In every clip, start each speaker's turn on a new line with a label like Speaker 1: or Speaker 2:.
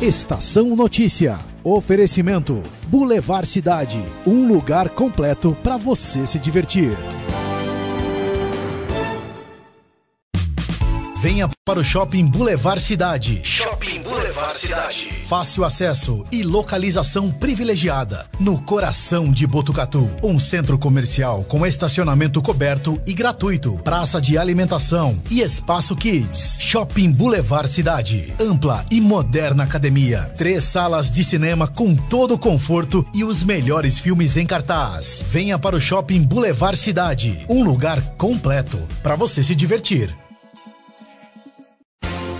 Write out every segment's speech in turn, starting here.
Speaker 1: Estação Notícia. Oferecimento: Boulevard Cidade, um lugar completo para você se divertir. Venha para o Shopping Boulevard Cidade.
Speaker 2: Shopping Boulevard Cidade.
Speaker 1: Fácil acesso e localização privilegiada. No coração de Botucatu. Um centro comercial com estacionamento coberto e gratuito. Praça de alimentação e espaço kids. Shopping Boulevard Cidade. Ampla e moderna academia. Três salas de cinema com todo o conforto e os melhores filmes em cartaz. Venha para o Shopping Boulevard Cidade. Um lugar completo para você se divertir.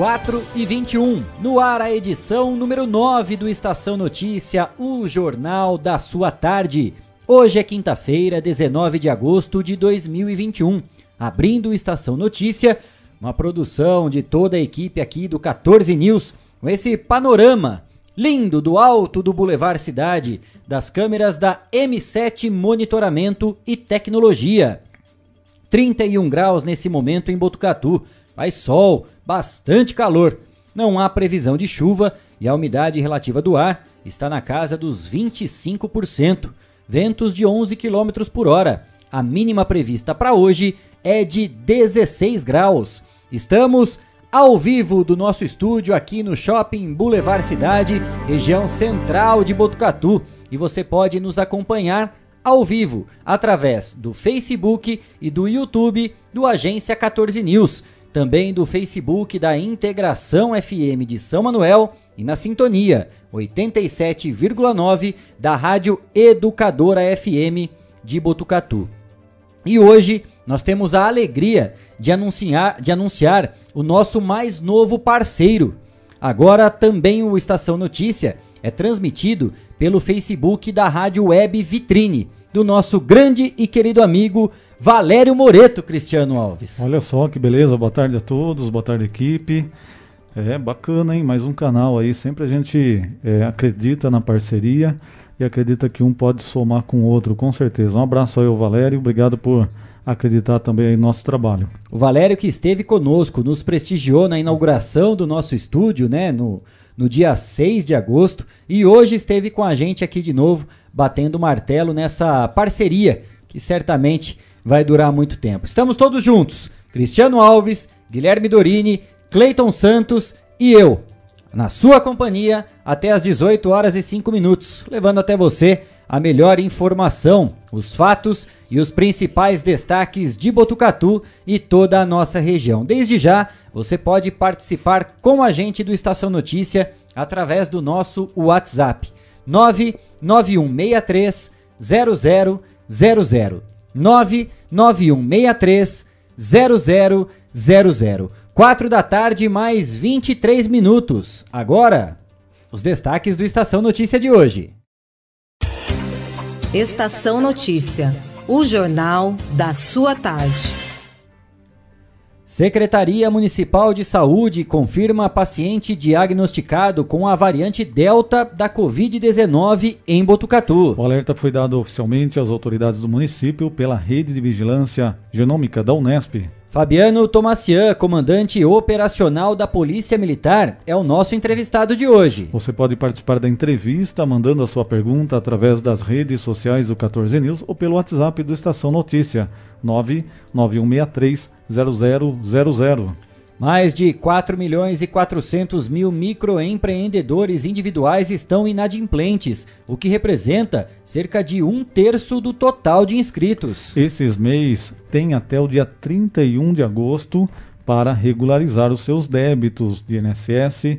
Speaker 3: 4 e 21, no ar a edição número 9 do Estação Notícia, o jornal da sua tarde. Hoje é quinta-feira, 19 de agosto de 2021. Abrindo o Estação Notícia, uma produção de toda a equipe aqui do 14 News, com esse panorama lindo do alto do Boulevard Cidade, das câmeras da M7 Monitoramento e Tecnologia. 31 graus nesse momento em Botucatu. Faz sol, bastante calor. Não há previsão de chuva e a umidade relativa do ar está na casa dos 25%. Ventos de 11 km por hora. A mínima prevista para hoje é de 16 graus. Estamos ao vivo do nosso estúdio aqui no Shopping Boulevard Cidade, região central de Botucatu, e você pode nos acompanhar ao vivo através do Facebook e do YouTube do Agência 14 News também do Facebook da Integração FM de São Manuel e na sintonia 87,9 da Rádio Educadora FM de Botucatu. E hoje nós temos a alegria de anunciar, de anunciar o nosso mais novo parceiro. Agora também o Estação Notícia é transmitido pelo Facebook da Rádio Web Vitrine, do nosso grande e querido amigo Valério Moreto, Cristiano Alves.
Speaker 4: Olha só que beleza, boa tarde a todos, boa tarde equipe. É bacana, hein? Mais um canal aí. Sempre a gente é, acredita na parceria e acredita que um pode somar com o outro, com certeza. Um abraço aí ao Valério, obrigado por acreditar também em nosso trabalho.
Speaker 3: O Valério que esteve conosco, nos prestigiou na inauguração do nosso estúdio, né? No, no dia 6 de agosto e hoje esteve com a gente aqui de novo, batendo martelo nessa parceria que certamente vai durar muito tempo. Estamos todos juntos: Cristiano Alves, Guilherme Dorini, Cleiton Santos e eu, na sua companhia até às 18 horas e 5 minutos, levando até você a melhor informação, os fatos e os principais destaques de Botucatu e toda a nossa região. Desde já, você pode participar com a gente do Estação Notícia através do nosso WhatsApp 99163 0000 99163 0000. 4 da tarde, mais 23 minutos. Agora, os destaques do Estação Notícia de hoje.
Speaker 5: Estação Notícia, o jornal da sua tarde.
Speaker 3: Secretaria Municipal de Saúde confirma paciente diagnosticado com a variante Delta da Covid-19 em Botucatu.
Speaker 4: O alerta foi dado oficialmente às autoridades do município pela Rede de Vigilância Genômica da Unesp.
Speaker 3: Fabiano Tomassian, comandante operacional da Polícia Militar, é o nosso entrevistado de hoje.
Speaker 4: Você pode participar da entrevista mandando a sua pergunta através das redes sociais do 14 News ou pelo WhatsApp do Estação Notícia 99163 0000.
Speaker 3: Mais de 4 milhões e 400 mil microempreendedores individuais estão inadimplentes, o que representa cerca de um terço do total de inscritos.
Speaker 4: Esses MEIs têm até o dia 31 de agosto para regularizar os seus débitos de INSS,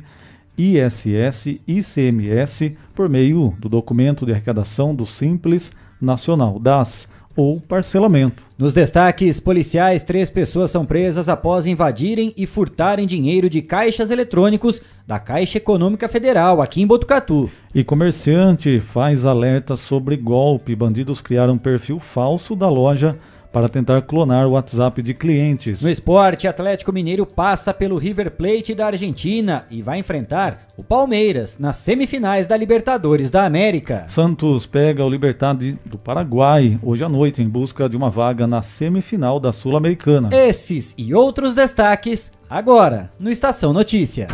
Speaker 4: ISS e ICMS por meio do documento de arrecadação do Simples Nacional, DAS ou parcelamento.
Speaker 3: Nos destaques policiais, três pessoas são presas após invadirem e furtarem dinheiro de caixas eletrônicos da Caixa Econômica Federal, aqui em Botucatu.
Speaker 4: E comerciante faz alerta sobre golpe. Bandidos criaram um perfil falso da loja para tentar clonar o WhatsApp de clientes.
Speaker 3: No esporte, Atlético Mineiro passa pelo River Plate da Argentina e vai enfrentar o Palmeiras nas semifinais da Libertadores da América.
Speaker 4: Santos pega o Libertad do Paraguai hoje à noite em busca de uma vaga na semifinal da Sul-Americana.
Speaker 3: Esses e outros destaques agora no Estação Notícia.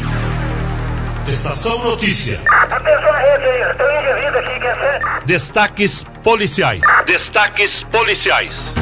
Speaker 6: Estação Notícia.
Speaker 2: Atenção à rede aí, tem um indivíduo aqui, quer ser?
Speaker 6: Destaques policiais.
Speaker 2: Destaques policiais.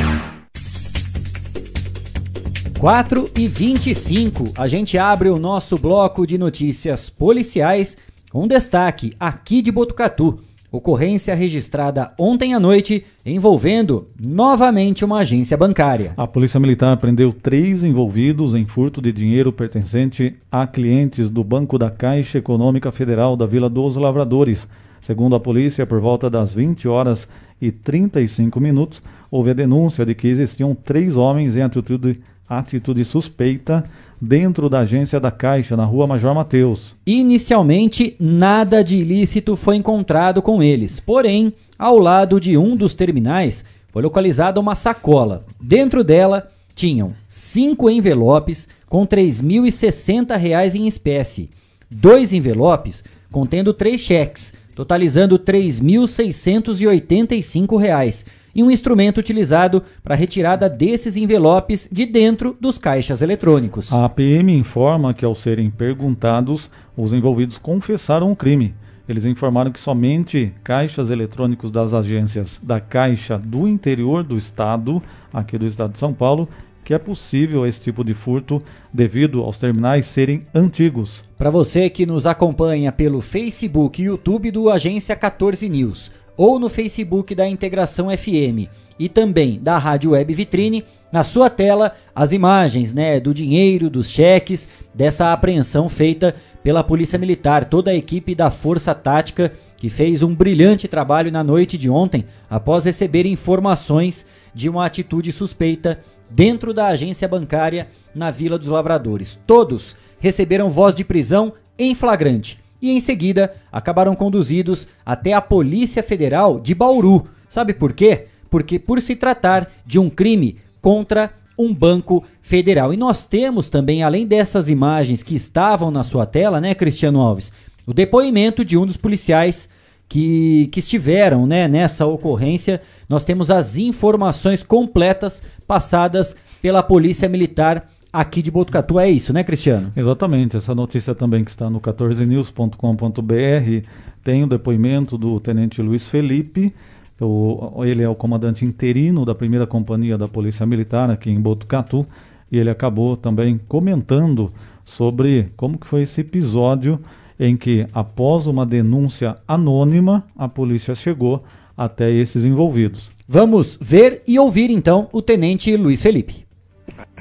Speaker 3: 4 e 25, a gente abre o nosso bloco de notícias policiais com destaque aqui de Botucatu. Ocorrência registrada ontem à noite envolvendo novamente uma agência bancária.
Speaker 4: A Polícia Militar prendeu três envolvidos em furto de dinheiro pertencente a clientes do Banco da Caixa Econômica Federal da Vila dos Lavradores. Segundo a polícia, por volta das 20 horas e 35 minutos, houve a denúncia de que existiam três homens em atitude atitude suspeita dentro da agência da Caixa, na rua Major Mateus.
Speaker 3: Inicialmente, nada de ilícito foi encontrado com eles, porém, ao lado de um dos terminais foi localizada uma sacola. Dentro dela tinham cinco envelopes com R$ 3.060 em espécie, dois envelopes contendo três cheques, totalizando R$ 3.685 e um instrumento utilizado para a retirada desses envelopes de dentro dos caixas eletrônicos.
Speaker 4: A PM informa que, ao serem perguntados, os envolvidos confessaram o crime. Eles informaram que somente caixas eletrônicos das agências da Caixa do interior do estado, aqui do estado de São Paulo, que é possível esse tipo de furto devido aos terminais serem antigos.
Speaker 3: Para você que nos acompanha pelo Facebook e YouTube do Agência 14 News, ou no Facebook da Integração FM e também da Rádio Web Vitrine, na sua tela as imagens né, do dinheiro, dos cheques, dessa apreensão feita pela Polícia Militar, toda a equipe da Força Tática que fez um brilhante trabalho na noite de ontem após receber informações de uma atitude suspeita dentro da agência bancária na Vila dos Lavradores. Todos receberam voz de prisão em flagrante e em seguida acabaram conduzidos até a Polícia Federal de Bauru. Sabe por quê? Porque por se tratar de um crime contra um banco federal. E nós temos também, além dessas imagens que estavam na sua tela, né, Cristiano Alves, o depoimento de um dos policiais que, que estiveram né, nessa ocorrência. Nós temos as informações completas passadas pela Polícia Militar aqui de Botucatu. É isso, né, Cristiano?
Speaker 4: Exatamente. Essa notícia também que está no 14news.com.br tem o depoimento do Tenente Luiz Felipe. O, ele é o comandante interino da primeira companhia da Polícia Militar aqui em Botucatu e ele acabou também comentando sobre como que foi esse episódio em que, após uma denúncia anônima, a polícia chegou até esses envolvidos.
Speaker 3: Vamos ver e ouvir então o Tenente Luiz Felipe.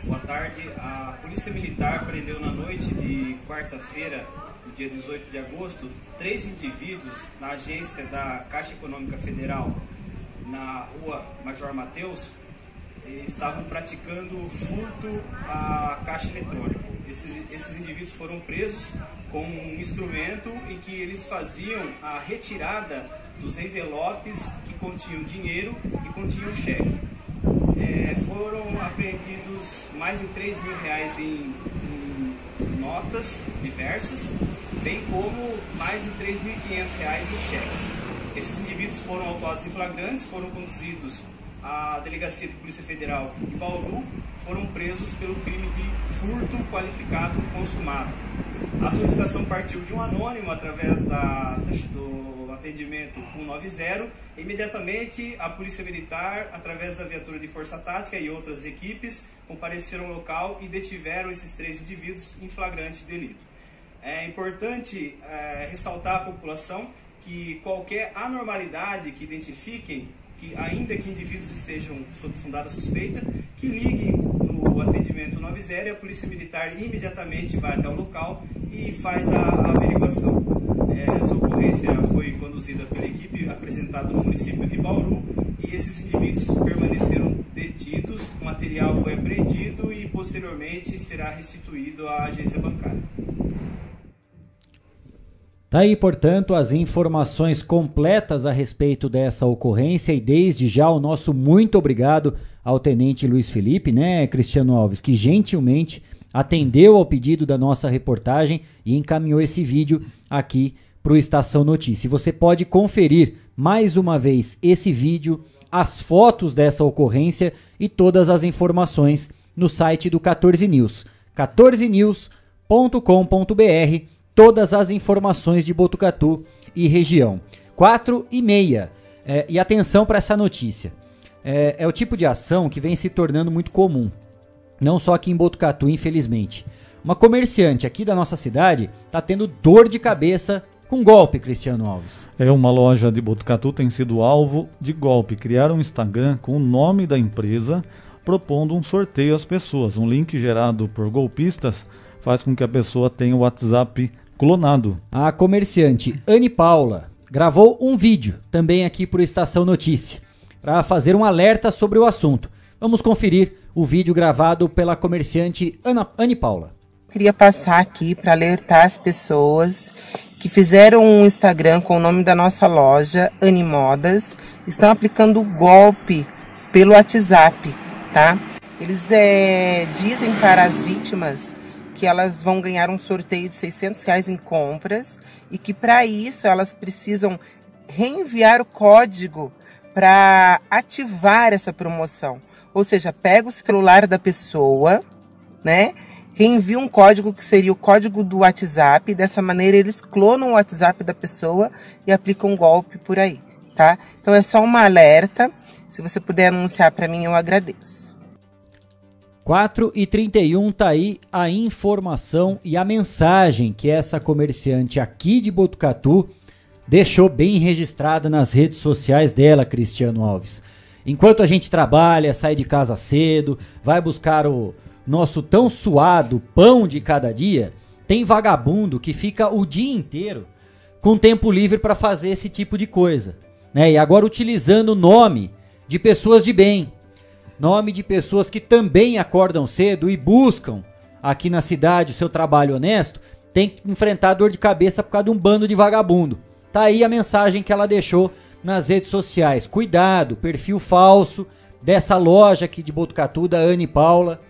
Speaker 7: Boa tarde. Polícia Militar prendeu na noite de quarta-feira, no dia 18 de agosto, três indivíduos na agência da Caixa Econômica Federal, na rua Major Mateus, estavam praticando furto à caixa eletrônica. Esses, esses indivíduos foram presos com um instrumento em que eles faziam a retirada dos envelopes que continham dinheiro e continham cheque é, foram apreendidos mais de 3 mil reais em, em notas diversas, bem como mais de 3.500 reais em cheques. Esses indivíduos foram autuados em flagrantes, foram conduzidos à Delegacia de Polícia Federal de Bauru, foram presos pelo crime de furto qualificado consumado. A solicitação partiu de um anônimo através da, do atendimento 190, imediatamente a Polícia Militar, através da viatura de Força Tática e outras equipes, compareceram ao local e detiveram esses três indivíduos em flagrante delito. É importante é, ressaltar à população que qualquer anormalidade que identifiquem, que ainda que indivíduos estejam sob fundada suspeita, que liguem no atendimento 90 e a Polícia Militar imediatamente vai até o local e faz a, a averiguação. É, ocorrência foi conduzida pela equipe golpe apresentado no município de Bauru e esses indivíduos permaneceram detidos, o material foi apreendido e posteriormente será restituído à agência bancária.
Speaker 3: Tá aí, portanto, as informações completas a respeito dessa ocorrência e desde já o nosso muito obrigado ao Tenente Luiz Felipe, né, Cristiano Alves, que gentilmente atendeu ao pedido da nossa reportagem e encaminhou esse vídeo aqui para o Estação Notícia. Você pode conferir mais uma vez esse vídeo, as fotos dessa ocorrência e todas as informações no site do 14 News, 14news.com.br, todas as informações de Botucatu e região. 4 e meia. É, e atenção para essa notícia. É, é o tipo de ação que vem se tornando muito comum. Não só aqui em Botucatu, infelizmente. Uma comerciante aqui da nossa cidade está tendo dor de cabeça com golpe, Cristiano Alves.
Speaker 4: É uma loja de Botucatu tem sido alvo de golpe. Criaram um Instagram com o nome da empresa, propondo um sorteio às pessoas. Um link gerado por golpistas faz com que a pessoa tenha o WhatsApp clonado.
Speaker 3: A comerciante Anne Paula gravou um vídeo também aqui para o Estação Notícia para fazer um alerta sobre o assunto. Vamos conferir o vídeo gravado pela comerciante Ana, Anne Paula.
Speaker 8: Queria passar aqui para alertar as pessoas que fizeram um Instagram com o nome da nossa loja, Animodas, estão aplicando golpe pelo WhatsApp, tá? Eles é, dizem para as vítimas que elas vão ganhar um sorteio de 600 reais em compras e que para isso elas precisam reenviar o código para ativar essa promoção. Ou seja, pega o celular da pessoa, né? Reenvia um código que seria o código do WhatsApp. Dessa maneira, eles clonam o WhatsApp da pessoa e aplicam um golpe por aí, tá? Então é só uma alerta. Se você puder anunciar para mim, eu agradeço.
Speaker 3: 4 e 31 tá aí a informação e a mensagem que essa comerciante aqui de Botucatu deixou bem registrada nas redes sociais dela, Cristiano Alves. Enquanto a gente trabalha, sai de casa cedo, vai buscar o nosso tão suado pão de cada dia, tem vagabundo que fica o dia inteiro com tempo livre para fazer esse tipo de coisa, né? E agora utilizando o nome de pessoas de bem, nome de pessoas que também acordam cedo e buscam aqui na cidade o seu trabalho honesto, tem que enfrentar dor de cabeça por causa de um bando de vagabundo. Tá aí a mensagem que ela deixou nas redes sociais. Cuidado, perfil falso dessa loja aqui de Botucatu da Anne Paula.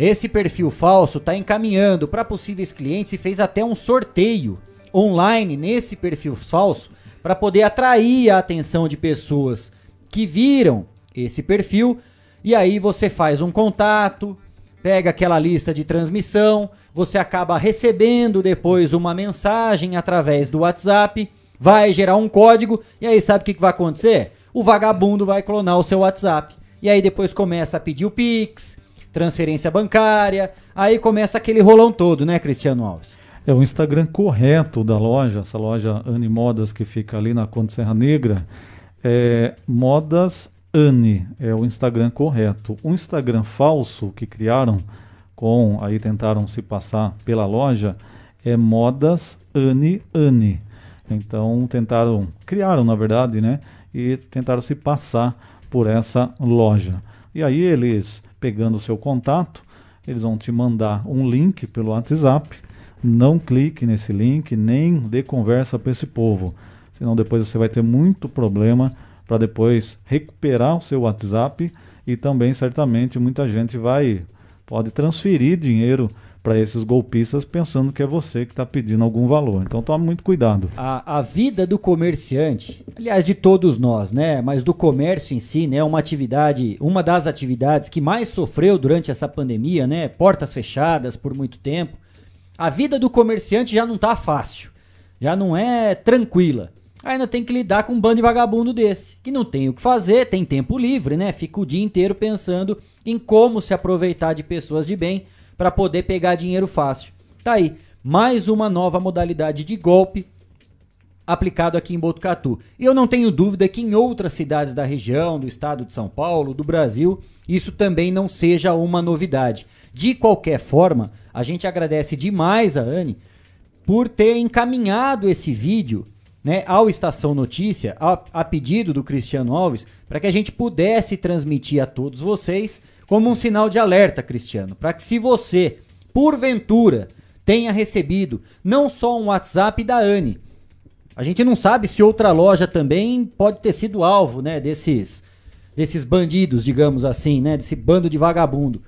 Speaker 3: Esse perfil falso está encaminhando para possíveis clientes e fez até um sorteio online nesse perfil falso para poder atrair a atenção de pessoas que viram esse perfil e aí você faz um contato, pega aquela lista de transmissão, você acaba recebendo depois uma mensagem através do WhatsApp vai gerar um código, e aí sabe o que, vai acontecer? O vagabundo vai clonar o seu WhatsApp. E aí depois começa a pedir o Pix, transferência bancária, aí começa aquele rolão todo, né, Cristiano Alves?
Speaker 4: É o Instagram correto da loja, essa loja Modas que fica ali na Conde Serra Negra, é Modas Ani, é o Instagram correto. O Instagram falso que criaram com, aí tentaram se passar pela loja, é Modas Ani Ani. Então tentaram, criaram na verdade, né? E tentaram se passar por essa loja. E aí eles, pegando o seu contato, eles vão te mandar um link pelo WhatsApp. Não clique nesse link, nem dê conversa para esse povo. Senão depois você vai ter muito problema para depois recuperar o seu WhatsApp e também certamente muita gente vai pode transferir dinheiro para esses golpistas pensando que é você que está pedindo algum valor. Então tome muito cuidado.
Speaker 3: A, a vida do comerciante, aliás, de todos nós, né? Mas do comércio em si, né? É uma atividade, uma das atividades que mais sofreu durante essa pandemia, né? Portas fechadas por muito tempo. A vida do comerciante já não tá fácil, já não é tranquila. Ainda tem que lidar com um bando de vagabundo desse, que não tem o que fazer, tem tempo livre, né? Fica o dia inteiro pensando em como se aproveitar de pessoas de bem para poder pegar dinheiro fácil. Tá aí, mais uma nova modalidade de golpe aplicado aqui em Botucatu. E eu não tenho dúvida que em outras cidades da região, do estado de São Paulo, do Brasil, isso também não seja uma novidade. De qualquer forma, a gente agradece demais a Anne por ter encaminhado esse vídeo né, ao Estação Notícia, a, a pedido do Cristiano Alves, para que a gente pudesse transmitir a todos vocês como um sinal de alerta, Cristiano, para que se você, porventura, tenha recebido não só um WhatsApp da Anne, a gente não sabe se outra loja também pode ter sido alvo, né, desses desses bandidos, digamos assim, né, desse bando de vagabundo.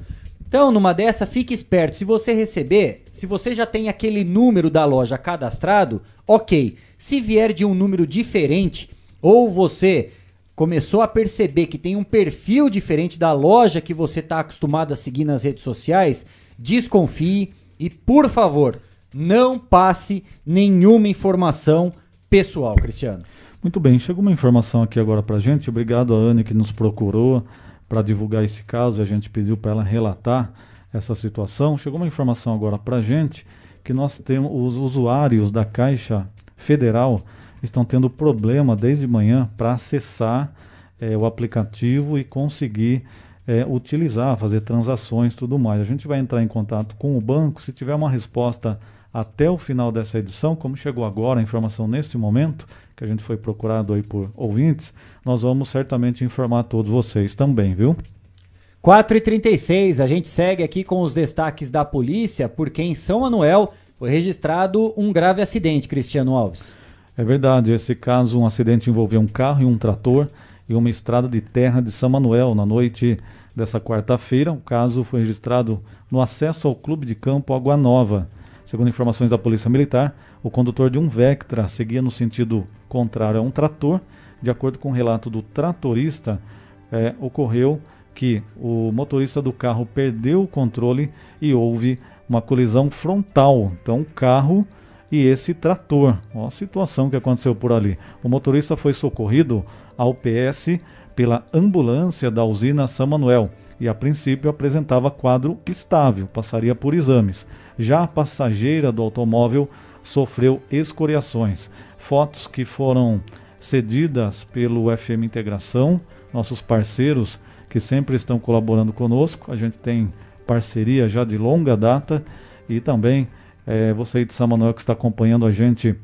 Speaker 3: Então, numa dessa, fique esperto. Se você receber, se você já tem aquele número da loja cadastrado, ok. Se vier de um número diferente, ou você começou a perceber que tem um perfil diferente da loja que você está acostumado a seguir nas redes sociais, desconfie e, por favor, não passe nenhuma informação pessoal, Cristiano.
Speaker 4: Muito bem, chegou uma informação aqui agora para gente. Obrigado a Anne que nos procurou para divulgar esse caso a gente pediu para ela relatar essa situação. Chegou uma informação agora para a gente que nós temos os usuários da Caixa Federal estão tendo problema desde manhã para acessar é, o aplicativo e conseguir é, utilizar, fazer transações tudo mais. A gente vai entrar em contato com o banco. Se tiver uma resposta até o final dessa edição, como chegou agora a informação neste momento, que a gente foi procurado aí por ouvintes, nós vamos certamente informar todos vocês também, viu?
Speaker 3: 4 e 36 a gente segue aqui com os destaques da polícia, porque em São Manuel foi registrado um grave acidente, Cristiano Alves.
Speaker 4: É verdade, esse caso, um acidente envolveu um carro e um trator em uma estrada de terra de São Manuel na noite dessa quarta-feira. O caso foi registrado no acesso ao Clube de Campo Água Nova. Segundo informações da Polícia Militar, o condutor de um Vectra seguia no sentido contrário a um trator. De acordo com o relato do tratorista, é, ocorreu que o motorista do carro perdeu o controle e houve uma colisão frontal. Então, o carro e esse trator. Olha a situação que aconteceu por ali. O motorista foi socorrido ao PS pela ambulância da usina São Manuel e a princípio apresentava quadro estável, passaria por exames. Já a passageira do automóvel sofreu escoriações. Fotos que foram cedidas pelo FM Integração, nossos parceiros que sempre estão colaborando conosco. A gente tem parceria já de longa data e também é, você aí de São Manuel que está acompanhando a gente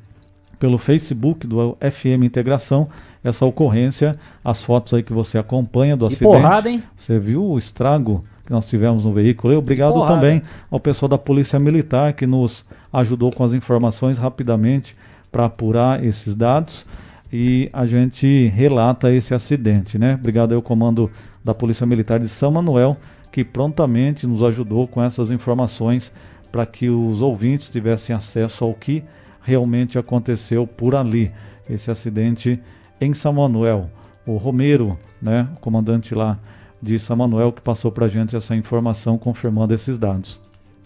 Speaker 4: pelo Facebook do FM Integração, essa ocorrência, as fotos aí que você acompanha do
Speaker 3: que
Speaker 4: acidente.
Speaker 3: Porrada, hein?
Speaker 4: Você viu o estrago que nós tivemos no veículo? E obrigado
Speaker 3: Porrada.
Speaker 4: também ao pessoal da Polícia Militar que nos ajudou com as informações rapidamente para apurar esses dados e a gente relata esse acidente, né? Obrigado ao comando da Polícia Militar de São Manuel que prontamente nos ajudou com essas informações para que os ouvintes tivessem acesso ao que realmente aconteceu por ali. Esse acidente em São Manuel. O Romero, né, o comandante lá de São Manuel, que passou para a gente essa informação confirmando esses dados.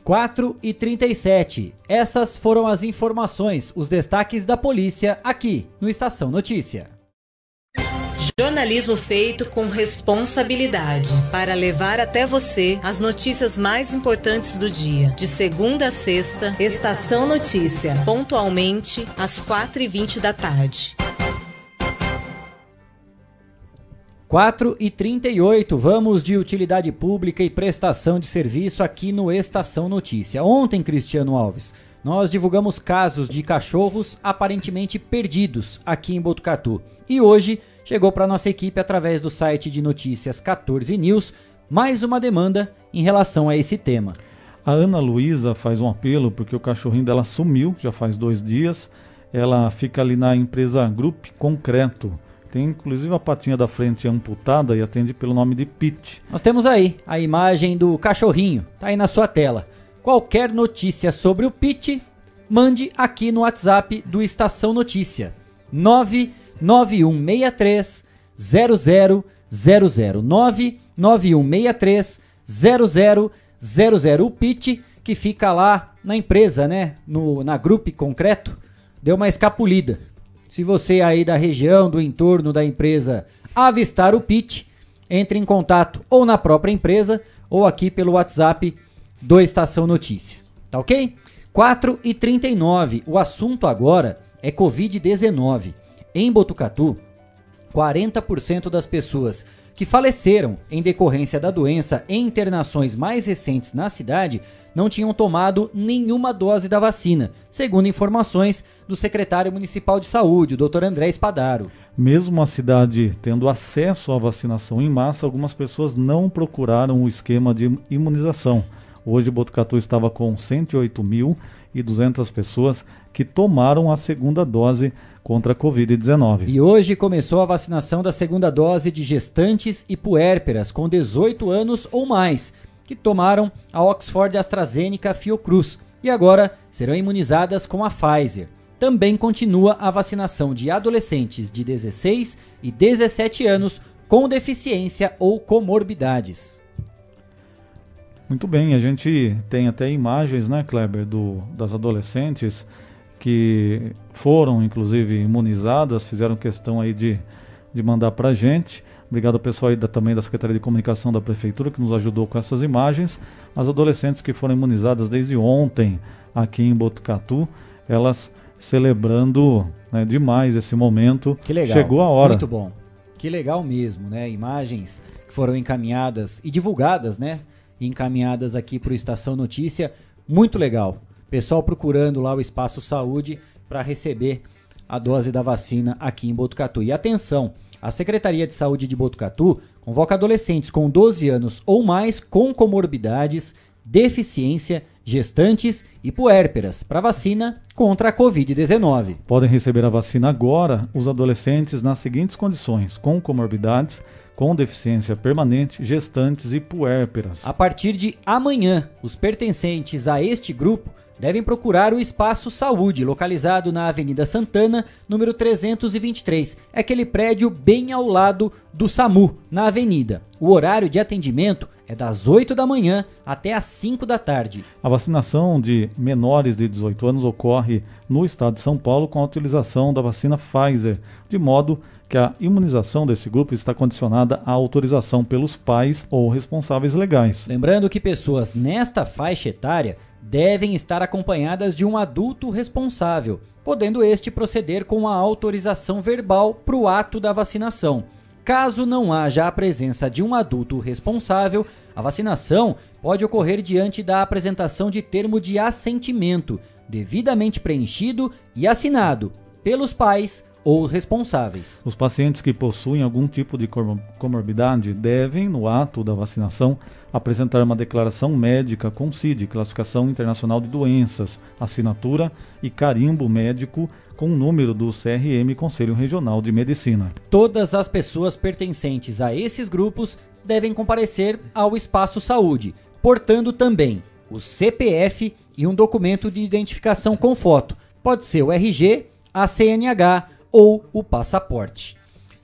Speaker 3: 4 e 37. Essas foram as informações, os destaques da polícia aqui no Estação Notícia.
Speaker 5: Jornalismo feito com responsabilidade para levar até você as notícias mais importantes do dia. De segunda a sexta, Estação Notícia, pontualmente às 4h20 da tarde.
Speaker 3: 4 e 38, vamos de utilidade pública e prestação de serviço aqui no Estação Notícia. Ontem, Cristiano Alves, nós divulgamos casos de cachorros aparentemente perdidos aqui em Botucatu. E hoje chegou para nossa equipe através do site de notícias 14 News mais uma demanda em relação a esse tema.
Speaker 4: A Ana Luísa faz um apelo porque o cachorrinho dela sumiu já faz dois dias. Ela fica ali na empresa Grupo Concreto. Tem inclusive a patinha da frente amputada e atende pelo nome de Pete.
Speaker 3: Nós temos aí a imagem do cachorrinho, tá aí na sua tela. Qualquer notícia sobre o Pete, mande aqui no WhatsApp do Estação Notícia. 99163 0000 99163 0000 o Pete que fica lá na empresa, né, no na Grupo Concreto, deu uma escapulida. Se você aí da região, do entorno da empresa avistar o Pete, entre em contato ou na própria empresa ou aqui pelo WhatsApp do Estação Notícia. Tá ok? 4 e 39. O assunto agora é Covid-19. Em Botucatu, 40% das pessoas que faleceram em decorrência da doença em internações mais recentes na cidade não tinham tomado nenhuma dose da vacina, segundo informações do secretário municipal de saúde, o Dr. André Espadaro.
Speaker 4: Mesmo a cidade tendo acesso à vacinação em massa, algumas pessoas não procuraram o esquema de imunização. Hoje, Botucatu estava com 108.200 pessoas que tomaram a segunda dose contra a Covid-19.
Speaker 3: E hoje começou a vacinação da segunda dose de gestantes e puérperas com 18 anos ou mais que tomaram a Oxford AstraZeneca Fiocruz e agora serão imunizadas com a Pfizer. Também continua a vacinação de adolescentes de 16 e 17 anos com deficiência ou comorbidades.
Speaker 4: Muito bem, a gente tem até imagens, né, Kleber, do, das adolescentes que foram, inclusive, imunizadas, fizeram questão aí de, de mandar para a gente. Obrigado ao pessoal aí da, também da Secretaria de Comunicação da Prefeitura que nos ajudou com essas imagens. As adolescentes que foram imunizadas desde ontem aqui em Botucatu, elas celebrando né, demais esse momento.
Speaker 3: Que legal.
Speaker 4: Chegou a hora.
Speaker 3: Muito bom. Que legal mesmo, né? Imagens que foram encaminhadas e divulgadas, né? Encaminhadas aqui para o Estação Notícia. Muito legal. Pessoal procurando lá o Espaço Saúde para receber a dose da vacina aqui em Botucatu. E atenção, a Secretaria de Saúde de Botucatu convoca adolescentes com 12 anos ou mais com comorbidades, deficiência, gestantes e puérperas para vacina contra a Covid-19.
Speaker 4: Podem receber a vacina agora os adolescentes nas seguintes condições: com comorbidades, com deficiência permanente, gestantes e puérperas.
Speaker 3: A partir de amanhã, os pertencentes a este grupo devem procurar o Espaço Saúde, localizado na Avenida Santana, número 323. É aquele prédio bem ao lado do SAMU, na avenida. O horário de atendimento é das 8 da manhã até as 5 da tarde.
Speaker 4: A vacinação de menores de 18 anos ocorre no estado de São Paulo com a utilização da vacina Pfizer, de modo que a imunização desse grupo está condicionada à autorização pelos pais ou responsáveis legais.
Speaker 3: Lembrando que pessoas nesta faixa etária devem estar acompanhadas de um adulto responsável, podendo este proceder com a autorização verbal para o ato da vacinação. Caso não haja a presença de um adulto responsável, a vacinação pode ocorrer diante da apresentação de termo de assentimento, devidamente preenchido e assinado pelos pais ou responsáveis.
Speaker 4: Os pacientes que possuem algum tipo de comorbidade devem, no ato da vacinação, apresentar uma declaração médica com CID, Classificação Internacional de Doenças, assinatura e carimbo médico com o número do CRM Conselho Regional de Medicina.
Speaker 3: Todas as pessoas pertencentes a esses grupos devem comparecer ao Espaço Saúde, portando também o CPF e um documento de identificação com foto. Pode ser o RG, a CNH ou o passaporte.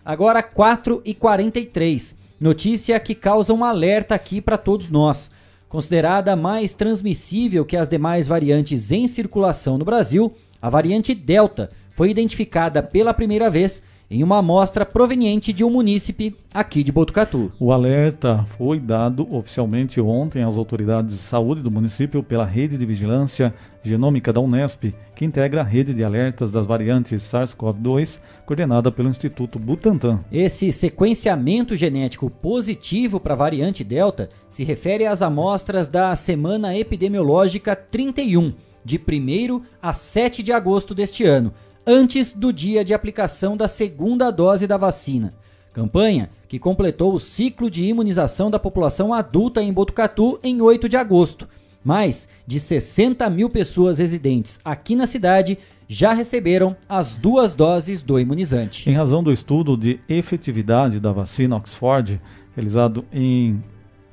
Speaker 3: Agora 4 e 43. Notícia que causa um alerta aqui para todos nós. Considerada mais transmissível que as demais variantes em circulação no Brasil, a variante Delta foi identificada pela primeira vez em uma amostra proveniente de um munícipe aqui de Botucatu.
Speaker 4: O alerta foi dado oficialmente ontem às autoridades de saúde do município pela Rede de Vigilância Genômica da Unesp, que integra a rede de alertas das variantes SARS-CoV-2, coordenada pelo Instituto Butantan.
Speaker 3: Esse sequenciamento genético positivo para a variante Delta se refere às amostras da Semana Epidemiológica 31, de 1 a 7 de agosto deste ano antes do dia de aplicação da segunda dose da vacina. Campanha que completou o ciclo de imunização da população adulta em Botucatu em 8 de agosto. Mais de 60 mil pessoas residentes aqui na cidade já receberam as duas doses do imunizante.
Speaker 4: Em razão do estudo de efetividade da vacina Oxford, realizado em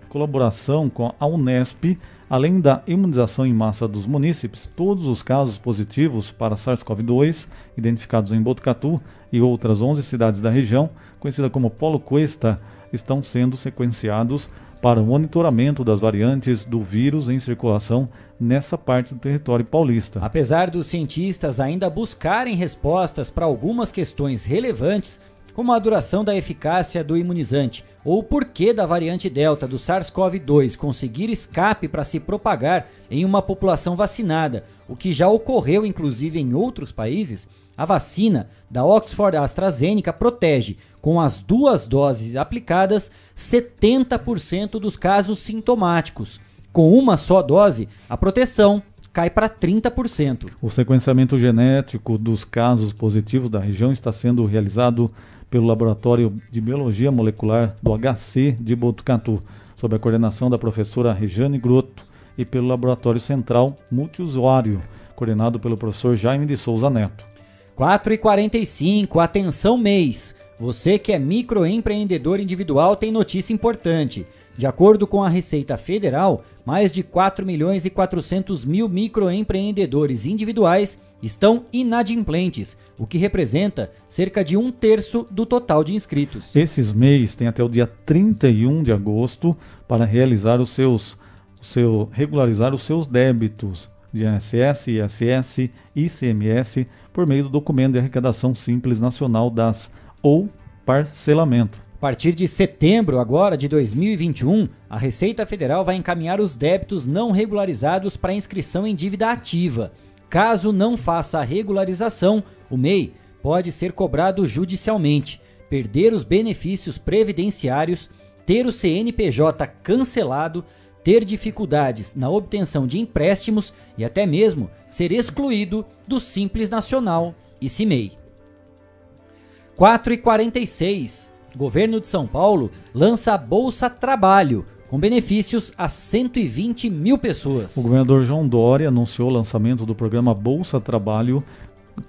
Speaker 4: colaboração com a Unesp, Além da imunização em massa dos munícipes, todos os casos positivos para SARS-CoV-2 identificados em Botucatu e outras 11 cidades da região, conhecida como Polo Cuesta, estão sendo sequenciados para o monitoramento das variantes do vírus em circulação nessa parte do território paulista.
Speaker 3: Apesar dos cientistas ainda buscarem respostas para algumas questões relevantes, como a duração da eficácia do imunizante ou o porquê da variante Delta do SARS-CoV-2 conseguir escape para se propagar em uma população vacinada, o que já ocorreu inclusive em outros países, a vacina da Oxford AstraZeneca protege, com as duas doses aplicadas, 70% dos casos sintomáticos. Com uma só dose, a proteção cai para 30%.
Speaker 4: O sequenciamento genético dos casos positivos da região está sendo realizado pelo Laboratório de Biologia Molecular do HC de Botucatu, sob a coordenação da professora Rejane Grotto, e pelo Laboratório Central Multiusuário, coordenado pelo professor Jaime de Souza Neto.
Speaker 3: 4 e 45, atenção mês. Você que é microempreendedor individual tem notícia importante. De acordo com a Receita Federal, mais de 4 milhões e 400 mil microempreendedores individuais estão inadimplentes, o que representa cerca de um terço do total de inscritos.
Speaker 4: Esses MEIs têm até o dia 31 de agosto para realizar os seus, seu, regularizar os seus débitos de INSS, ISS, ICMS por meio do documento de arrecadação simples nacional das ou parcelamento.
Speaker 3: A partir de setembro agora de 2021, a Receita Federal vai encaminhar os débitos não regularizados para inscrição em dívida ativa. Caso não faça a regularização, o MEI pode ser cobrado judicialmente, perder os benefícios previdenciários, ter o CNPJ cancelado, ter dificuldades na obtenção de empréstimos e até mesmo ser excluído do Simples Nacional e CIMEI. 4 e 46. Governo de São Paulo lança Bolsa Trabalho, com benefícios a 120 mil pessoas.
Speaker 4: O governador João Dória anunciou o lançamento do programa Bolsa Trabalho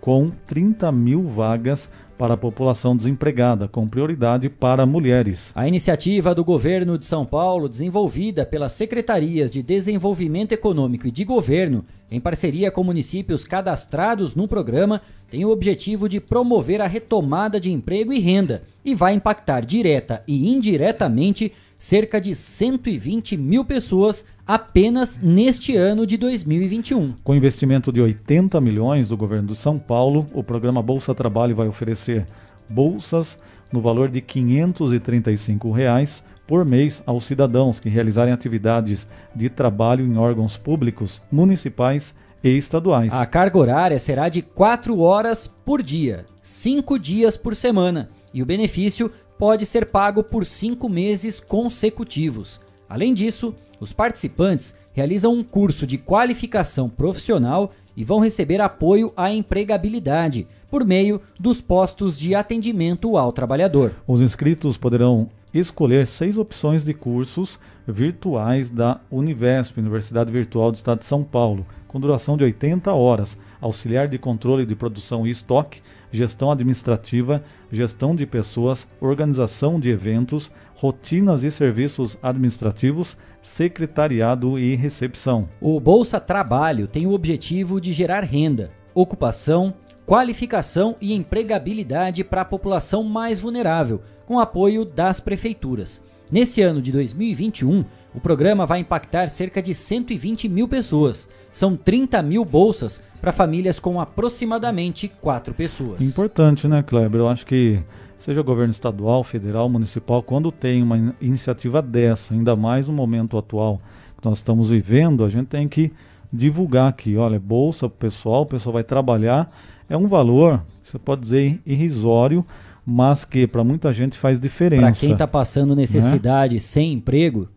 Speaker 4: com 30 mil vagas para a população desempregada, com prioridade para mulheres.
Speaker 3: A iniciativa do governo de São Paulo, desenvolvida pelas secretarias de Desenvolvimento Econômico e de Governo, em parceria com municípios cadastrados no programa, tem o objetivo de promover a retomada de emprego e renda e vai impactar direta e indiretamente cerca de 120 mil pessoas apenas neste ano de 2021.
Speaker 4: Com investimento de 80 milhões do governo de São Paulo, o programa Bolsa Trabalho vai oferecer bolsas no valor de 535 reais por mês aos cidadãos que realizarem atividades de trabalho em órgãos públicos, municipais e estaduais.
Speaker 3: A carga horária será de 4 horas por dia, 5 dias por semana, e o benefício pode ser pago por cinco meses consecutivos. Além disso, os participantes realizam um curso de qualificação profissional e vão receber apoio à empregabilidade por meio dos postos de atendimento ao trabalhador.
Speaker 4: Os inscritos poderão escolher seis opções de cursos virtuais da Univesp, Universidade Virtual do Estado de São Paulo, com duração de 80 horas, auxiliar de controle de produção e estoque, gestão administrativa, gestão de pessoas, organização de eventos, rotinas e serviços administrativos, secretariado e recepção.
Speaker 3: O Bolsa Trabalho tem o objetivo de gerar renda, ocupação, qualificação e empregabilidade para a população mais vulnerável, com apoio das prefeituras. Nesse ano de 2021, o programa vai impactar cerca de 120 mil pessoas. São 30 mil bolsas para famílias com aproximadamente quatro pessoas.
Speaker 4: Importante, né, Kleber? Eu acho que seja governo estadual, federal, municipal, quando tem uma iniciativa dessa, ainda mais no momento atual que nós estamos vivendo, a gente tem que divulgar aqui, olha, bolsa pro pessoal, o pessoal vai trabalhar, é um valor, você pode dizer irrisório, mas que para muita gente faz diferença. Para
Speaker 3: quem está passando necessidade, né? sem emprego,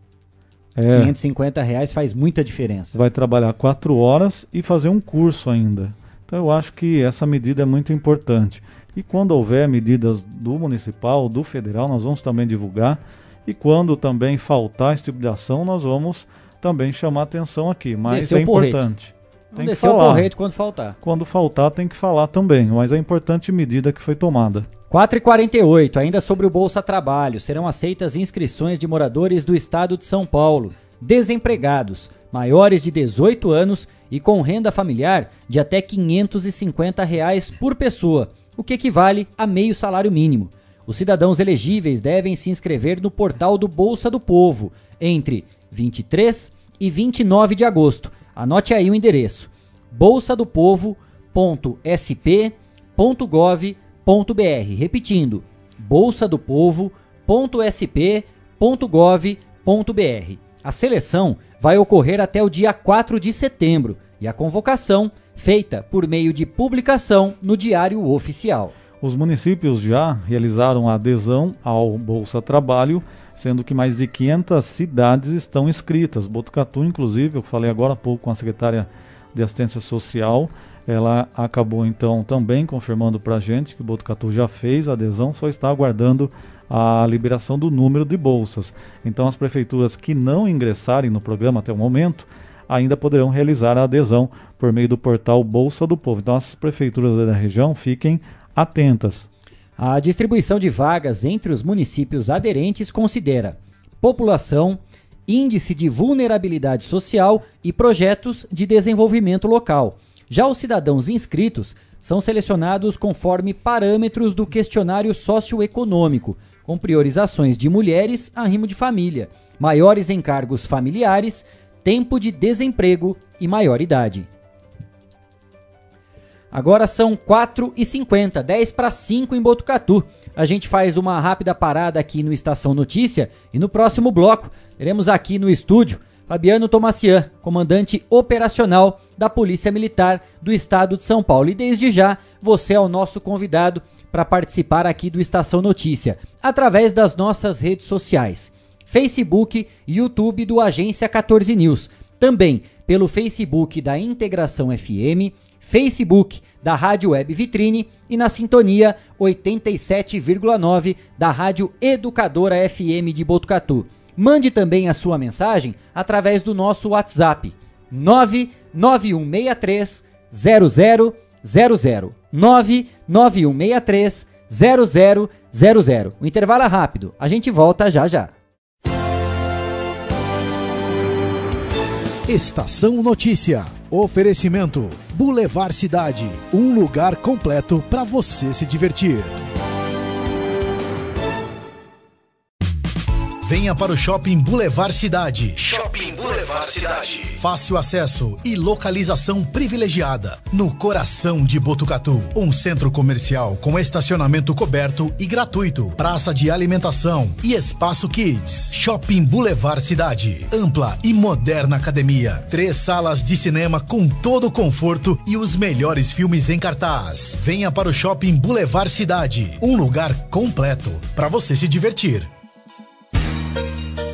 Speaker 3: é. 550 reais faz muita diferença.
Speaker 4: Vai trabalhar quatro horas e fazer um curso ainda. Então eu acho que essa medida é muito importante. E quando houver medidas do municipal, do federal, nós vamos também divulgar. E quando também faltar esse tipo de ação, nós vamos também chamar atenção aqui. Mas Desceu é importante.
Speaker 3: Tem que falar. o porrete quando faltar.
Speaker 4: Quando faltar, tem que falar também. Mas é importante medida que foi tomada.
Speaker 3: 4h48, ainda sobre o Bolsa Trabalho, serão aceitas inscrições de moradores do estado de São Paulo, desempregados, maiores de 18 anos e com renda familiar de até 550 reais por pessoa, o que equivale a meio salário mínimo. Os cidadãos elegíveis devem se inscrever no portal do Bolsa do Povo entre 23 e 29 de agosto. Anote aí o endereço: bolsadopovo.sp.gov.br. Repetindo, bolsadopovo.sp.gov.br. A seleção vai ocorrer até o dia 4 de setembro e a convocação feita por meio de publicação no Diário Oficial.
Speaker 4: Os municípios já realizaram a adesão ao Bolsa Trabalho, sendo que mais de 500 cidades estão inscritas. Botucatu, inclusive, eu falei agora há pouco com a secretária de Assistência Social, ela acabou então também confirmando para a gente que Botucatu já fez a adesão, só está aguardando a liberação do número de bolsas. Então, as prefeituras que não ingressarem no programa até o momento ainda poderão realizar a adesão por meio do portal Bolsa do Povo. Então, as prefeituras da região fiquem atentas.
Speaker 3: A distribuição de vagas entre os municípios aderentes considera população, índice de vulnerabilidade social e projetos de desenvolvimento local. Já os cidadãos inscritos são selecionados conforme parâmetros do questionário socioeconômico, com priorizações de mulheres a rimo de família, maiores encargos familiares, tempo de desemprego e maior idade. Agora são 4h50, 10 para 5 em Botucatu. A gente faz uma rápida parada aqui no Estação Notícia e no próximo bloco teremos aqui no estúdio Fabiano Tomacian, comandante operacional da Polícia Militar do Estado de São Paulo. E desde já, você é o nosso convidado para participar aqui do Estação Notícia, através das nossas redes sociais. Facebook e YouTube do Agência 14 News. Também pelo Facebook da Integração FM, Facebook da Rádio Web Vitrine e na sintonia 87,9 da Rádio Educadora FM de Botucatu. Mande também a sua mensagem através do nosso WhatsApp 99163 0000 99163 0000. O intervalo é rápido, a gente volta já já.
Speaker 1: Estação Notícia. Oferecimento Boulevard Cidade, um lugar completo para você se divertir. Venha para o Shopping Boulevard Cidade.
Speaker 2: Shopping Boulevard Cidade.
Speaker 1: Fácil acesso e localização privilegiada. No coração de Botucatu. Um centro comercial com estacionamento coberto e gratuito. Praça de alimentação e espaço kids. Shopping Boulevard Cidade. Ampla e moderna academia. Três salas de cinema com todo o conforto e os melhores filmes em cartaz. Venha para o Shopping Boulevard Cidade. Um lugar completo para você se divertir.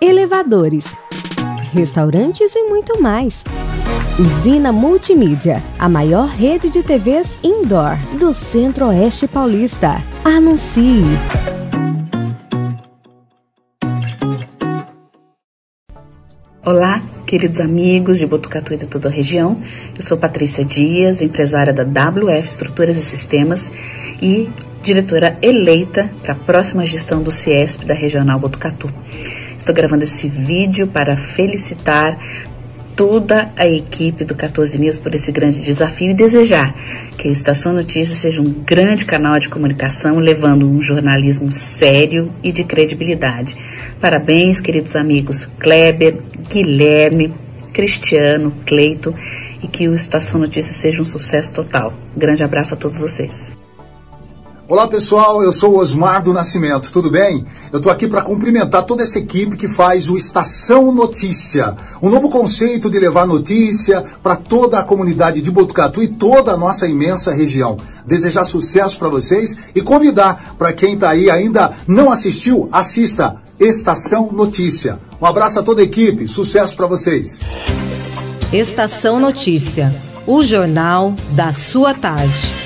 Speaker 9: elevadores, restaurantes e muito mais. Usina Multimídia, a maior rede de TVs indoor do Centro-Oeste Paulista. Anuncie!
Speaker 10: Olá, queridos amigos de Botucatu e de toda a região. Eu sou Patrícia Dias, empresária da WF Estruturas e Sistemas e diretora eleita para a próxima gestão do CIESP da Regional Botucatu. Estou gravando esse vídeo para felicitar toda a equipe do 14 News por esse grande desafio e desejar que o Estação Notícias seja um grande canal de comunicação, levando um jornalismo sério e de credibilidade. Parabéns, queridos amigos Kleber, Guilherme, Cristiano, Cleito, e que o Estação Notícias seja um sucesso total. Grande abraço a todos vocês.
Speaker 11: Olá pessoal, eu sou Osmar do Nascimento, tudo bem? Eu estou aqui para cumprimentar toda essa equipe que faz o Estação Notícia, um novo conceito de levar notícia para toda a comunidade de Botucatu e toda a nossa imensa região. Desejar sucesso para vocês e convidar para quem está aí ainda não assistiu, assista Estação Notícia. Um abraço a toda a equipe, sucesso para vocês.
Speaker 5: Estação Notícia, o jornal da sua tarde.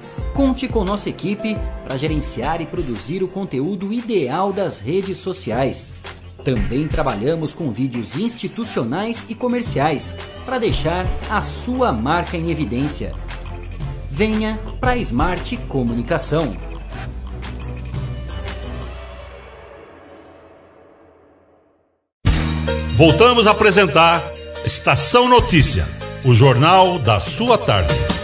Speaker 3: Conte com nossa equipe para gerenciar e produzir o conteúdo ideal das redes sociais. Também trabalhamos com vídeos institucionais e comerciais para deixar a sua marca em evidência. Venha para a Smart Comunicação.
Speaker 6: Voltamos a apresentar Estação Notícia, o jornal da sua tarde.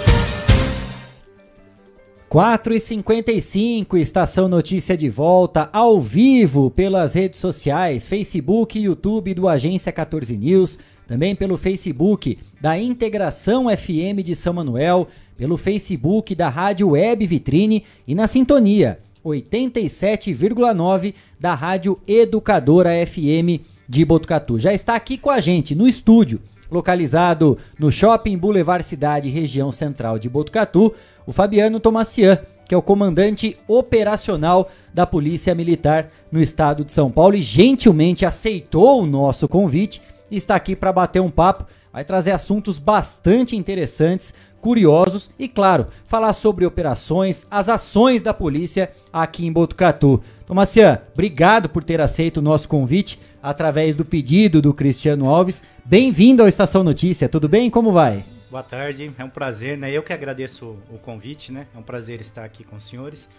Speaker 3: 4 e 55 Estação Notícia de volta ao vivo pelas redes sociais, Facebook e YouTube do Agência 14 News, também pelo Facebook da Integração FM de São Manuel, pelo Facebook da Rádio Web Vitrine e na sintonia 87,9 da Rádio Educadora FM de Botucatu. Já está aqui com a gente no estúdio, localizado no Shopping Boulevard Cidade, região central de Botucatu, o Fabiano Tomacian, que é o comandante operacional da Polícia Militar no estado de São Paulo e gentilmente aceitou o nosso convite e está aqui para bater um papo. Vai trazer assuntos bastante interessantes, curiosos e, claro, falar sobre operações, as ações da polícia aqui em Botucatu. Tomacian, obrigado por ter aceito o nosso convite através do pedido do Cristiano Alves. Bem-vindo ao Estação Notícia, tudo bem? Como vai?
Speaker 12: Boa tarde, é um prazer, né? Eu que agradeço o convite, né? É um prazer estar aqui com os senhores.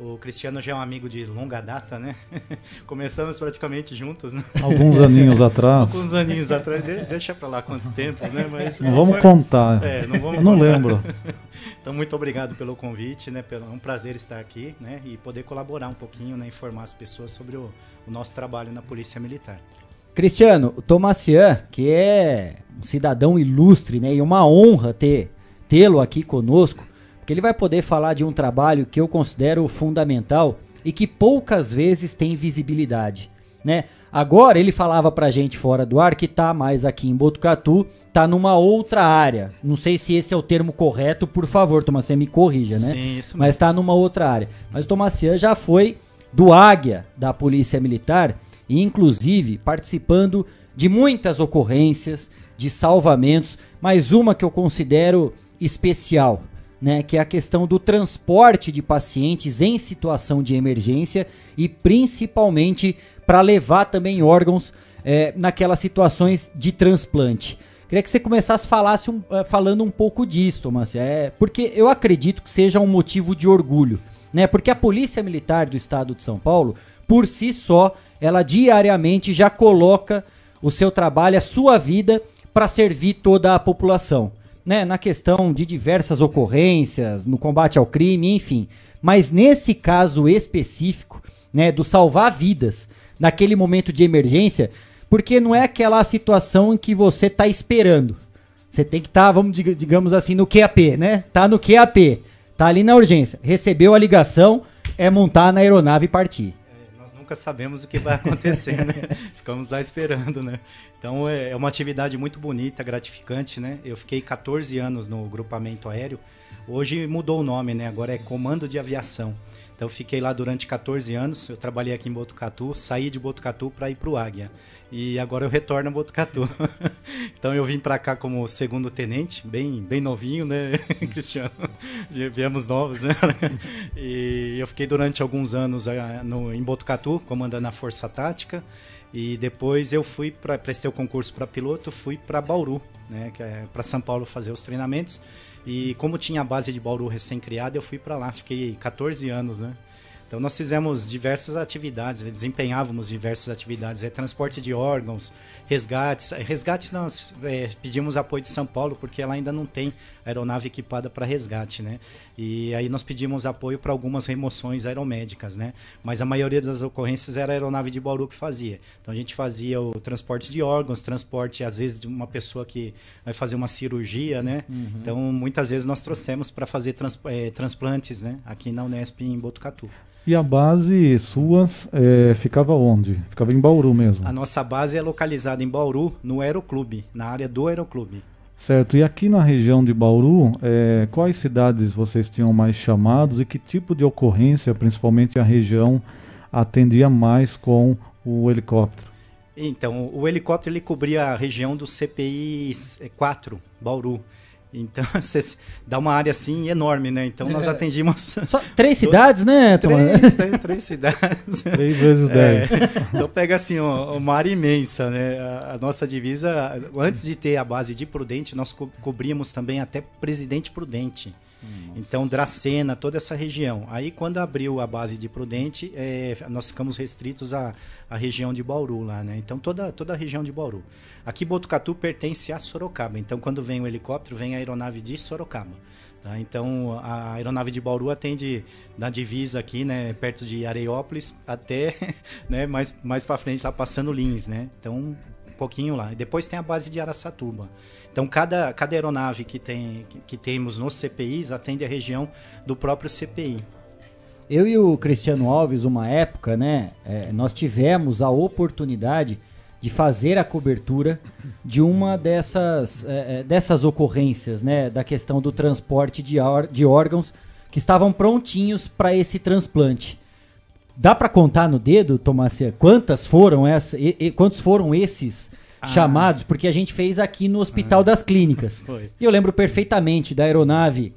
Speaker 12: O Cristiano já é um amigo de longa data, né? Começamos praticamente juntos, né?
Speaker 4: Alguns aninhos atrás.
Speaker 12: Alguns aninhos atrás, deixa pra lá quanto tempo, né?
Speaker 4: Mas, não vamos foi... contar.
Speaker 12: É, não vamos
Speaker 4: não lembro.
Speaker 12: Então, muito obrigado pelo convite, né? É um prazer estar aqui, né? E poder colaborar um pouquinho, né? Informar as pessoas sobre o, o nosso trabalho na Polícia Militar.
Speaker 3: Cristiano, o Tomacian, que é um cidadão ilustre, né? E uma honra ter tê-lo aqui conosco, porque ele vai poder falar de um trabalho que eu considero fundamental e que poucas vezes tem visibilidade, né? Agora ele falava pra gente fora do ar que tá mais aqui em Botucatu, tá numa outra área. Não sei se esse é o termo correto, por favor, Tomacian, me corrija, né?
Speaker 12: Sim, isso mesmo.
Speaker 3: Mas tá numa outra área. Mas o Tomacian já foi do Águia da Polícia Militar e inclusive participando de muitas ocorrências de salvamentos, mas uma que eu considero especial, né, que é a questão do transporte de pacientes em situação de emergência e principalmente para levar também órgãos é, naquelas situações de transplante. Queria que você começasse falasse um, uh, falando um pouco disso, Thomas, é, porque eu acredito que seja um motivo de orgulho, né? Porque a Polícia Militar do Estado de São Paulo, por si só, ela diariamente já coloca o seu trabalho, a sua vida para servir toda a população, né? Na questão de diversas ocorrências, no combate ao crime, enfim. Mas nesse caso específico, né, do salvar vidas naquele momento de emergência, porque não é aquela situação em que você está esperando. Você tem que estar, tá, vamos digamos assim, no QAP, né? Tá no QAP, tá ali na urgência, recebeu a ligação, é montar na aeronave e partir
Speaker 12: nunca sabemos o que vai acontecer, né? Ficamos lá esperando, né? Então é, é uma atividade muito bonita, gratificante, né? Eu fiquei 14 anos no grupamento aéreo. Hoje mudou o nome, né? Agora é Comando de Aviação. Então fiquei lá durante 14 anos. Eu trabalhei aqui em Botucatu, saí de Botucatu para ir para o Águia. E agora eu retorno a Botucatu. então eu vim para cá como segundo tenente, bem, bem novinho, né, Cristiano? Viemos novos, né? e eu fiquei durante alguns anos ah, no, em Botucatu, comandando a Força Tática. E depois eu fui para prestei o concurso para piloto, fui para Bauru, né, que é para São Paulo fazer os treinamentos. E como tinha a base de Bauru recém-criada, eu fui para lá, fiquei 14 anos, né? Então nós fizemos diversas atividades, né? desempenhávamos diversas atividades, é, transporte de órgãos, resgates. Resgate nós é, pedimos apoio de São Paulo porque ela ainda não tem aeronave equipada para resgate, né? E aí nós pedimos apoio para algumas remoções aeromédicas, né? Mas a maioria das ocorrências era a aeronave de Bauru que fazia. Então a gente fazia o transporte de órgãos, transporte às vezes de uma pessoa que vai fazer uma cirurgia, né? Uhum. Então muitas vezes nós trouxemos para fazer trans, é, transplantes, né? Aqui na Unesp em Botucatu.
Speaker 4: E a base suas é, ficava onde? Ficava em Bauru mesmo?
Speaker 12: A nossa base é localizada em Bauru, no Aeroclube, na área do Aeroclube.
Speaker 4: Certo. E aqui na região de Bauru, é, quais cidades vocês tinham mais chamados e que tipo de ocorrência, principalmente a região, atendia mais com o helicóptero?
Speaker 12: Então, o helicóptero ele cobria a região do CPI 4, Bauru. Então, você dá uma área assim enorme, né? Então, nós é. atendimos.
Speaker 3: Só três cidades, né,
Speaker 12: Três, três, três cidades.
Speaker 4: Três vezes é. dez. É.
Speaker 12: Então, pega assim, uma área imensa, né? A, a, nossa divisa, antes de ter a base de Prudente, nós co cobríamos também até Presidente Prudente. Então, Dracena, toda essa região. Aí, quando abriu a base de Prudente, é, nós ficamos restritos à, à região de Bauru lá, né? Então, toda, toda a região de Bauru. Aqui, Botucatu pertence a Sorocaba. Então, quando vem o helicóptero, vem a aeronave de Sorocaba. Tá? Então, a aeronave de Bauru atende na divisa aqui, né? Perto de Areiópolis, até né, mais, mais para frente, lá passando Lins, né? Então, pouquinho lá. E depois tem a base de Araçatuba. Então, cada, cada aeronave que, tem, que, que temos nos CPIs atende a região do próprio CPI.
Speaker 3: Eu e o Cristiano Alves, uma época, né, é, nós tivemos a oportunidade de fazer a cobertura de uma dessas, é, é dessas ocorrências, né, da questão do transporte de, de órgãos que estavam prontinhos para esse transplante. Dá para contar no dedo, Tomácia, quantas foram essa, e, e, quantos foram esses ah. chamados, porque a gente fez aqui no Hospital ah. das Clínicas. Foi. E eu lembro perfeitamente da aeronave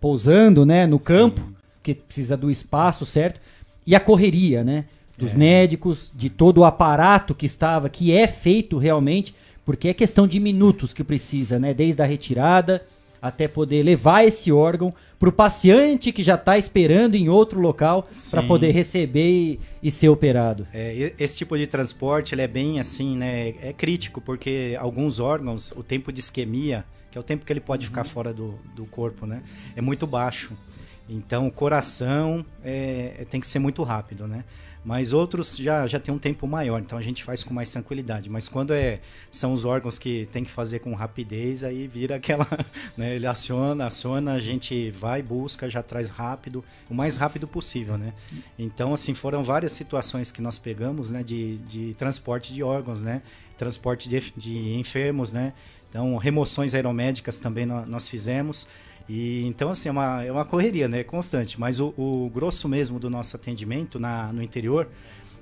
Speaker 3: pousando, né, no campo, Sim. que precisa do espaço, certo? E a correria, né, dos é. médicos, de todo o aparato que estava, que é feito realmente, porque é questão de minutos que precisa, né, desde a retirada até poder levar esse órgão para o paciente que já está esperando em outro local para poder receber e, e ser operado.
Speaker 12: É, esse tipo de transporte ele é bem assim, né? É crítico porque alguns órgãos, o tempo de isquemia, que é o tempo que ele pode uhum. ficar fora do, do corpo, né? É muito baixo. Então, o coração é, tem que ser muito rápido, né? Mas outros já, já tem um tempo maior, então a gente faz com mais tranquilidade. Mas quando é, são os órgãos que tem que fazer com rapidez, aí vira aquela. Né, ele aciona, aciona, a gente vai, busca, já traz rápido, o mais rápido possível, né? Então, assim, foram várias situações que nós pegamos, né, de, de transporte de órgãos, né? Transporte de, de enfermos, né? Então, remoções aeromédicas também nós fizemos. E então, assim, é uma, é uma correria, né? Constante. Mas o, o grosso mesmo do nosso atendimento na, no interior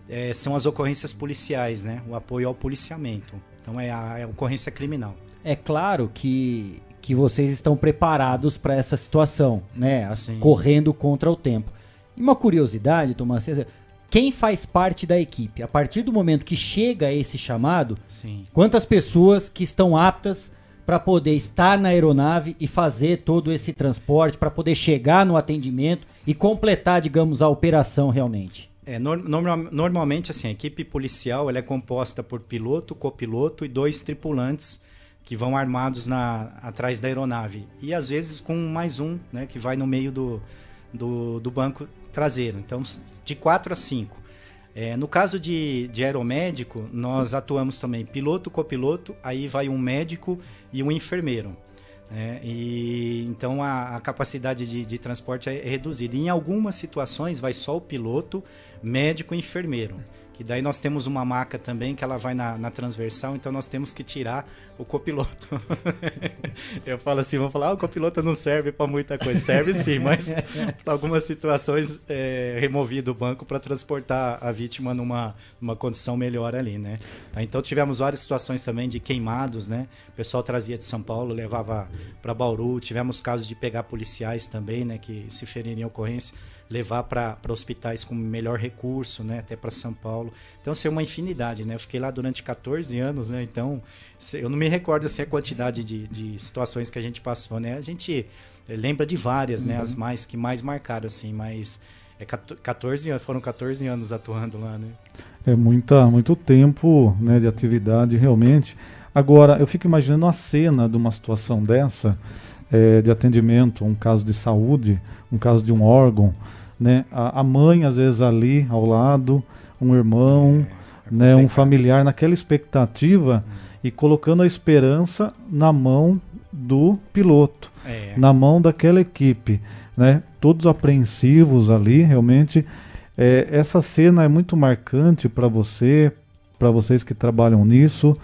Speaker 12: é, são as ocorrências policiais, né? O apoio ao policiamento. Então, é a, é a ocorrência criminal.
Speaker 3: É claro que, que vocês estão preparados para essa situação, né? Assim, correndo contra o tempo. E uma curiosidade, Tomás César, quem faz parte da equipe? A partir do momento que chega esse chamado, Sim. quantas pessoas que estão aptas para poder estar na aeronave e fazer todo esse transporte, para poder chegar no atendimento e completar, digamos, a operação realmente?
Speaker 12: É, normalmente, assim, a equipe policial ela é composta por piloto, copiloto e dois tripulantes que vão armados na, atrás da aeronave. E às vezes com mais um, né, que vai no meio do, do, do banco traseiro. Então, de quatro a cinco. É, no caso de, de aeromédico, nós atuamos também piloto, copiloto, aí vai um médico e um enfermeiro. Né? e então a, a capacidade de, de, transporte é reduzida. Em algumas situações vai só o piloto, médico e enfermeiro. Que daí nós temos uma maca também que ela vai na, na transversal, então nós temos que tirar o copiloto. eu falo assim, vou falar, ah, o copiloto não serve para muita coisa. Serve sim, mas para algumas situações é, removido do banco para transportar a vítima numa, numa condição melhor ali, né? Tá, então tivemos várias situações também de queimados, né? O pessoal trazia de São Paulo, levava para Bauru. Tivemos casos de pegar policiais também, né? Que se ferirem em ocorrência levar para hospitais com melhor recurso, né? Até para São Paulo. Então, assim, é uma infinidade, né? Eu fiquei lá durante 14 anos, né? Então, eu não me recordo, assim, a quantidade de, de situações que a gente passou, né? A gente lembra de várias, né? uhum. né? As mais, que mais marcaram, assim, mas... É 14 anos, foram 14 anos atuando lá, né?
Speaker 4: É muita, muito tempo né, de atividade, realmente. Agora, eu fico imaginando a cena de uma situação dessa, é, de atendimento, um caso de saúde, um caso de um órgão, né? A, a mãe às vezes ali ao lado, um irmão, é, é né? Um familiar naquela expectativa hum. e colocando a esperança na mão do piloto, é. na mão daquela equipe, né? Todos apreensivos ali, realmente. É, essa cena é muito marcante para você, para vocês que trabalham nisso.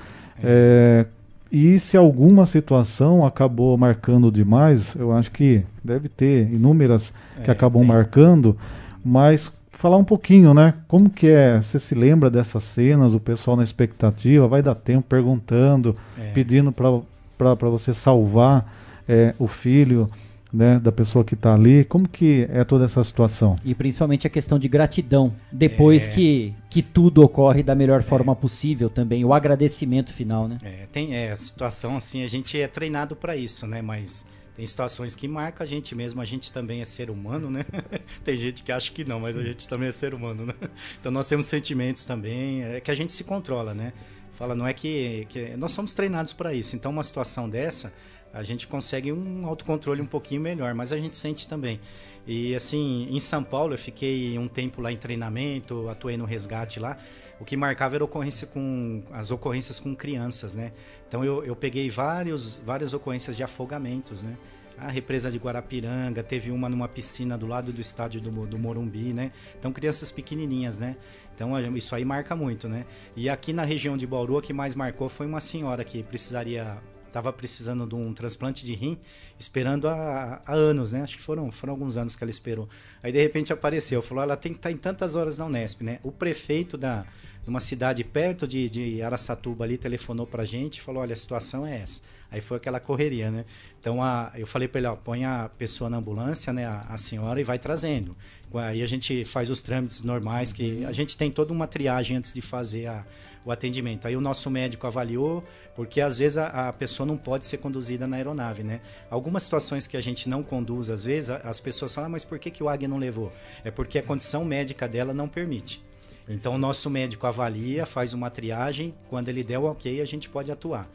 Speaker 4: É. é. e se alguma situação acabou marcando demais, eu acho que deve ter inúmeras que é, acabam tem. marcando, mas falar um pouquinho, né? Como que é? Você se lembra dessas cenas, o pessoal na expectativa, vai dar tempo perguntando, é. pedindo para para você salvar é, o filho né, da pessoa que está ali? Como que é toda essa situação?
Speaker 3: E principalmente a questão de gratidão, depois é. que, que tudo ocorre da melhor é. forma possível também, o agradecimento final, né?
Speaker 12: É, tem é, a situação assim, a gente é treinado para isso, né? Mas tem situações que marcam a gente mesmo, a gente também é ser humano, né? tem gente que acha que não, mas a gente também é ser humano, né? Então nós temos sentimentos também, é que a gente se controla, né? Fala, não é que, que nós somos treinados para isso. Então, uma situação dessa, a gente consegue um autocontrole um pouquinho melhor, mas a gente sente também. E assim, em São Paulo, eu fiquei um tempo lá em treinamento, atuei no resgate lá. O que marcava era ocorrência com as ocorrências com crianças, né? Então eu, eu peguei vários, várias ocorrências de afogamentos, né? A represa de Guarapiranga, teve uma numa piscina do lado do estádio do, do Morumbi, né? Então crianças pequenininhas, né? Então isso aí marca muito, né? E aqui na região de Bauru, o que mais marcou foi uma senhora que precisaria estava precisando de um transplante de rim, esperando há, há, anos, né? Acho que foram, foram alguns anos que ela esperou. Aí de repente apareceu, falou: ela tem que estar tá em tantas horas na Unesp, né? O prefeito da, de uma cidade perto de, de Araçatuba ali telefonou pra gente e falou: olha, a situação é essa. Aí foi aquela correria, né? Então a, eu falei para ele: ó, põe a pessoa na ambulância, né? A, a senhora e vai trazendo. Aí a gente faz os trâmites normais, que a gente tem toda uma triagem antes de fazer a, o atendimento. Aí o nosso médico avaliou, porque às vezes a, a, pessoa não pode ser conduzida na aeronave, né? Algumas situações que a gente não conduz, às vezes, a, as pessoas falam, ah, mas por que, que o Águia não levou? É porque a condição médica dela não permite. Então o nosso médico avalia, faz uma triagem, quando ele der o ok, a gente pode atuar.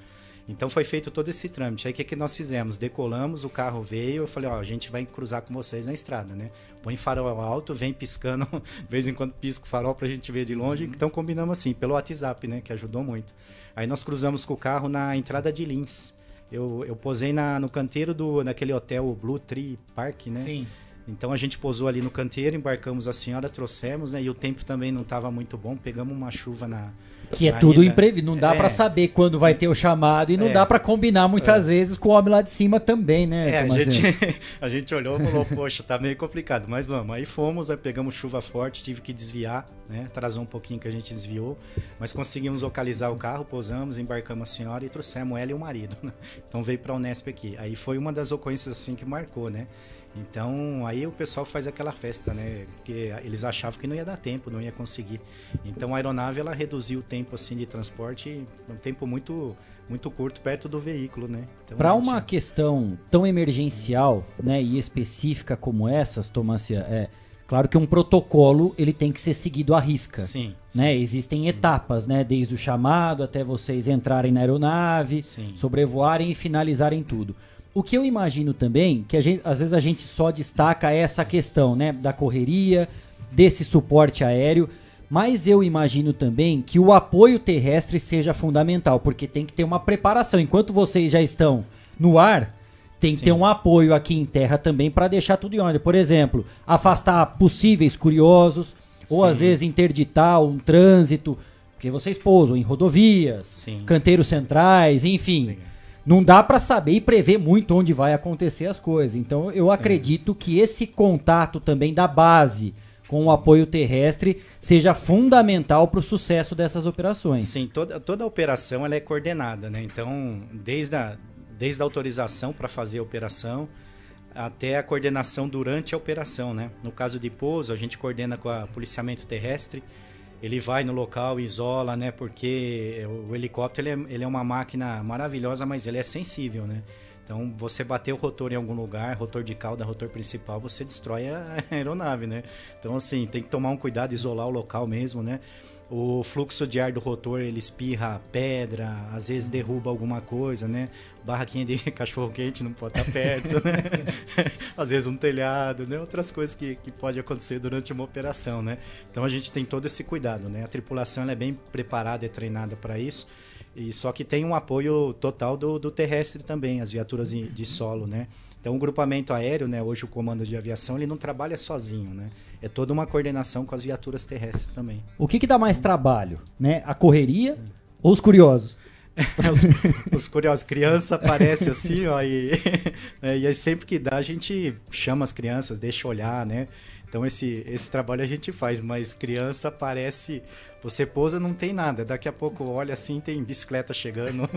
Speaker 12: Então foi feito todo esse trâmite. Aí o que, que nós fizemos? Decolamos, o carro veio, eu falei, ó, a gente vai cruzar com vocês na estrada, né? Põe farol alto, vem piscando, de vez em quando pisca o farol pra gente ver de longe. Uhum. Então combinamos assim, pelo WhatsApp, né? Que ajudou muito. Aí nós cruzamos com o carro na entrada de Lins. Eu, eu posei na, no canteiro do, naquele hotel Blue Tree Park, né? Sim. Então a gente posou ali no canteiro, embarcamos a senhora, trouxemos, né? E o tempo também não estava muito bom, pegamos uma chuva na,
Speaker 3: que é tudo imprevisto, não dá é. para saber quando vai ter o chamado e não é. dá para combinar muitas é. vezes com o homem lá de cima também, né?
Speaker 12: É, a gente, a gente olhou e falou, poxa, tá meio complicado, mas vamos. Aí fomos, aí pegamos chuva forte, tive que desviar, né? Atrasou um pouquinho que a gente desviou, mas conseguimos localizar o carro, pousamos, embarcamos a senhora e trouxemos ela e o marido. Né? Então veio para Unesp aqui. Aí foi uma das ocorrências assim que marcou, né? Então aí o pessoal faz aquela festa, né? Porque eles achavam que não ia dar tempo, não ia conseguir. Então a aeronave ela reduziu o tempo assim de transporte, um tempo muito muito curto perto do veículo, né?
Speaker 3: Então, Para uma questão tão emergencial, né, e específica como essas, Tomácia, é claro que um protocolo ele tem que ser seguido à risca. Sim. Né? Sim. Existem etapas, né? Desde o chamado até vocês entrarem na aeronave, sim. sobrevoarem e finalizarem tudo. O que eu imagino também, que gente, às vezes a gente só destaca essa questão, né, da correria, desse suporte aéreo, mas eu imagino também que o apoio terrestre seja fundamental, porque tem que ter uma preparação. Enquanto vocês já estão no ar, tem Sim. que ter um apoio aqui em terra também para deixar tudo em ordem. Por exemplo, afastar possíveis curiosos, Sim. ou às vezes interditar um trânsito, porque vocês pousam em rodovias, Sim. canteiros centrais, enfim. Legal não dá para saber e prever muito onde vai acontecer as coisas. Então eu acredito é. que esse contato também da base com o apoio terrestre seja fundamental para o sucesso dessas operações.
Speaker 12: Sim, toda, toda a operação ela é coordenada, né? Então, desde a, desde a autorização para fazer a operação até a coordenação durante a operação, né? No caso de pouso, a gente coordena com a policiamento terrestre, ele vai no local, isola, né? Porque o helicóptero ele é, ele é uma máquina maravilhosa, mas ele é sensível, né? Então, você bater o rotor em algum lugar, rotor de cauda, rotor principal, você destrói a aeronave, né? Então, assim, tem que tomar um cuidado, isolar o local mesmo, né? O fluxo de ar do rotor, ele espirra pedra, às vezes derruba alguma coisa, né? Barraquinha de cachorro-quente não pode estar perto, né? às vezes um telhado, né? Outras coisas que, que pode acontecer durante uma operação, né? Então a gente tem todo esse cuidado, né? A tripulação é bem preparada e treinada para isso. E só que tem um apoio total do, do terrestre também, as viaturas de, de solo, né? Então, o grupamento aéreo, né, hoje o comando de aviação, ele não trabalha sozinho, né? É toda uma coordenação com as viaturas terrestres também.
Speaker 3: O que, que dá mais trabalho, né? A correria ou os curiosos?
Speaker 12: os, os, curiosos, criança aparece assim, ó, e, né, e aí sempre que dá a gente chama as crianças, deixa olhar, né? Então esse, esse trabalho a gente faz, mas criança aparece você pousa, não tem nada. Daqui a pouco olha assim, tem bicicleta chegando,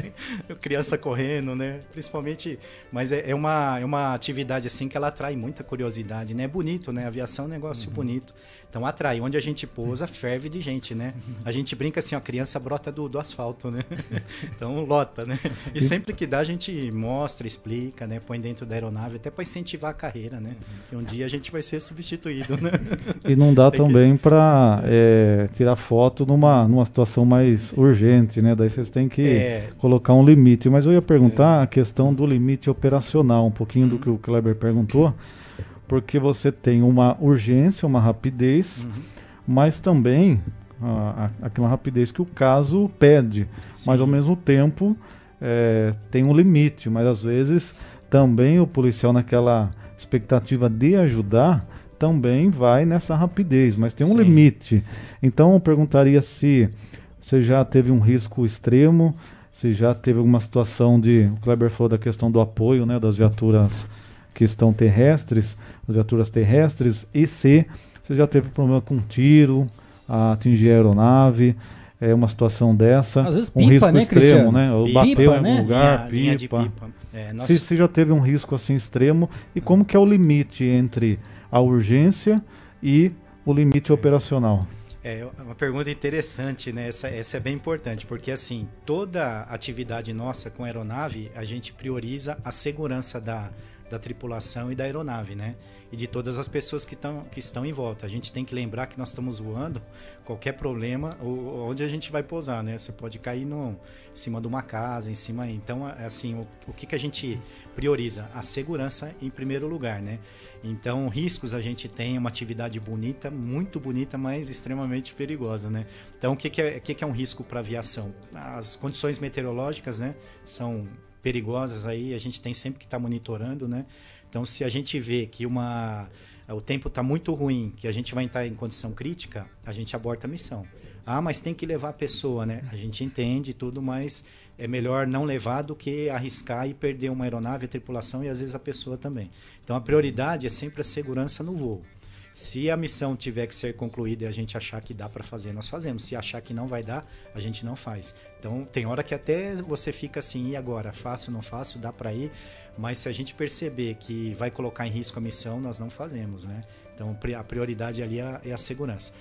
Speaker 12: criança correndo, né? Principalmente, mas é, é, uma, é uma atividade assim que ela atrai muita curiosidade, né? É bonito, né? Aviação é um negócio uhum. bonito. Então atrai. Onde a gente pousa, ferve de gente, né? A gente brinca assim, a criança brota do, do asfalto, né? Então lota, né? E sempre que dá, a gente mostra, explica, né? Põe dentro da aeronave, até para incentivar a carreira, né? Que um dia a gente vai ser substituído, né?
Speaker 4: E não dá também que... para é, tirar foto numa, numa situação mais urgente, né? Daí vocês têm que é... colocar um limite. Mas eu ia perguntar é... a questão do limite operacional, um pouquinho do que o Kleber perguntou porque você tem uma urgência, uma rapidez, uhum. mas também a, a, aquela rapidez que o caso pede. Sim. Mas ao mesmo tempo é, tem um limite, mas às vezes também o policial naquela expectativa de ajudar também vai nessa rapidez, mas tem um Sim. limite. Então eu perguntaria se você já teve um risco extremo, se já teve alguma situação de. O Kleber falou da questão do apoio né, das viaturas que estão terrestres, as viaturas terrestres, e se você já teve problema com tiro, a atingir a aeronave, é uma situação dessa,
Speaker 3: Às vezes
Speaker 4: um
Speaker 3: pipa,
Speaker 4: risco
Speaker 3: né,
Speaker 4: extremo, né? Ou
Speaker 3: pipa,
Speaker 4: bateu em algum
Speaker 3: né?
Speaker 4: lugar,
Speaker 12: Linha,
Speaker 4: pipa.
Speaker 12: linha pipa. É, nós...
Speaker 4: se, se já teve um risco assim extremo e como que é o limite entre a urgência e o limite operacional?
Speaker 12: É uma pergunta interessante, né? Essa, essa é bem importante, porque assim, toda atividade nossa com aeronave, a gente prioriza a segurança da, da tripulação e da aeronave, né? E de todas as pessoas que, tão, que estão em volta. A gente tem que lembrar que nós estamos voando, qualquer problema, onde a gente vai pousar, né? Você pode cair no, em cima de uma casa, em cima. Então, é assim, o, o que, que a gente prioriza? A segurança em primeiro lugar, né? Então, riscos a gente tem, uma atividade bonita, muito bonita, mas extremamente perigosa, né? Então, o que, que, é, o que, que é um risco para aviação? As condições meteorológicas, né? São perigosas aí, a gente tem sempre que estar tá monitorando, né? Então, se a gente vê que uma o tempo está muito ruim, que a gente vai entrar em condição crítica, a gente aborta a missão. Ah, mas tem que levar a pessoa, né? A gente entende tudo, mas é melhor não levar do que arriscar e perder uma aeronave, a tripulação e às vezes a pessoa também. Então a prioridade é sempre a segurança no voo. Se a missão tiver que ser concluída e a gente achar que dá para fazer, nós fazemos. Se achar que não vai dar, a gente não faz. Então tem hora que até você fica assim, e agora? Faço, não faço? Dá para ir? Mas se a gente perceber que vai colocar em risco a missão, nós não fazemos, né? Então a prioridade ali é, é a segurança.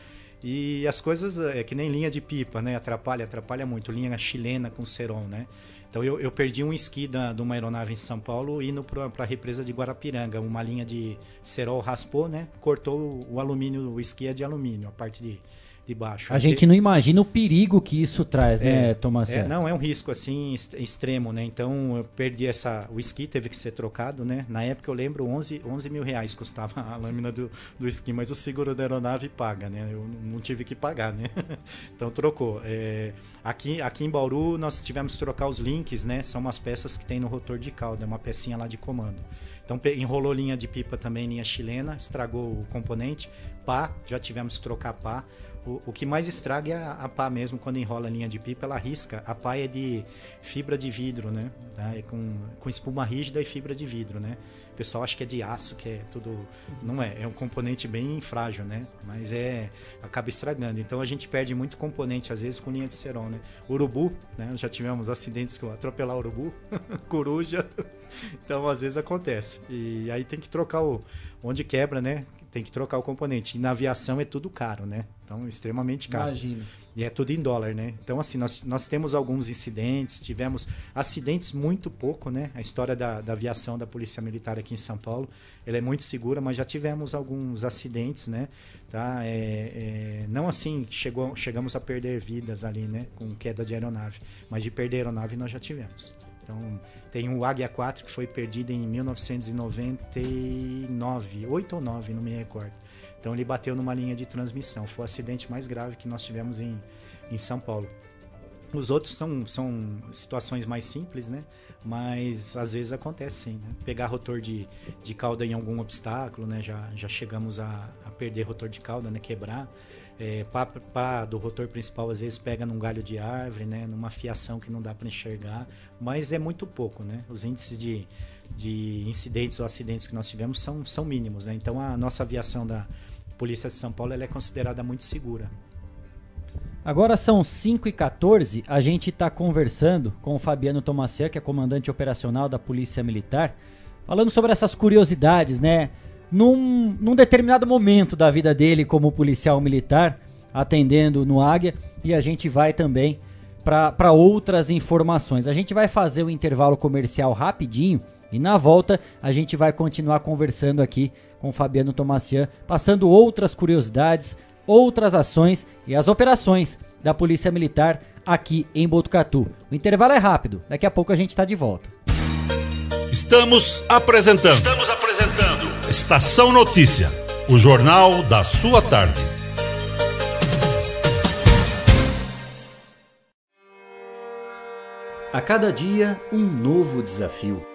Speaker 12: E as coisas é que nem linha de pipa, né? Atrapalha, atrapalha muito. Linha chilena com Ceron, né? Então eu, eu perdi um esqui de uma aeronave em São Paulo indo para a represa de Guarapiranga. Uma linha de cerol raspou, né? Cortou o, o alumínio, o esqui é de alumínio, a parte de, de baixo.
Speaker 3: A gente não imagina o perigo que isso traz, né, é, Tomás?
Speaker 12: É, não, é um risco assim extremo, né? Então eu perdi essa. O esqui teve que ser trocado, né? Na época eu lembro 11, 11 mil reais custava a lâmina do, do esqui, mas o seguro da aeronave paga, né? Eu não tive que pagar, né? então trocou. É, aqui, aqui em Bauru nós tivemos que trocar os links, né? São umas peças que tem no rotor de cauda, é uma pecinha lá de comando. Então enrolou linha de pipa também, linha chilena, estragou o componente. Pá, já tivemos que trocar pá. O, o que mais estraga é a, a, pá mesmo, quando enrola a linha de pipa, ela risca. A pá é de fibra de vidro, né? Tá? É com, com espuma rígida e fibra de vidro, né? O pessoal acha que é de aço, que é tudo. Não é, é um componente bem frágil, né? Mas é. acaba estragando. Então a gente perde muito componente, às vezes, com linha de cerol, né? Urubu, né? Já tivemos acidentes com atropelar urubu, coruja. Então às vezes acontece. E aí tem que trocar o. Onde quebra, né? Tem que trocar o componente. E na aviação é tudo caro, né? Então, extremamente caro.
Speaker 3: Imagina.
Speaker 12: E é tudo em dólar, né? Então, assim, nós, nós temos alguns incidentes, tivemos acidentes muito pouco, né? A história da, da aviação da Polícia Militar aqui em São Paulo, ela é muito segura, mas já tivemos alguns acidentes, né? Tá? É, é, não assim, chegou, chegamos a perder vidas ali, né? Com queda de aeronave, mas de perder aeronave nós já tivemos. Então, tem o Águia 4 que foi perdido em 1999, 8 ou 9, não me recordo. Então ele bateu numa linha de transmissão. Foi o acidente mais grave que nós tivemos em, em São Paulo. Os outros são, são situações mais simples, né? Mas às vezes acontece sim, né? Pegar rotor de, de cauda em algum obstáculo, né? Já, já chegamos a, a perder rotor de cauda, né? Quebrar. É, pá, pá do rotor principal às vezes pega num galho de árvore, né? Numa fiação que não dá para enxergar. Mas é muito pouco, né? Os índices de, de incidentes ou acidentes que nós tivemos são, são mínimos, né? Então a nossa aviação da Polícia de São Paulo ela é considerada muito segura.
Speaker 3: Agora são 5 e 14 a gente está conversando com o Fabiano Tomassian, que é comandante operacional da Polícia Militar, falando sobre essas curiosidades, né? Num, num determinado momento da vida dele como policial militar, atendendo no Águia, e a gente vai também para outras informações. A gente vai fazer o intervalo comercial rapidinho e na volta a gente vai continuar conversando aqui com Fabiano Tomassian, passando outras curiosidades, outras ações e as operações da Polícia Militar aqui em Botucatu. O intervalo é rápido, daqui a pouco a gente está de volta.
Speaker 6: Estamos apresentando.
Speaker 2: Estamos apresentando.
Speaker 6: Estação Notícia, o jornal da sua tarde.
Speaker 3: A cada dia, um novo desafio.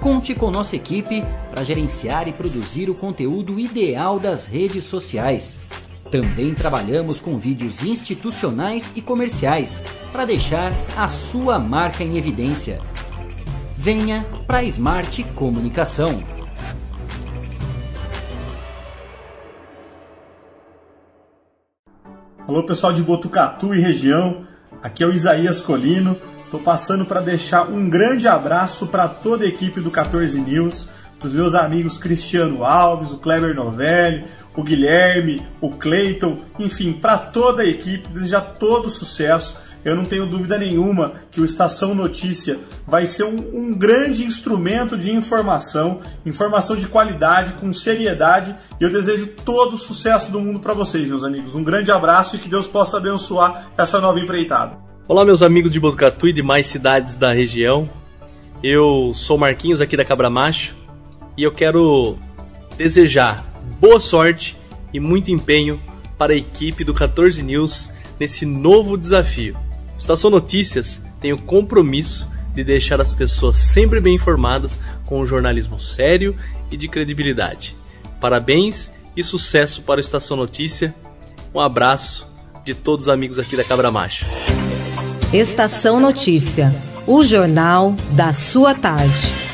Speaker 3: Conte com nossa equipe para gerenciar e produzir o conteúdo ideal das redes sociais. Também trabalhamos com vídeos institucionais e comerciais para deixar a sua marca em evidência. Venha para a Smart Comunicação.
Speaker 13: Alô pessoal de Botucatu e região, aqui é o Isaías Colino. Estou passando para deixar um grande abraço para toda a equipe do 14 News, para os meus amigos Cristiano Alves, o Kleber Novelli, o Guilherme, o Cleiton, enfim, para toda a equipe, desejar todo sucesso. Eu não tenho dúvida nenhuma que o Estação Notícia vai ser um, um, grande instrumento de informação, informação de qualidade, com seriedade. E eu desejo todo o sucesso do mundo para vocês, meus amigos. Um grande abraço e que Deus possa abençoar essa nova empreitada.
Speaker 14: Olá, meus amigos de Botucatu e demais cidades da região. Eu sou Marquinhos aqui da Cabra Macho e eu quero desejar boa sorte e muito empenho para a equipe do 14 News nesse novo desafio. Estação Notícias tem o compromisso de deixar as pessoas sempre bem informadas com um jornalismo sério e de credibilidade. Parabéns e sucesso para o Estação Notícia. Um abraço de todos os amigos aqui da Cabra Macho.
Speaker 5: Estação Notícia, o jornal da sua tarde.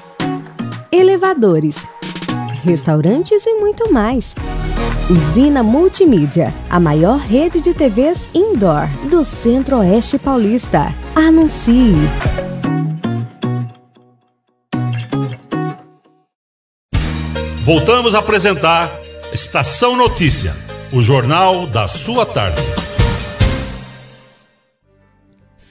Speaker 9: elevadores, restaurantes e muito mais. Usina Multimídia, a maior rede de TVs indoor do Centro-Oeste Paulista. Anuncie!
Speaker 6: Voltamos a apresentar Estação Notícia, o jornal da sua tarde.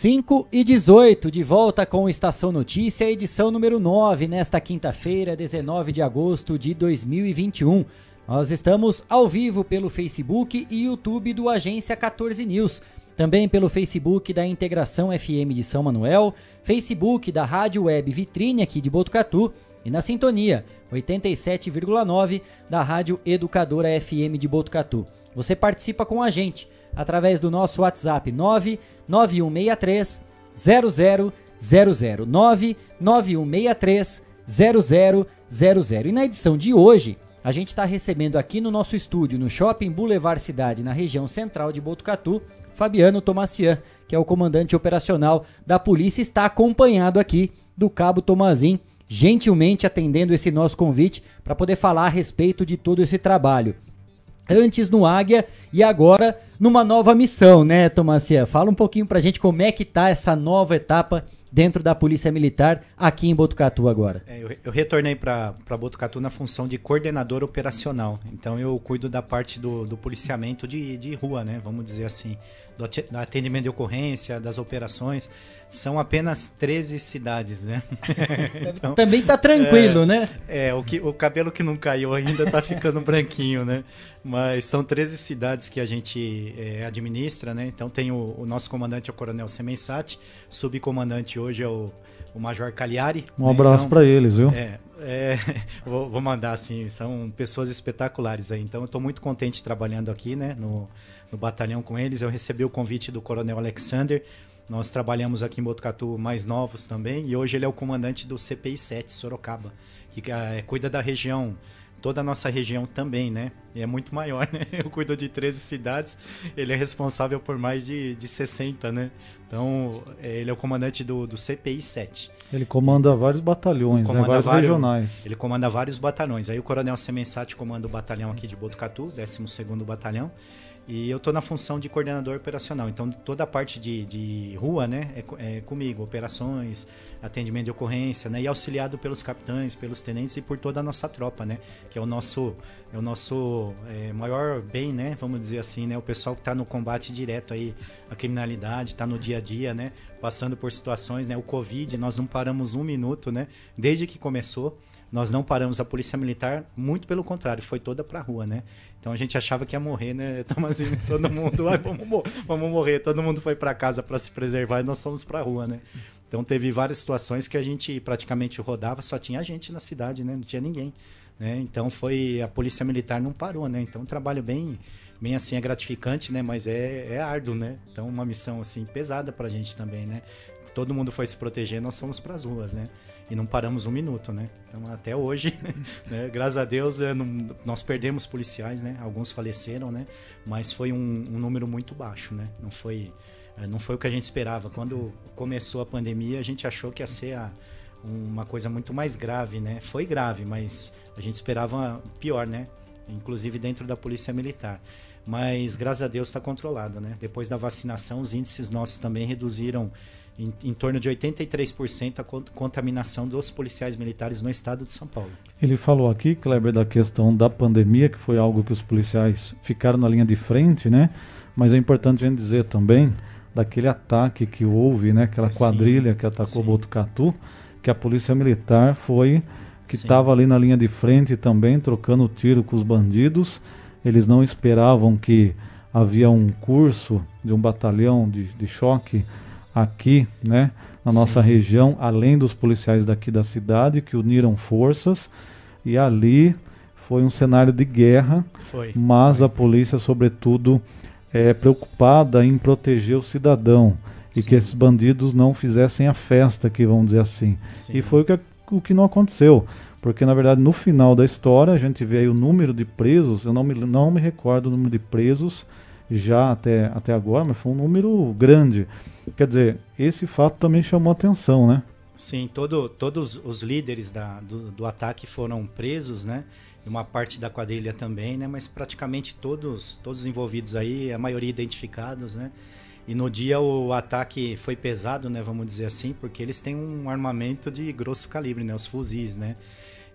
Speaker 3: 5 e 18, de volta com Estação Notícia, edição número 9, nesta quinta-feira, 19 de agosto de 2021. Nós estamos ao vivo pelo Facebook e YouTube do Agência 14 News. Também pelo Facebook da Integração FM de São Manuel, Facebook da Rádio Web Vitrine aqui de Botucatu e na sintonia 87,9 da Rádio Educadora FM de Botucatu. Você participa com a gente através do nosso WhatsApp 99163 0000 99163 0000. E na edição de hoje, a gente está recebendo aqui no nosso estúdio, no Shopping Boulevard Cidade, na região central de Botucatu, Fabiano Tomacian, que é o comandante operacional da polícia, está acompanhado aqui do Cabo Tomazin, gentilmente atendendo esse nosso convite para poder falar a respeito de todo esse trabalho. Antes no Águia e agora numa nova missão, né, Tomacia? Fala um pouquinho pra gente como é que tá essa nova etapa dentro da Polícia Militar aqui em Botucatu agora.
Speaker 12: É, eu, eu, retornei para Botucatu na função de coordenador operacional. Então eu cuido da parte do, do policiamento de, de rua, né? Vamos dizer assim. Do atendimento de ocorrência, das operações. São apenas 13 cidades, né?
Speaker 3: então, Também tá tranquilo,
Speaker 12: é,
Speaker 3: né?
Speaker 12: É, o, que, o cabelo que não caiu ainda tá ficando branquinho, né? Mas são 13 cidades que a gente é, administra, né? Então tem o, o, nosso comandante, é o Coronel Semensati, subcomandante hoje é o, o Major Cagliari.
Speaker 4: Um né? abraço então, para eles, viu?
Speaker 12: É, é vou, vou, mandar assim, são pessoas espetaculares aí. Então eu estou muito contente trabalhando aqui, né? No, no batalhão com eles. Eu recebi o convite do Coronel Alexander nós trabalhamos aqui em Botucatu mais novos também e hoje ele é o comandante do CPI 7 Sorocaba, que é, cuida da região, toda a nossa região também, né? E é muito maior, né? Eu cuido de 13 cidades, ele é responsável por mais de, de 60, né? Então, é, ele é o comandante do, do CPI 7.
Speaker 4: Ele comanda vários batalhões, né? vários, vários, regionais.
Speaker 12: Ele comanda vários batalhões. Aí o Coronel Semensati comanda o batalhão aqui de Botucatu, 12º Batalhão. E eu estou na função de coordenador operacional. Então, toda a parte de, de rua, né, é, é, comigo. Operações, atendimento de ocorrência, né, e auxiliado pelos capitães, pelos tenentes e por toda a nossa tropa, né, que é o nosso, é o nosso é, maior bem, né, vamos dizer assim, né, o pessoal que está no combate direto aí à criminalidade, está no dia a dia, né, passando por situações, né, o Covid, nós não paramos um minuto, né, desde que começou. Nós não paramos a polícia militar, muito pelo contrário, foi toda para a rua, né? Então a gente achava que ia morrer, né? Tomazinho, todo mundo, ai, vamos, vamos morrer, todo mundo foi para casa para se preservar e nós fomos para a rua, né? Então teve várias situações que a gente praticamente rodava, só tinha gente na cidade, né? Não tinha ninguém, né? Então foi a polícia militar não parou, né? Então um trabalho bem bem assim é gratificante, né? Mas é, é árduo, né? Então uma missão assim pesada para a gente também, né? Todo mundo foi se proteger, nós fomos para as ruas, né? E não paramos um minuto, né? Então até hoje, né? graças a Deus, é, não, nós perdemos policiais, né? Alguns faleceram, né? Mas foi um, um número muito baixo, né? Não foi, é, não foi o que a gente esperava. Quando começou a pandemia, a gente achou que ia ser a, uma coisa muito mais grave, né? Foi grave, mas a gente esperava pior, né? Inclusive dentro da polícia militar. Mas graças a Deus está controlado, né? Depois da vacinação, os índices nossos também reduziram em, em torno de 83% a contaminação dos policiais militares no estado de São Paulo.
Speaker 4: Ele falou aqui, Kleber, da questão da pandemia, que foi algo que os policiais ficaram na linha de frente, né? Mas é importante a gente dizer também daquele ataque que houve, né? Aquela quadrilha que atacou Sim. Botucatu, que a polícia militar foi que estava ali na linha de frente também trocando tiro com os bandidos. Eles não esperavam que havia um curso de um batalhão de, de choque aqui, né, na nossa Sim. região, além dos policiais daqui da cidade que uniram forças e ali foi um cenário de guerra, foi, mas foi. a polícia, sobretudo, é preocupada em proteger o cidadão e Sim. que esses bandidos não fizessem a festa, que vamos dizer assim. Sim. E foi o que, o que não aconteceu. Porque, na verdade, no final da história, a gente vê aí o número de presos, eu não me, não me recordo o número de presos já até, até agora, mas foi um número grande. Quer dizer, esse fato também chamou atenção, né?
Speaker 12: Sim, todo, todos os líderes da, do, do ataque foram presos, né? uma parte da quadrilha também, né? Mas praticamente todos, todos envolvidos aí, a maioria identificados, né? E no dia o ataque foi pesado, né? Vamos dizer assim, porque eles têm um armamento de grosso calibre, né? Os fuzis, né?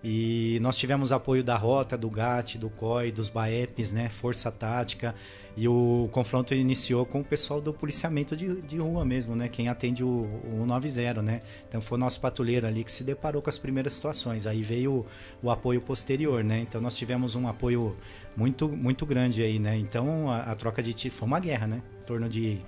Speaker 12: E nós tivemos apoio da Rota, do GAT, do COI, dos BAEPs, né? Força Tática. E o confronto iniciou com o pessoal do policiamento de, de rua mesmo, né? Quem atende o, o 190, né? Então foi o nosso patrulheiro ali que se deparou com as primeiras situações. Aí veio o, o apoio posterior, né? Então nós tivemos um apoio muito, muito grande aí, né? Então a, a troca de tiro foi uma guerra, né? Em torno de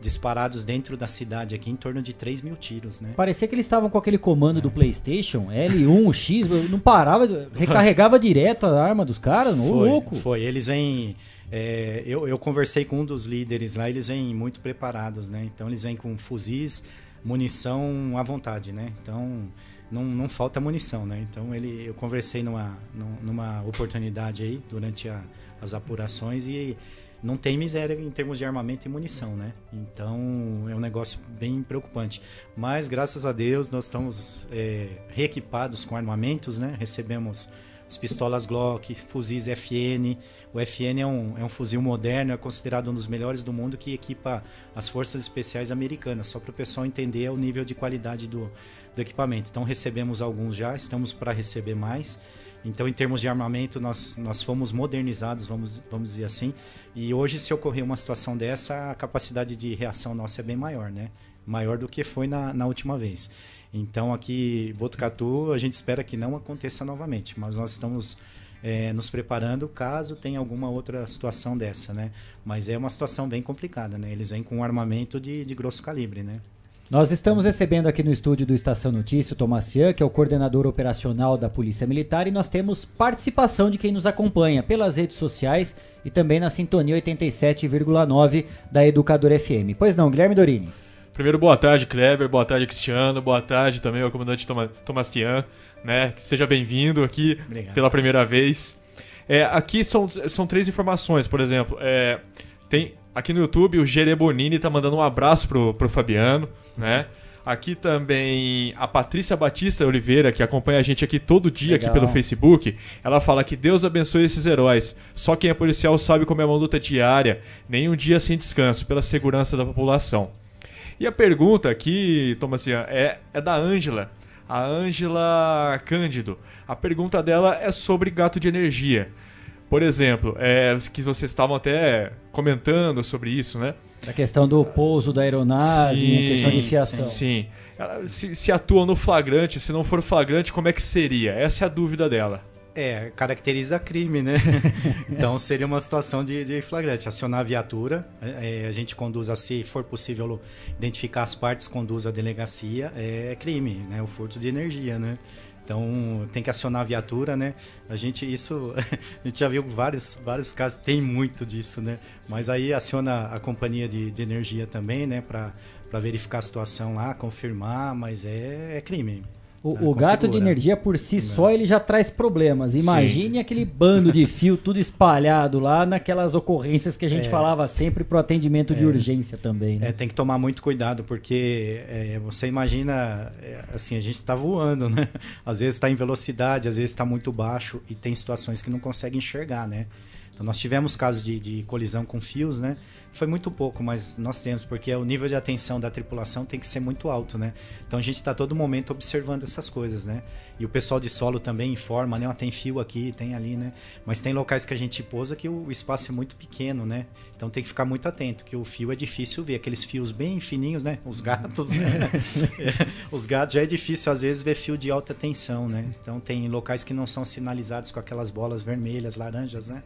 Speaker 12: disparados dentro da cidade aqui em torno de 3 mil tiros, né?
Speaker 3: Parecia que eles estavam com aquele comando é. do Playstation, L1, X, não parava, recarregava direto a arma dos caras, não, louco.
Speaker 12: Foi, eles vêm é, eu, eu conversei com um dos líderes lá, eles vêm muito preparados, né? Então eles vêm com fuzis, munição à vontade, né? Então não, não falta munição, né? Então ele, eu conversei numa, numa oportunidade aí durante a, as apurações e não tem miséria em termos de armamento e munição, né? Então é um negócio bem preocupante. Mas graças a Deus nós estamos é, reequipados com armamentos, né? Recebemos as pistolas Glock, fuzis FN. O FN é um, é um fuzil moderno, é considerado um dos melhores do mundo que equipa as forças especiais americanas, só para o pessoal entender o nível de qualidade do, do equipamento. Então recebemos alguns já, estamos para receber mais. Então, em termos de armamento, nós, nós fomos modernizados, vamos, vamos dizer assim. E hoje, se ocorrer uma situação dessa, a capacidade de reação nossa é bem maior, né? Maior do que foi na, na última vez. Então aqui Botucatu a gente espera que não aconteça novamente, mas nós estamos é, nos preparando caso tenha alguma outra situação dessa, né? Mas é uma situação bem complicada, né? Eles vêm com um armamento de, de grosso calibre, né?
Speaker 3: Nós estamos recebendo aqui no estúdio do Estação Notícia o Tomacian, que é o coordenador operacional da Polícia Militar, e nós temos participação de quem nos acompanha pelas redes sociais e também na sintonia 87,9 da Educador FM. Pois não, Guilherme Dorini?
Speaker 15: Primeiro, boa tarde, Kleber, boa tarde, Cristiano, boa tarde também ao comandante Tomastian, né? Seja bem-vindo aqui Obrigado. pela primeira vez. É, aqui são, são três informações, por exemplo, é, tem aqui no YouTube o Gere Bonini tá mandando um abraço pro, pro Fabiano, né? Aqui também a Patrícia Batista Oliveira, que acompanha a gente aqui todo dia Legal. aqui pelo Facebook. Ela fala que Deus abençoe esses heróis. Só quem é policial sabe como é uma luta diária, nem um dia sem descanso, pela segurança da população. E a pergunta aqui, Tomasian, é, é da Ângela. A Ângela Cândido. A pergunta dela é sobre gato de energia. Por exemplo, é, que vocês estavam até comentando sobre isso, né?
Speaker 3: A questão do pouso da aeronave, sim, a questão de fiação.
Speaker 15: Sim, sim. Se, se atua no flagrante, se não for flagrante, como é que seria? Essa é a dúvida dela.
Speaker 12: É, caracteriza crime, né? então seria uma situação de, de flagrante. Acionar a viatura, é, a gente conduz a, se for possível identificar as partes, conduz a delegacia, é crime, né? O furto de energia, né? Então tem que acionar a viatura, né? A gente isso a gente já viu vários vários casos tem muito disso, né? Mas aí aciona a companhia de, de energia também, né? Para verificar a situação lá, confirmar, mas é, é crime.
Speaker 3: O, o gato de energia por si só ele já traz problemas. Imagine Sim. aquele bando de fio tudo espalhado lá naquelas ocorrências que a gente é. falava sempre para o atendimento é. de urgência também. Né?
Speaker 12: É, tem que tomar muito cuidado porque é, você imagina é, assim a gente está voando, né? Às vezes está em velocidade, às vezes está muito baixo e tem situações que não consegue enxergar, né? Então nós tivemos casos de, de colisão com fios, né? Foi muito pouco, mas nós temos, porque o nível de atenção da tripulação tem que ser muito alto, né? Então a gente está todo momento observando essas coisas, né? E o pessoal de solo também informa, né? tem fio aqui, tem ali, né? Mas tem locais que a gente pousa que o espaço é muito pequeno, né? Então tem que ficar muito atento, que o fio é difícil ver, aqueles fios bem fininhos, né? Os gatos, né? é, os gatos já é difícil às vezes ver fio de alta tensão, né? Então tem locais que não são sinalizados com aquelas bolas vermelhas, laranjas, né?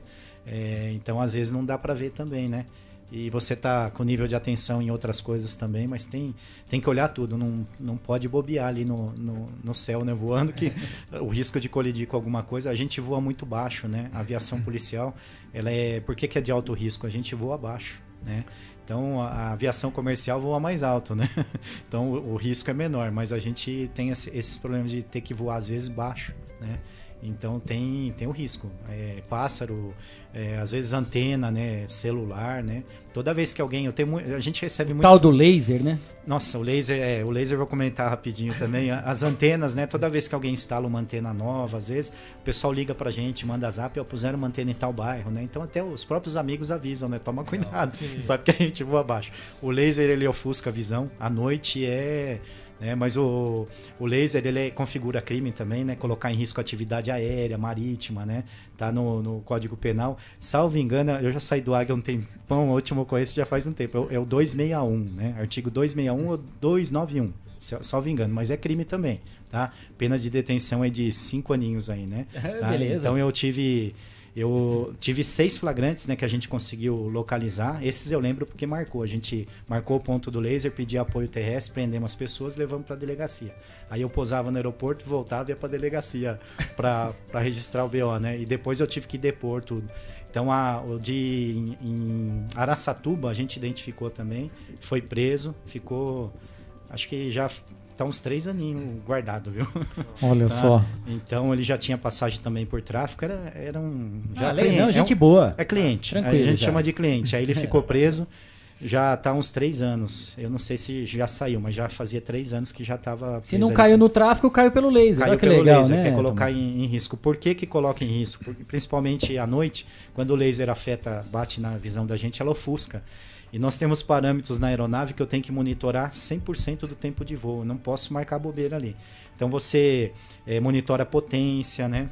Speaker 12: É, então às vezes não dá para ver também, né? E você tá com nível de atenção em outras coisas também, mas tem, tem que olhar tudo, não, não pode bobear ali no, no, no céu, né, voando, que o risco de colidir com alguma coisa, a gente voa muito baixo, né? A aviação policial, ela é, por que, que é de alto risco? A gente voa baixo, né? Então a aviação comercial voa mais alto, né? Então o, o risco é menor, mas a gente tem esse, esses problemas de ter que voar às vezes baixo, né? Então tem, tem o risco. É, pássaro, é, às vezes antena, né, celular, né. Toda vez que alguém, eu tenho, a gente recebe muito.
Speaker 3: Tal do laser, né?
Speaker 12: Nossa, o laser, é, o laser vou comentar rapidinho também. As antenas, né? Toda vez que alguém instala uma antena nova, às vezes o pessoal liga pra gente, manda zap, ó, puseram uma antena em tal bairro, né? Então até os próprios amigos avisam, né? Toma cuidado, Não, sabe que a gente voa abaixo. O laser ele ofusca a visão. À noite é né? Mas o, o laser ele configura crime também, né? Colocar em risco atividade aérea, marítima, né? Tá no, no Código Penal. Salvo engano, eu já saí do Águia um tempão, o último ocorrência já faz um tempo. É o 261, né? Artigo 261 ou 291 salvo engano, mas é crime também, tá? Pena de detenção é de cinco aninhos aí, né? Tá?
Speaker 3: Beleza.
Speaker 12: Então eu tive eu tive seis flagrantes né, que a gente conseguiu localizar. Esses eu lembro porque marcou. A gente marcou o ponto do laser, pedia apoio terrestre, prendemos as pessoas, levamos para a delegacia. Aí eu posava no aeroporto, voltava e ia para a delegacia para registrar o BO, né? E depois eu tive que depor tudo. Então, a, o de em, em Araçatuba a gente identificou também, foi preso, ficou, acho que já tá uns três aninhos guardado, viu?
Speaker 4: Olha
Speaker 12: tá?
Speaker 4: só.
Speaker 12: Então ele já tinha passagem também por tráfico, era, era um. Já
Speaker 3: Ah,
Speaker 12: cliente,
Speaker 3: não,
Speaker 12: é
Speaker 3: gente
Speaker 12: um-
Speaker 3: boa.
Speaker 12: É cliente.
Speaker 3: Tranquilo
Speaker 12: a gente
Speaker 3: já.
Speaker 12: chama de cliente. Aí ele ficou preso, já tá uns três anos. Eu não sei se já saiu, mas já fazia três anos que já estava.
Speaker 3: Se não caiu no tráfico, caiu pelo laser.
Speaker 12: Caiu
Speaker 3: Olha que
Speaker 12: pelo
Speaker 3: legal,
Speaker 12: laser,
Speaker 3: né?
Speaker 12: quer colocar em, em risco. Por que, que coloca em risco? Porque, principalmente à noite, quando o laser afeta, bate na visão da gente, ela ofusca. E nós temos parâmetros na aeronave que eu tenho que monitorar 100% do tempo de voo. Eu não posso marcar bobeira ali. Então você eh, monitora a potência, né?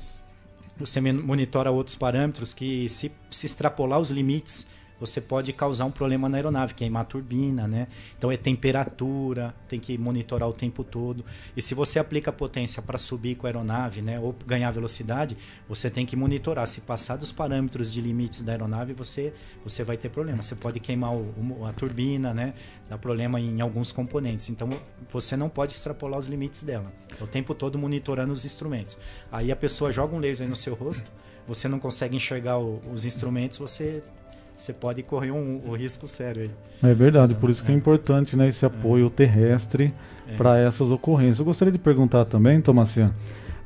Speaker 12: Você monitora outros parâmetros que, se, se extrapolar os limites, você pode causar um problema na aeronave, queimar a turbina, né? Então é temperatura, tem que monitorar o tempo todo. E se você aplica potência para subir com a aeronave, né, ou ganhar velocidade, você tem que monitorar. Se passar dos parâmetros de limites da aeronave, você, você vai ter problema. Você pode queimar o- a turbina, né? Dá problema em alguns componentes. Então você não pode extrapolar os limites dela. É O tempo todo monitorando os instrumentos. Aí a pessoa joga um laser no seu rosto, você não consegue enxergar o- os instrumentos, você você pode correr um, um risco sério aí.
Speaker 4: É verdade, por isso que é importante né, esse apoio terrestre
Speaker 12: É.
Speaker 4: para essas ocorrências. Eu gostaria de perguntar também, Tomacian,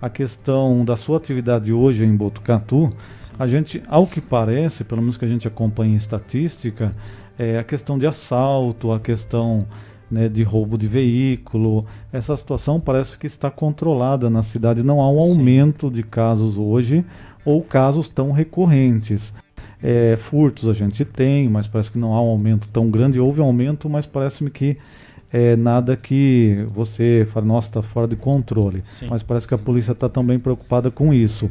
Speaker 4: a questão da sua atividade hoje em Botucatu. A gente, ao que parece, pelo menos que a gente acompanha em estatística, é a questão de assalto, a questão né, de roubo de veículo. Essa situação parece que está controlada na cidade. Não há um aumento de casos hoje ou casos tão recorrentes. É, furtos a gente tem, mas parece que não há um aumento tão grande. Houve um aumento, mas parece-me que é nada que você fala, nossa, está fora de controle.
Speaker 12: Sim.
Speaker 4: Mas parece que a polícia está também preocupada com isso.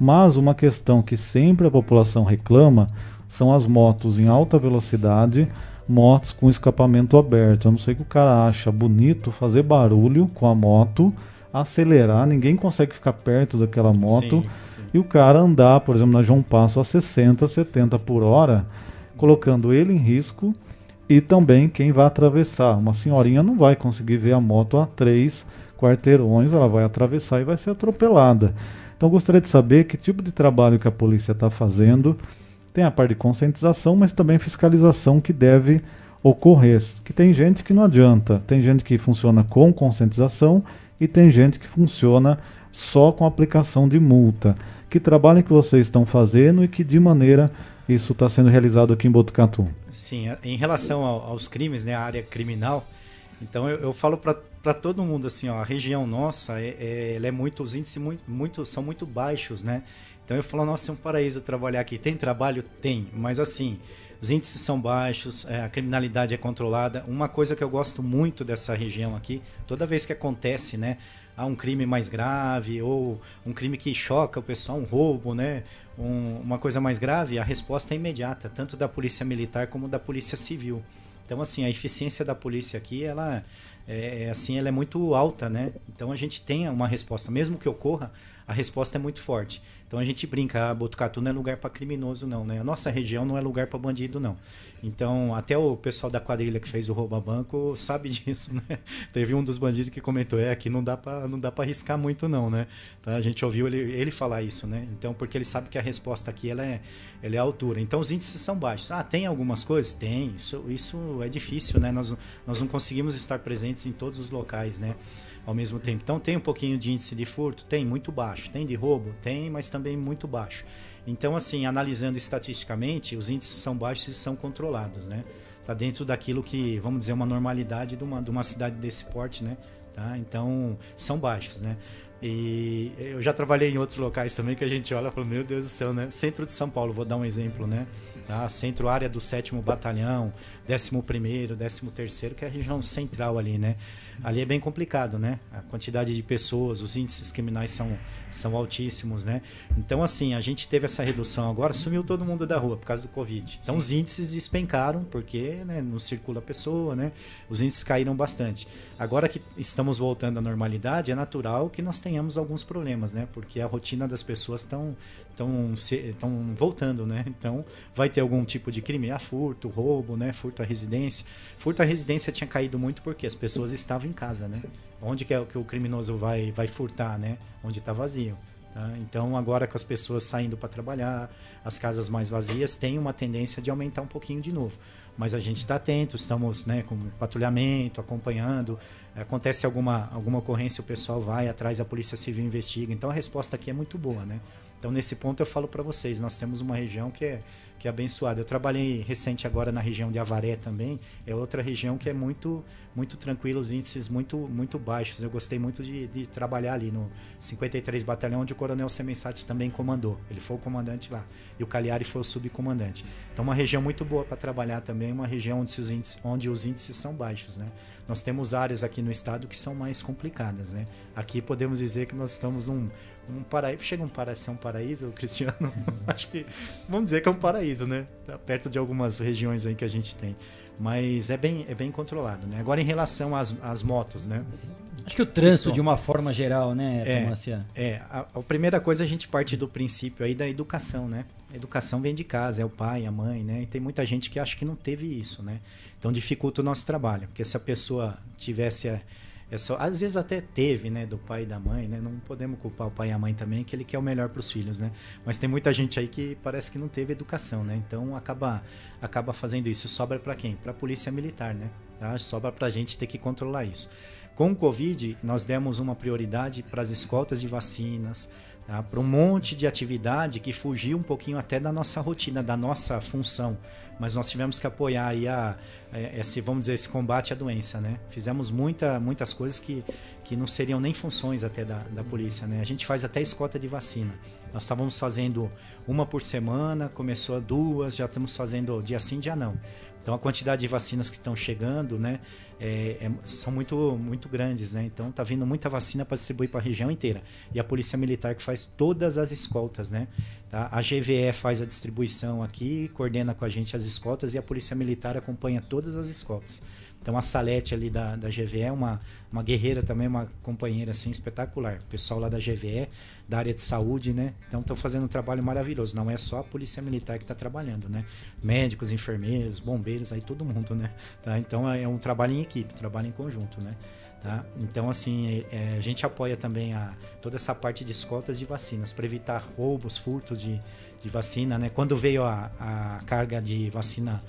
Speaker 4: Mas uma questão que sempre a população reclama são as motos em alta velocidade, motos com escapamento aberto. Eu não sei o que o cara acha bonito fazer barulho com a moto, acelerar, ninguém consegue ficar perto daquela moto.
Speaker 12: Sim.
Speaker 4: E o cara andar, por exemplo, na João Passo a 60, 70 por hora, colocando ele em risco e também quem vai atravessar. Uma senhorinha não vai conseguir ver a moto a três quarteirões, ela vai atravessar e vai ser atropelada. Então gostaria de saber que tipo de trabalho que a polícia está fazendo. Tem a parte de conscientização, mas também fiscalização que deve ocorrer. Que tem gente que não adianta, tem gente que funciona com conscientização e tem gente que funciona só com aplicação de multa. Que trabalho que vocês estão fazendo e que de maneira isso está sendo realizado aqui em Botucatu?
Speaker 12: Sim, em relação ao- aos crimes, né, a área criminal, então eu, eu falo para todo mundo assim, ó, a região nossa, é, é- ela é muito, os índices muito, muito, são muito baixos, né? Então eu falo, nossa, é um paraíso trabalhar aqui. Tem trabalho? Tem, mas assim, os índices são baixos, é, a criminalidade é controlada. Uma coisa que eu gosto muito dessa região aqui, toda vez que acontece, né, há um crime mais grave ou um crime que choca o pessoal, um roubo, né, um- uma coisa mais grave, a resposta é imediata, tanto da polícia militar como da polícia civil. Então, assim, a eficiência da polícia aqui, ela é, é, assim, ela é muito alta, né? Então a gente tem uma resposta, mesmo que ocorra, a resposta é muito forte. Então a gente brinca, ah, Botucatu não é lugar para criminoso não, né? A nossa região não é lugar para bandido não. Então, até o pessoal da quadrilha que fez o rouba banco sabe disso, né? Teve um dos bandidos que comentou, é, aqui não dá para não dá para arriscar muito não, né? Tá? A gente ouviu ele, ele falar isso, né? Então, porque ele sabe que a resposta aqui ela é, ela é a altura. Então, os índices são baixos. Ah, tem algumas coisas? Tem. Isso, isso é difícil, né? Nós, nós não conseguimos estar presentes em todos os locais, né? Ao mesmo tempo. Então, tem um pouquinho de índice de furto? Tem, muito baixo. Tem de roubo? Tem, mas também muito baixo. Então, assim, analisando estatisticamente, os índices são baixos e são controlados, né? Tá dentro daquilo que, vamos dizer, uma normalidade de uma, de uma cidade desse porte, né? Tá? Então, são baixos, né? E eu já trabalhei em outros locais também que a gente olha e fala, meu Deus do céu, né? Centro de São Paulo, vou dar um exemplo, né? Tá? Centro área do 7 Batalhão, 11º, 13º, que é a região central ali, né? Ali é bem complicado, né? A quantidade de pessoas, os índices criminais são, são altíssimos, né? Então, assim, a gente teve essa redução agora, sumiu todo mundo da rua por causa do Covid. Então, Sim. os índices despencaram, porque né, não circula a pessoa, né? Os índices caíram bastante. Agora que estamos voltando à normalidade, é natural que nós tenhamos alguns problemas, né? Porque a rotina das pessoas estão estão estão voltando, né? Então, vai ter algum tipo de crime, ah, furto, roubo, né? Furto à residência. Furto à residência tinha caído muito porque as pessoas estavam em casa, né? Onde que é que o criminoso vai vai furtar, né? Onde está vazio. Tá? Então, agora com as pessoas saindo para trabalhar, as casas mais vazias, tem uma tendência de aumentar um pouquinho de novo mas a gente está atento, estamos né, com patrulhamento, acompanhando. Acontece alguma, alguma ocorrência, o pessoal vai atrás, a Polícia Civil investiga. Então a resposta aqui é muito boa, né? Então nesse ponto eu falo para vocês, nós temos uma região que é que é. Eu trabalhei recente agora na região de Avaré também, é outra região que é muito muito tranquila, os índices muito muito baixos. Eu gostei muito de, de trabalhar ali no 53 Batalhão, onde o Coronel Semensati também comandou. Ele foi o comandante lá e o Cagliari foi o subcomandante. Então uma região muito boa para trabalhar também, uma região onde os índices, onde os índices são baixos, né? Nós temos áreas aqui no estado que são mais complicadas, né? Aqui podemos dizer que nós estamos num um paraíso. Chega um para ser um paraíso, Cristiano? Acho que vamos dizer que é um paraíso, né? Tá perto de algumas regiões aí que a gente tem. Mas é bem, é bem controlado, né? Agora em relação às, às motos, né?
Speaker 3: Acho que o trânsito, de uma forma geral, né,
Speaker 12: é, É, a, a, primeira coisa a gente parte do princípio aí da educação, né? A educação vem de casa, é o pai, a mãe, né? E tem muita gente que acha que não teve isso, né? Então dificulta o nosso trabalho, porque se a pessoa tivesse a, é só, às vezes até teve, né, do pai e da mãe, né? Não podemos culpar o pai e a mãe também, que ele quer o melhor para os filhos, né? Mas tem muita gente aí que parece que não teve educação, né? Então acaba acaba fazendo isso. Sobra para quem? Para a polícia militar, né? Tá? Sobra para a gente ter que controlar isso. Com o Covid, nós demos uma prioridade para as escoltas de vacinas, tá? para um monte de atividade que fugiu um pouquinho até da nossa rotina, da nossa função. Mas nós tivemos que apoiar aí a, a, esse, vamos dizer, esse combate à doença, né? Fizemos muita, muitas coisas que, que não seriam nem funções até da, da polícia, né? A gente faz até escolta de vacina. Nós estávamos fazendo uma por semana, começou a duas, já estamos fazendo dia sim, dia não. Então a quantidade de vacinas que estão chegando, né, é, é, são muito muito grandes, né? Então tá vindo muita vacina para distribuir para a região inteira. E a Polícia Militar que faz todas as escoltas, né? Tá? A GVE faz a distribuição aqui, coordena com a gente as escoltas e a Polícia Militar acompanha todas as escoltas. Então a Salete ali da, da GVE é uma, uma guerreira também, uma companheira assim espetacular. O pessoal lá da GVE, da área de saúde, né? Então estão fazendo um trabalho maravilhoso. Não é só a polícia militar que está trabalhando, né? Médicos, enfermeiros, bombeiros, aí todo mundo, né? Tá? Então é um trabalho em equipe, trabalho em conjunto, né? Tá? Então, assim, é, a gente apoia também a, toda essa parte de escoltas de vacinas para evitar roubos, furtos de, de vacina. Né? Quando veio a, a carga de vacina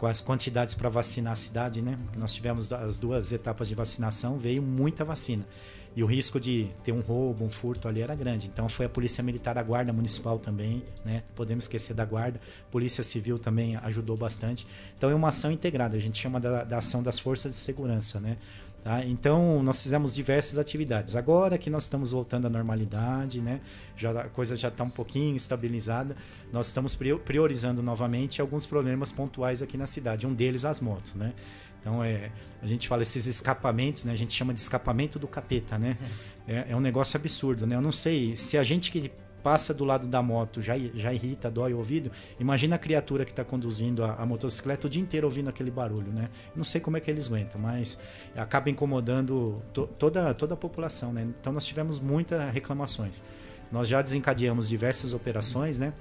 Speaker 12: com as quantidades para vacinar a cidade, né? Nós tivemos as duas etapas de vacinação, veio muita vacina. E o risco de ter um roubo, um furto ali era grande. Então foi a Polícia Militar, a Guarda Municipal também, né? Podemos esquecer da Guarda. Polícia Civil também ajudou bastante. Então é uma ação integrada, a gente chama da, da ação das forças de segurança, né? Tá? Então, nós fizemos diversas atividades. Agora que nós estamos voltando à normalidade, né? já, a coisa já está um pouquinho estabilizada, nós estamos priorizando novamente alguns problemas pontuais aqui na cidade. Um deles, as motos. Né? Então, é, a gente fala esses escapamentos, né? a gente chama de escapamento do capeta. Né? É, é um negócio absurdo. Né? Eu não sei se a gente que passa do lado da moto, já, já irrita, dói o ouvido. Imagina a criatura que está conduzindo a, a, motocicleta o dia inteiro ouvindo aquele barulho, né? Não sei como é que eles aguentam, mas acaba incomodando to, toda, toda a população, né? Então nós tivemos muitas reclamações. Nós já desencadeamos diversas operações, né?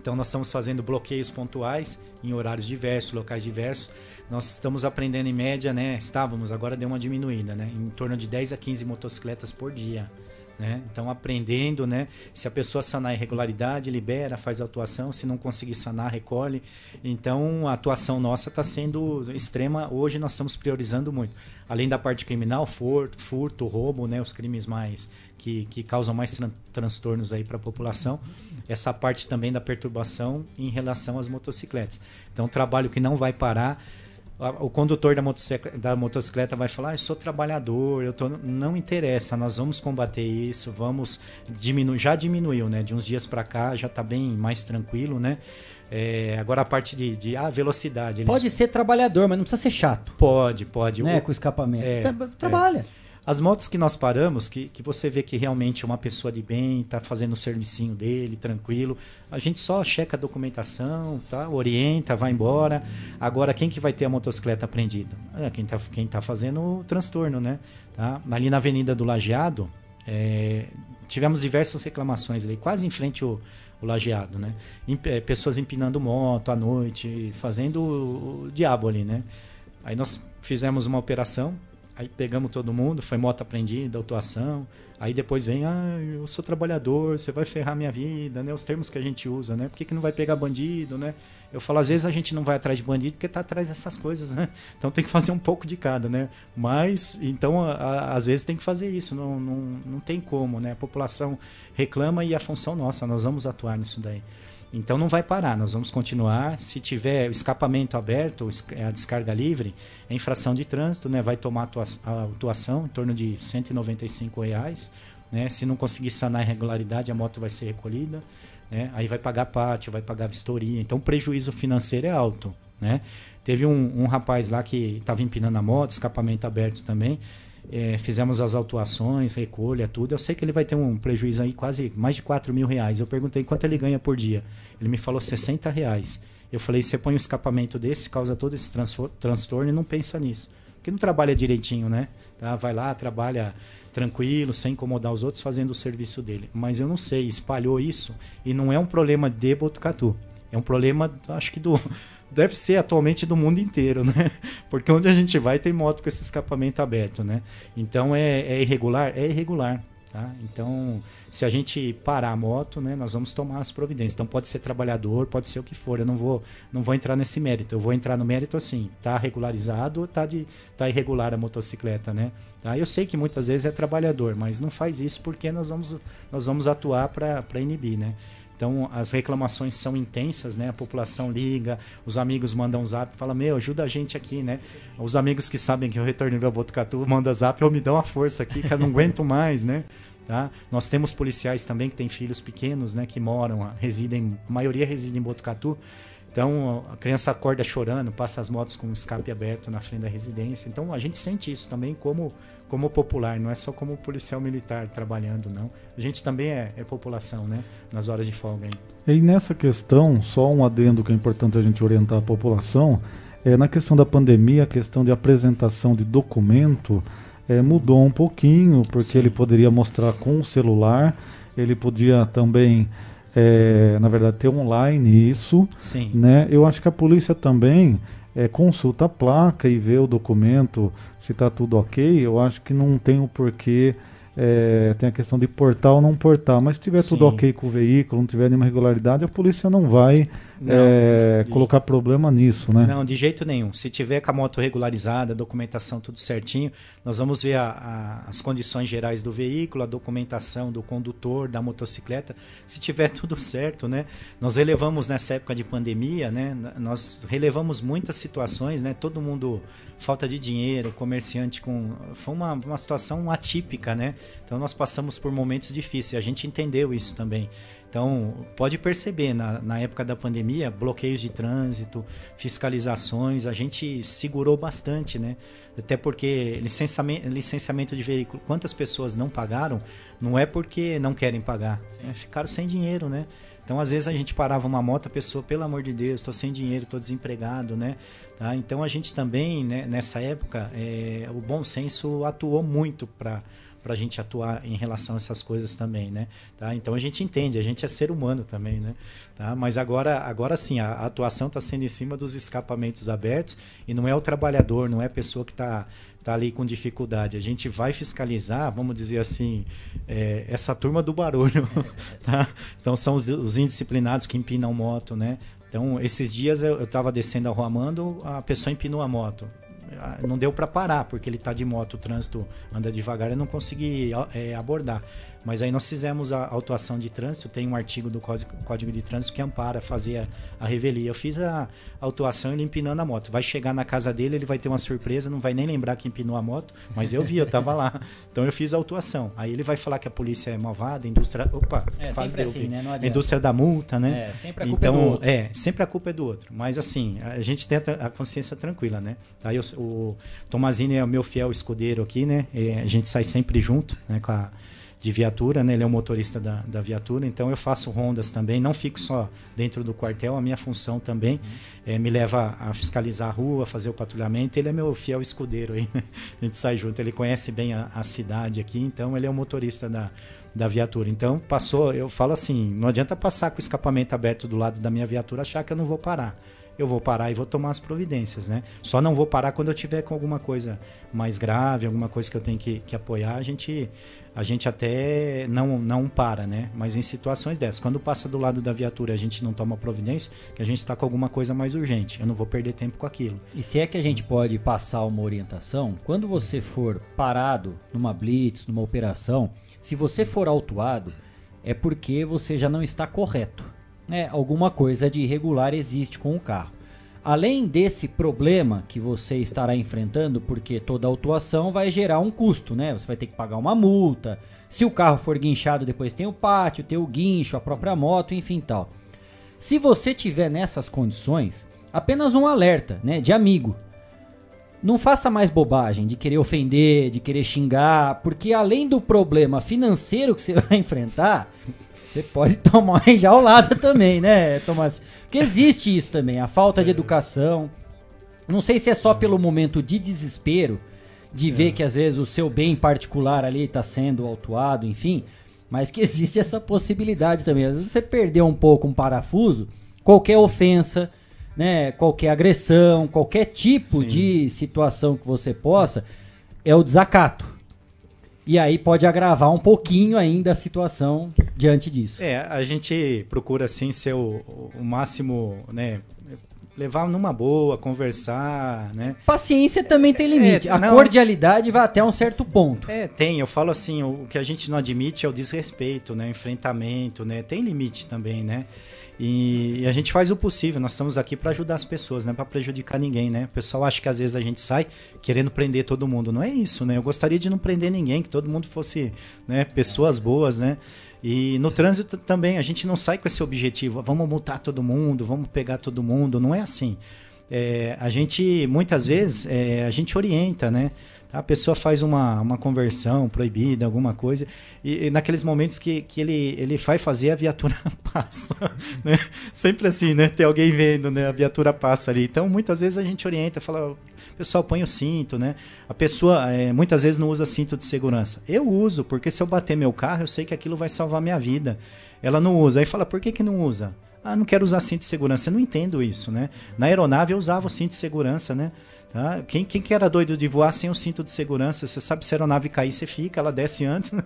Speaker 12: Então nós estamos fazendo bloqueios pontuais em horários diversos, locais diversos. Nós estamos aprendendo em média, né? Estávamos, agora deu uma diminuída, né? Em torno de 10 a 15 motocicletas por dia. Né? Então, aprendendo, né? Se a pessoa sanar a irregularidade, libera, faz a atuação. Se não conseguir sanar, recolhe. Então, a atuação nossa está sendo extrema. Hoje, nós estamos priorizando muito. Além da parte criminal, furto, furto roubo, né? Os crimes mais que, que causam mais tran transtornos aí para a população. Essa parte também da perturbação em relação às motocicletas. Então, trabalho que não vai parar o condutor da motocicleta, da motocicleta vai falar: ah, eu sou trabalhador, eu tô. Não interessa, nós vamos combater isso, vamos diminuir. Já diminuiu, né? De uns dias para cá já está bem mais tranquilo, né? É, agora a parte de, de ah, velocidade.
Speaker 3: Eles... Pode ser trabalhador, mas não precisa ser chato.
Speaker 12: Pode, pode.
Speaker 3: Né? O... Com escapamento. É, Trabalha. É.
Speaker 12: As motos que nós paramos, que, que você vê que realmente é uma pessoa de bem, está fazendo o servicinho dele, tranquilo, a gente só checa a documentação, tá? orienta, vai embora. Agora, quem que vai ter a motocicleta apreendida? É quem está quem tá fazendo o transtorno, né? Tá? Ali na Avenida do Lajeado, é, tivemos diversas reclamações ali, quase em frente ao, o lajeado, né? É, pessoas empinando moto à noite, fazendo o, diabo ali, né? Aí nós fizemos uma operação, Aí pegamos todo mundo, foi moto apreendida, autuação. Aí depois vem, ah, eu sou trabalhador, você vai ferrar minha vida, né? Os termos que a gente usa, né? Por que, que não vai pegar bandido, né? Eu falo, às vezes a gente não vai atrás de bandido porque tá atrás dessas coisas, né? Então tem que fazer um pouco de cada, né? Mas, então, a, a, às vezes tem que fazer isso, não, não, não tem como, né? A população reclama e a função nossa, nós vamos atuar nisso daí. Então não vai parar, nós vamos continuar. Se tiver o escapamento aberto, a descarga livre, é infração de trânsito, né? vai tomar a autuação em torno de 195 reais, né? Se não conseguir sanar a irregularidade, a moto vai ser recolhida. Né? Aí vai pagar pátio, vai pagar vistoria. Então o prejuízo financeiro é alto. Né? Teve um, um rapaz lá que estava empinando a moto, escapamento aberto também. É, fizemos as autuações, recolha, tudo. Eu sei que ele vai ter um prejuízo aí quase mais de 4 mil reais. Eu perguntei quanto ele ganha por dia. Ele me falou 60 reais. Eu falei, você põe um escapamento desse, causa todo esse transtorno e não pensa nisso. Porque não trabalha direitinho, né? Tá? Vai lá, trabalha tranquilo, sem incomodar os outros, fazendo o serviço dele. Mas eu não sei, espalhou isso e não é um problema de Botucatu. É um problema, acho que do, deve ser atualmente do mundo inteiro, né? Porque onde a gente vai tem moto com esse escapamento aberto, né? Então é, é irregular? É irregular. Tá? Então, se a gente parar a moto, né, nós vamos tomar as providências. Então, pode ser trabalhador, pode ser o que for. Eu não vou, não vou entrar nesse mérito. Eu vou entrar no mérito assim: tá regularizado ou tá, de, tá irregular a motocicleta, né? Tá? Eu sei que muitas vezes é trabalhador, mas não faz isso porque nós vamos, nós vamos atuar para inibir, né? Então as reclamações são intensas, né? A população liga, os amigos mandam zap, fala meu, ajuda a gente aqui, né? Os amigos que sabem que eu retorno em Botucatu mandam zap, eu me dão uma força aqui, que eu não aguento mais, né? Tá? Nós temos policiais também que têm filhos pequenos, né? Que moram, residem, a maioria reside em Botucatu. Então a criança acorda chorando, passa as motos com o escape aberto na frente da residência. Então a gente sente isso também como, como popular, não é só como policial militar trabalhando, não. A gente também é, é população, né? Nas horas de folga. Hein?
Speaker 4: E nessa questão, só um adendo que é importante a gente orientar a população, é na questão da pandemia, a questão de apresentação de documento é, mudou um pouquinho, porque Sim. ele poderia mostrar com o celular, ele podia também é, na verdade, ter online isso.
Speaker 12: Sim.
Speaker 4: Né? Eu acho que a polícia também é, consulta a placa e vê o documento se está tudo ok. Eu acho que não tem o porquê. É, tem a questão de portar ou não portar, mas se tiver Sim. tudo ok com o veículo, não tiver nenhuma irregularidade, a polícia não vai não, é, de... colocar problema nisso, né?
Speaker 12: Não, de jeito nenhum. Se tiver com a moto regularizada, a documentação tudo certinho, nós vamos ver a, a, as condições gerais do veículo, a documentação do condutor, da motocicleta. Se tiver tudo certo, né? Nós relevamos nessa época de pandemia, né? Nós relevamos muitas situações, né? Todo mundo falta de dinheiro, comerciante com foi uma, uma situação atípica, né? Então nós passamos por momentos difíceis. A gente entendeu isso também. Então, pode perceber, na, na época da pandemia, bloqueios de trânsito, fiscalizações, a gente segurou bastante, né? Até porque licenciamento, licenciamento de veículo, quantas pessoas não pagaram, não é porque não querem pagar, é, ficaram sem dinheiro, né? Então, às vezes a gente parava uma moto, a pessoa, pelo amor de Deus, estou sem dinheiro, estou desempregado, né? Tá? Então, a gente também, né, nessa época, é, o bom senso atuou muito para para a gente atuar em relação a essas coisas também, né? Tá? Então a gente entende, a gente é ser humano também, né? Tá? Mas agora, agora sim, a, atuação está sendo em cima dos escapamentos abertos e não é o trabalhador, não é a pessoa que está tá ali com dificuldade. A gente vai fiscalizar, vamos dizer assim, é, essa turma do barulho, tá? Então são os, os indisciplinados que empinam moto, né? Então, esses dias eu estava descendo a Rua Amando, a pessoa empinou a moto. Não deu para parar, porque ele está de moto, o trânsito anda devagar, eu não consegui é, abordar. Mas aí nós fizemos a autuação de trânsito, tem um artigo do Código de Trânsito que ampara fazer a, a revelia. Eu fiz a autuação ele empinando a moto. Vai chegar na casa dele, ele vai ter uma surpresa, não vai nem lembrar que empinou a moto, mas eu vi, eu tava lá. Então eu fiz a autuação. Aí ele vai falar que a polícia é malvada, a indústria. Opa,
Speaker 3: é,
Speaker 12: quase deu,
Speaker 3: assim, né?
Speaker 12: A indústria da multa, né?
Speaker 3: É, sempre a culpa
Speaker 12: então,
Speaker 3: é do outro.
Speaker 12: é, sempre a culpa é do outro. Mas assim, a gente tenta a consciência tranquila, né? Aí o, o Tomazini é o meu fiel escudeiro aqui, né? A gente sai sempre junto, né? Com a, de viatura, né? Ele é o motorista da, da viatura, então eu faço rondas também, não fico só dentro do quartel, a minha função também eh, me leva a fiscalizar a rua, fazer o patrulhamento, ele é meu fiel escudeiro aí, a gente sai junto, ele conhece bem a, a cidade aqui, então ele é o motorista da, da viatura. Então passou, eu falo assim, não adianta passar com o escapamento aberto do lado da minha viatura achar que eu não vou parar eu vou parar e vou tomar as providências, né? Só não vou parar quando eu tiver com alguma coisa mais grave, alguma coisa que eu tenho que, que apoiar, a gente, a gente até não, não para, né? Mas em situações dessas, quando passa do lado da viatura a gente não toma providência, que a gente está com alguma coisa mais urgente, eu não vou perder tempo com aquilo.
Speaker 3: E se é que a gente pode passar uma orientação, quando você for parado numa blitz, numa operação, se você for autuado, é porque você já não está correto. Né? Alguma coisa de irregular existe com o carro. Além desse problema que você estará enfrentando, porque toda autuação vai gerar um custo, né? Você vai ter que pagar uma multa. Se o carro for guinchado, depois tem o pátio, tem o guincho, a própria moto, enfim tal. Se você tiver nessas condições, apenas um alerta, né, de amigo. Não faça mais bobagem de querer ofender, de querer xingar, porque além do problema financeiro que você vai enfrentar, você pode tomar uma enjaulada também, né, Tomás? Porque existe isso também, a falta de educação. Não sei se é só pelo momento de desespero, de ver que às vezes o seu bem particular ali está sendo autuado, enfim, mas que existe essa possibilidade também. Às vezes você perdeu um pouco um parafuso, qualquer ofensa, né, qualquer agressão, qualquer tipo
Speaker 12: Sim.
Speaker 3: de situação que você possa, é o desacato. E aí pode agravar um pouquinho ainda a situação diante disso.
Speaker 12: É, a gente procura assim ser o, o máximo, né, levar numa boa, conversar, né?
Speaker 3: Paciência também tem limite.
Speaker 12: É,
Speaker 3: a
Speaker 12: não.
Speaker 3: cordialidade vai até um certo ponto.
Speaker 12: É, tem. Eu falo assim, o que a gente não admite é o desrespeito, né? Enfrentamento, né? Tem limite também, né? E, a gente faz o possível. Nós estamos aqui para ajudar as pessoas, não é para prejudicar ninguém, né? O pessoal acha que às vezes a gente sai querendo prender todo mundo. Não é isso, né? Eu gostaria de não prender ninguém, que todo mundo fosse, né? Pessoas boas, né? E no trânsito também, a gente não sai com esse objetivo, vamos multar todo mundo, vamos pegar todo mundo, não é assim. É, a gente, muitas vezes, é, a gente orienta, né? A pessoa faz uma, uma conversão proibida, alguma coisa, e, e naqueles momentos que, que ele, ele vai fazer, a viatura passa. Né? Sempre assim, né? Tem alguém vendo, né? A viatura passa ali. Então, muitas vezes a gente orienta, fala, pessoal, põe o cinto, né? A pessoa é, muitas vezes não usa cinto de segurança. Eu uso, porque se eu bater meu carro, eu sei que aquilo vai salvar minha vida. Ela não usa. Aí fala, por que, que não usa? Ah, não quero usar cinto de segurança. Eu não entendo isso, né? Na aeronave eu usava o cinto de segurança, né? Tá? Quem, quem que era doido de voar sem o cinto de segurança? Você sabe se a aeronave cair, você fica, ela desce antes. Né?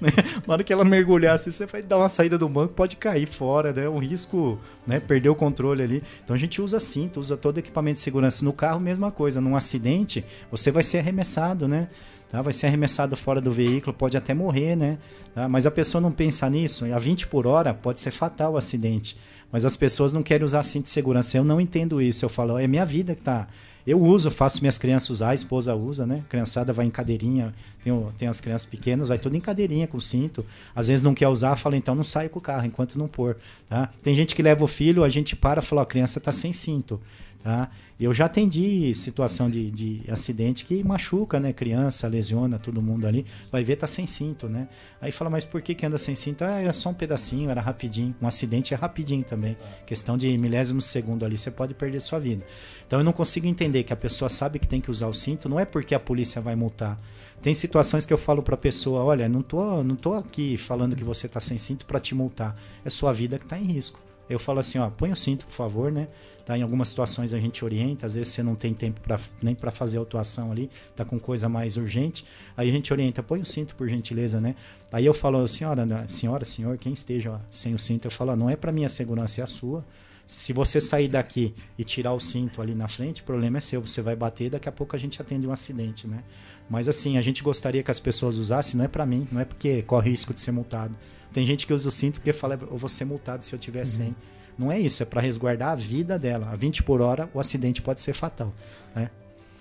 Speaker 12: Né? Na hora que ela mergulhar, assim, você vai dar uma saída do banco, pode cair fora, né? Um risco, né? Perder o controle ali. Então a gente usa cinto, usa todo equipamento de segurança. No carro, mesma coisa. Num acidente, você vai ser arremessado, né? Tá? Vai ser arremessado fora do veículo, pode até morrer, né? Tá? Mas a pessoa não pensa nisso. A 20 por hora pode ser fatal o acidente. Mas as pessoas não querem usar cinto de segurança. Eu não entendo isso. Eu falo, é minha vida que tá. Eu uso, faço minhas crianças usar, a esposa usa, né? A criançada vai em cadeirinha, tem, tem as crianças pequenas, vai tudo em cadeirinha com cinto. Às vezes não quer usar, fala, então não sai com o carro enquanto não pôr. Tá? Tem gente que leva o filho, a gente para e fala, a criança tá sem cinto. Tá? Eu já atendi situação de, de acidente que machuca, né? Criança, lesiona todo mundo ali. Vai ver, tá sem cinto, né? Aí fala, mas por que, que anda sem cinto? Ah, era só um pedacinho, era rapidinho. Um acidente é rapidinho também. Questão de milésimos de segundo ali, você pode perder sua vida. Então eu não consigo entender que a pessoa sabe que tem que usar o cinto, não é porque a polícia vai multar. Tem situações que eu falo pra pessoa, olha, não tô, não tô aqui falando que você tá sem cinto para te multar. É sua vida que tá em risco. Eu falo assim, ó, põe o cinto, por favor, né? Tá, em algumas situações a gente orienta, às vezes você não tem tempo pra, nem para fazer a autuação ali, tá com coisa mais urgente, aí a gente orienta, põe o cinto por gentileza, né? Aí eu falo, senhora, né, senhora, senhor, quem esteja ó, sem o cinto, eu falo, ó, não é para minha segurança, é a sua. Se você sair daqui e tirar o cinto ali na frente, o problema é seu. Você vai bater e daqui a pouco a gente atende um acidente, né? Mas assim, a gente gostaria que as pessoas usassem, não é para mim, não é porque corre risco de ser multado. Tem gente que usa o cinto porque fala, eu vou ser multado se eu tiver uhum. sem. Não é isso, é para resguardar a vida dela. A 20 por hora, o acidente pode ser fatal. Né?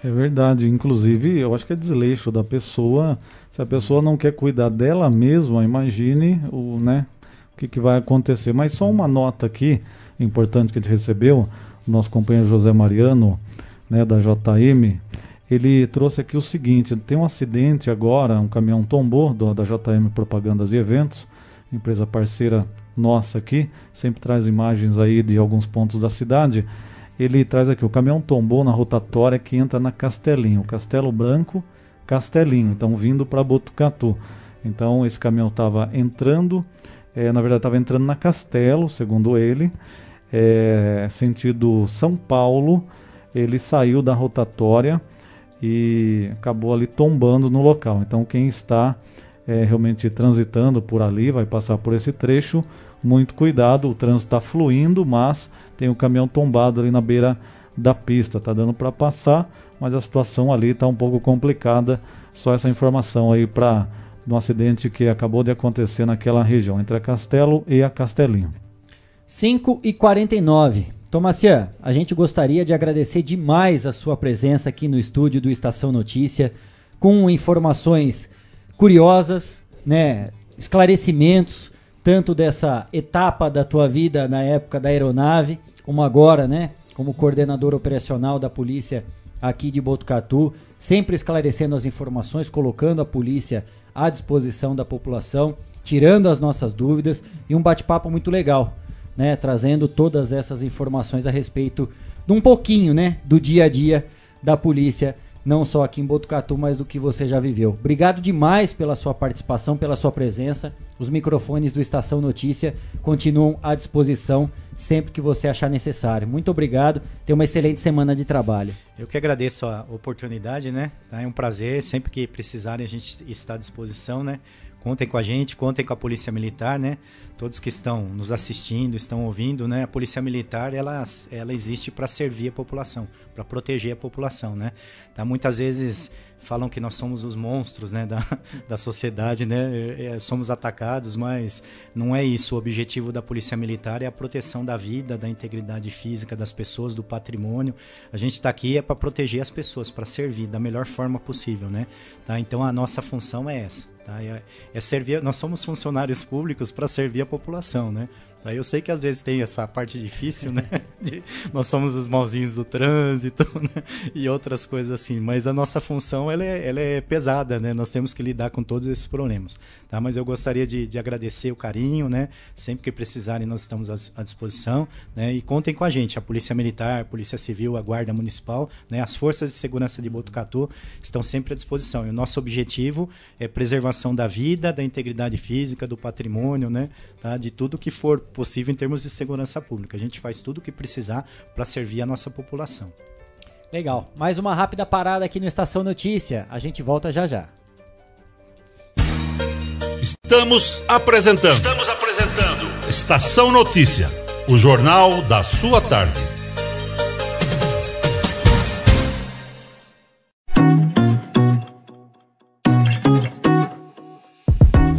Speaker 4: É verdade. Inclusive, eu acho que é desleixo da pessoa. Se a pessoa não quer cuidar dela mesma, imagine o, né, o que, que vai acontecer. Mas só uma nota aqui, importante que a gente recebeu, o nosso companheiro José Mariano, né, da JM, ele trouxe aqui o seguinte: tem um acidente agora, um caminhão tombou do, da JM Propagandas e Eventos, empresa parceira nossa aqui, sempre traz imagens aí de alguns pontos da cidade. Ele traz aqui: o caminhão tombou na rotatória que entra na Castelinho, Castelo Branco, Castelinho, então vindo para Botucatu. Então esse caminhão estava entrando, é, na verdade estava entrando na Castelo, segundo ele, é, sentido São Paulo. Ele saiu da rotatória e acabou ali tombando no local. Então quem está é, realmente transitando por ali vai passar por esse trecho, muito cuidado, o trânsito está fluindo, mas tem um caminhão tombado ali na beira da pista, está dando para passar, mas a situação ali está um pouco complicada. Só essa informação aí para um acidente que acabou de acontecer naquela região, entre a Castelo e a Castelinho.
Speaker 3: 5 e 49 Tomacian, a gente gostaria de agradecer demais a sua presença aqui no estúdio do Estação Notícia, com informações curiosas, né, esclarecimentos, tanto dessa etapa da tua vida na época da aeronave, como agora, né, como coordenador operacional da polícia aqui de Botucatu, sempre esclarecendo as informações, colocando a polícia à disposição da população, tirando as nossas dúvidas e um bate-papo muito legal né, trazendo todas essas informações a respeito de um pouquinho, né, do dia a dia da polícia, não só aqui em Botucatu, mas do que você já viveu. Obrigado demais pela sua participação, pela sua presença. Os microfones do Estação Notícia continuam à disposição sempre que você achar necessário. Muito obrigado. Tenha uma excelente semana de trabalho.
Speaker 12: Eu que agradeço a oportunidade, né? É um prazer. Sempre que precisarem, a gente está à disposição, né? Contem com a gente, contem com a Polícia Militar, né? Todos que estão nos assistindo, estão ouvindo, né? A Polícia Militar, ela, ela existe para servir a população, para proteger a população, né? Tá? Muitas vezes falam que nós somos os monstros né, da, da sociedade, né? É, é, somos atacados, mas não é isso. O objetivo da Polícia Militar é a proteção da vida, da integridade física das pessoas, do patrimônio. A gente está aqui é para proteger as pessoas, para servir da melhor forma possível, né? Tá? Então a nossa função é essa. Tá? É, é servir. Nós somos funcionários públicos para servir a população, né? Aí eu sei que às vezes tem essa parte difícil, né? De, nós somos os malzinhos do trânsito né? e outras coisas assim, mas a nossa função ela é, ela é pesada, né? Nós temos que lidar com todos esses problemas, tá? Mas eu gostaria de, de agradecer o carinho, né? Sempre que precisarem nós estamos à disposição, né? E contem com a gente, a Polícia Militar, a Polícia Civil, a Guarda Municipal, né? As forças de segurança de Botucatu estão sempre à disposição. E o nosso objetivo é preservação da vida, da integridade física, do patrimônio, né? Tá? De tudo que for possível em termos de segurança pública. A gente faz tudo o que precisar para servir a nossa população.
Speaker 3: Legal. Mais uma rápida parada aqui no Estação Notícia. A gente volta já já.
Speaker 6: Estamos apresentando. Estamos apresentando. Estação Notícia, o jornal da sua tarde.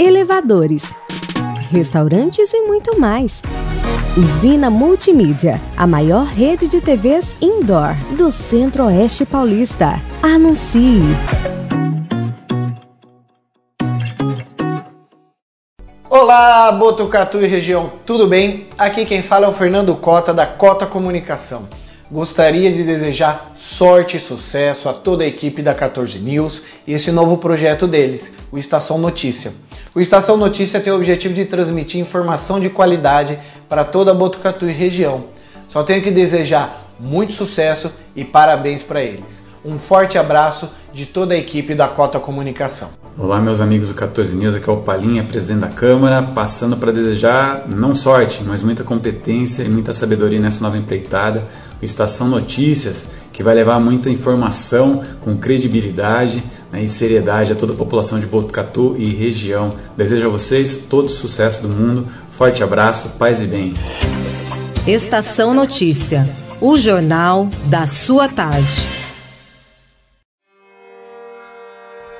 Speaker 9: elevadores, restaurantes e muito mais. Usina Multimídia, a maior rede de TVs indoor do Centro-Oeste Paulista. Anuncie!
Speaker 16: Olá, Botucatu e região, tudo bem? Aqui quem fala é o Fernando Cota da Cota Comunicação. Gostaria de desejar sorte e sucesso a toda a equipe da 14 News e esse novo projeto deles, o Estação Notícia. O Estação Notícia tem o objetivo de transmitir informação de qualidade para toda a Botucatu e região. Só tenho que desejar muito sucesso e parabéns para eles. Um forte abraço de toda a equipe da Cota Comunicação.
Speaker 17: Olá, meus amigos do 14 News, aqui é o Palinha, presidente da Câmara, passando para desejar não sorte, mas muita competência e muita sabedoria nessa nova empreitada, o Estação Notícias, que vai levar muita informação com credibilidade né, e seriedade a toda a população de Botucatu e região. Desejo a vocês todo o sucesso do mundo, forte abraço, paz e bem.
Speaker 5: Estação Notícia, o jornal da sua tarde.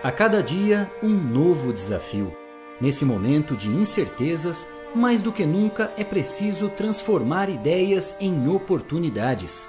Speaker 3: A cada dia, um novo desafio. Nesse momento de incertezas, mais do que nunca é preciso transformar ideias em oportunidades.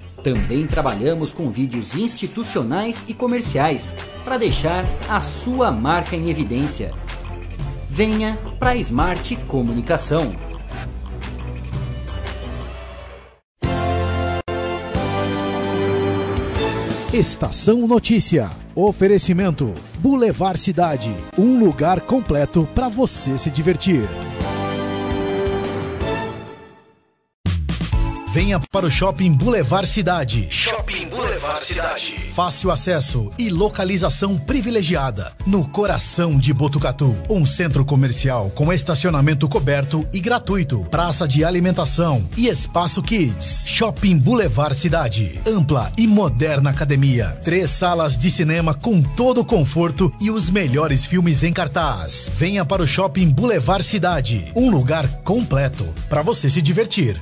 Speaker 3: Também trabalhamos com vídeos institucionais e comerciais para deixar a sua marca em evidência. Venha para a Smart Comunicação.
Speaker 1: Estação Notícia. Oferecimento Boulevard Cidade, um lugar completo para você se divertir. Venha para o Shopping Boulevard Cidade.
Speaker 2: Shopping Boulevard Cidade.
Speaker 1: Fácil acesso e localização privilegiada. No coração de Botucatu. Um centro comercial com estacionamento coberto e gratuito. Praça de alimentação e espaço kids. Shopping Boulevard Cidade. Ampla e moderna academia. Três salas de cinema com todo o conforto e os melhores filmes em cartaz. Venha para o Shopping Boulevard Cidade. Um lugar completo para você se divertir.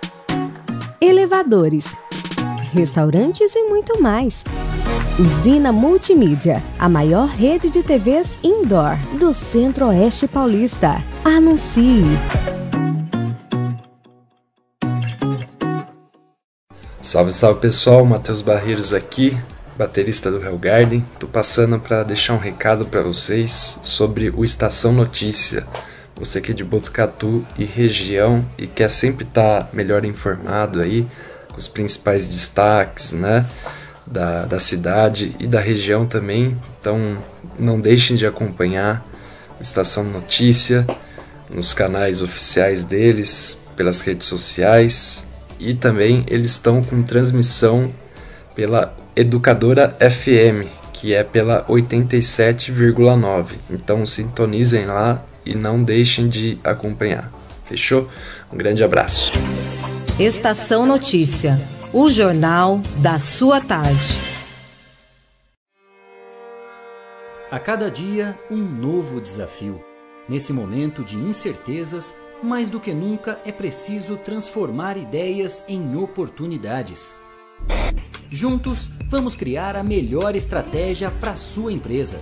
Speaker 9: elevadores, restaurantes e muito mais. Usina Multimídia, a maior rede de TVs indoor do Centro-Oeste Paulista. Anuncie!
Speaker 18: Salve, salve pessoal, Matheus Barreiros aqui, baterista do Hellgarden. Tô passando para deixar um recado para vocês sobre o Estação Notícia você que é de Botucatu e região e quer sempre estar tá melhor informado aí com os principais destaques, né, da, da cidade e da região também. Então, não deixem de acompanhar a Estação Notícia nos canais oficiais deles, pelas redes sociais e também eles estão com transmissão pela Educadora FM, que é pela 87,9. Então sintonizem lá e não deixem de acompanhar. Fechou? Um grande abraço.
Speaker 5: Estação Notícia, o jornal da sua tarde.
Speaker 3: A cada dia, um novo desafio. Nesse momento de incertezas, mais do que nunca é preciso transformar ideias em oportunidades. Juntos, vamos criar a melhor estratégia para sua empresa.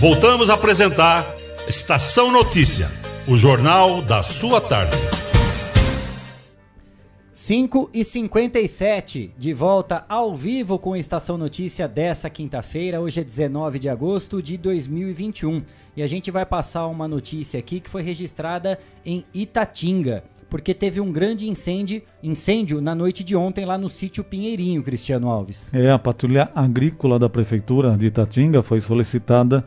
Speaker 6: Voltamos a apresentar Estação Notícia, o jornal da sua tarde.
Speaker 3: 5 e 57 de volta ao vivo com a Estação Notícia dessa quinta-feira. Hoje é 19 de agosto de 2021 e a gente vai passar uma notícia aqui que foi registrada em Itatinga, porque teve um grande incêndio, incêndio na noite de ontem lá no sítio Pinheirinho, Cristiano Alves.
Speaker 4: É, a patrulha agrícola da prefeitura de Itatinga foi solicitada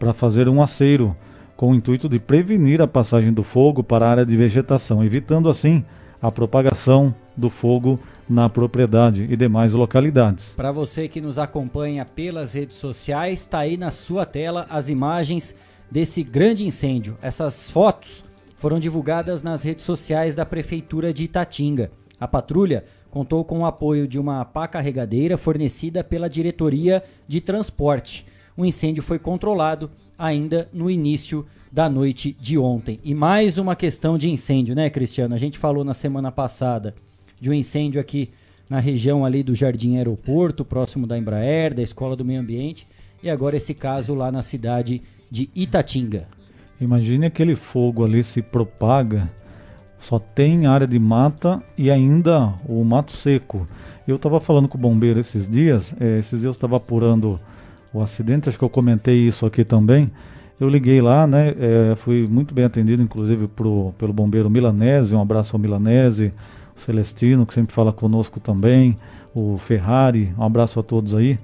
Speaker 4: para fazer um aceiro com o intuito de prevenir a passagem do fogo para a área de vegetação, evitando assim a propagação do fogo na propriedade e demais localidades.
Speaker 3: Para você que nos acompanha pelas redes sociais, está aí na sua tela as imagens desse grande incêndio. Essas fotos foram divulgadas nas redes sociais da prefeitura de Itatinga. A patrulha contou com o apoio de uma pá carregadeira fornecida pela diretoria de transporte. O incêndio foi controlado ainda no início da noite de ontem. E mais uma questão de incêndio, né, Cristiano? A gente falou na semana passada de um incêndio aqui na região ali do Jardim Aeroporto, próximo da Embraer, da Escola do Meio Ambiente, e agora esse caso lá na cidade de Itatinga.
Speaker 4: Imagine aquele fogo ali se propaga, só tem área de mata e ainda o mato seco. Eu estava falando com o bombeiro esses dias, eh, esses dias eu estava apurando o acidente, acho que eu comentei isso aqui também. Eu liguei lá, né? É, fui muito bem atendido, inclusive pro, pelo bombeiro Milanese. Um abraço ao Milanese, o Celestino, que sempre fala conosco também, o Ferrari, um abraço a todos aí,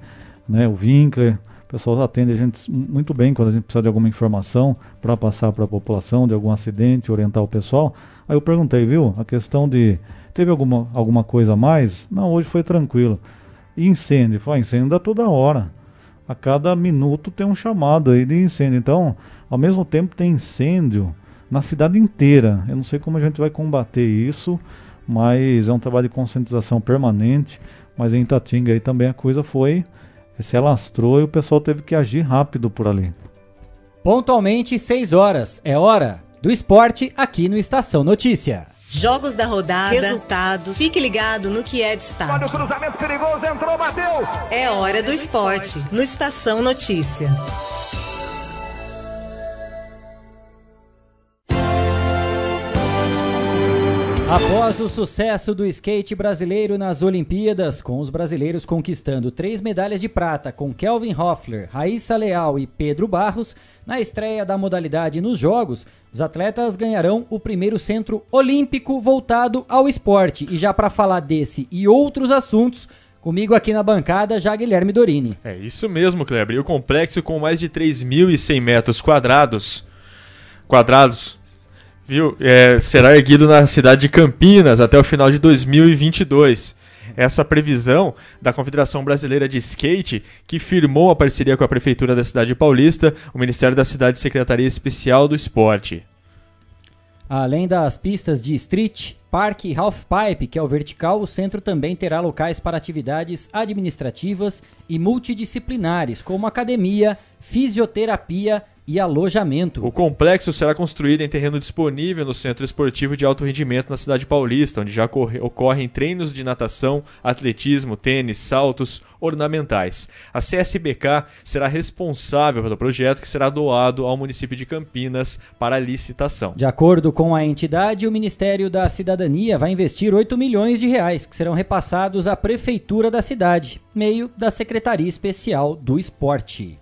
Speaker 4: né? O Winkler. O pessoal atende a gente muito bem quando a gente precisa de alguma informação para passar para a população, de algum acidente, orientar o pessoal. Aí eu perguntei, viu? A questão de. Teve alguma, alguma coisa a mais? Não, hoje foi tranquilo. E incêndio? Foi, incêndio dá toda hora a cada minuto tem um chamado aí de incêndio. Então, ao mesmo tempo tem incêndio na cidade inteira. Eu não sei como a gente vai combater isso, mas é um trabalho de conscientização permanente. Mas em Itatinga aí também a coisa foi se alastrou e o pessoal teve que agir rápido por ali.
Speaker 3: Pontualmente 6 horas. É hora do esporte aqui no Estação Notícia.
Speaker 5: Jogos da rodada, resultados. Fique ligado no que é destaque.
Speaker 2: Olha o cruzamento perigoso, entrou, bateu.
Speaker 5: É hora do esporte, no Estação Notícia.
Speaker 3: Após o sucesso do skate brasileiro nas Olimpíadas, com os brasileiros conquistando três medalhas de prata com Kelvin Hoffler, Raíssa Leal e Pedro Barros, na estreia da modalidade nos Jogos, os atletas ganharão o primeiro centro olímpico voltado ao esporte. E já para falar desse e outros assuntos, Comigo aqui na bancada, já Guilherme Dorini.
Speaker 15: É isso mesmo, Kleber. E o complexo com mais de 3.100 metros quadrados, quadrados viu, é, será erguido na cidade de Campinas até o final de 2022. Essa previsão da Confederação Brasileira de Skate, que firmou a parceria com a Prefeitura da cidade paulista, o Ministério da Cidade e Secretaria Especial do Esporte.
Speaker 3: Além das pistas de street, parque e half pipe, que é o vertical, o centro também terá locais para atividades administrativas e multidisciplinares, como academia, fisioterapia e alojamento.
Speaker 15: O complexo será construído em terreno disponível no Centro Esportivo de Alto Rendimento na cidade paulista, onde já ocorrem treinos de natação, atletismo, tênis, saltos ornamentais. A CSBK será responsável pelo projeto que será doado ao município de Campinas para licitação.
Speaker 3: De acordo com a entidade, o Ministério da Cidadania vai investir 8 milhões de reais que serão repassados à prefeitura da cidade, meio da Secretaria Especial do Esporte.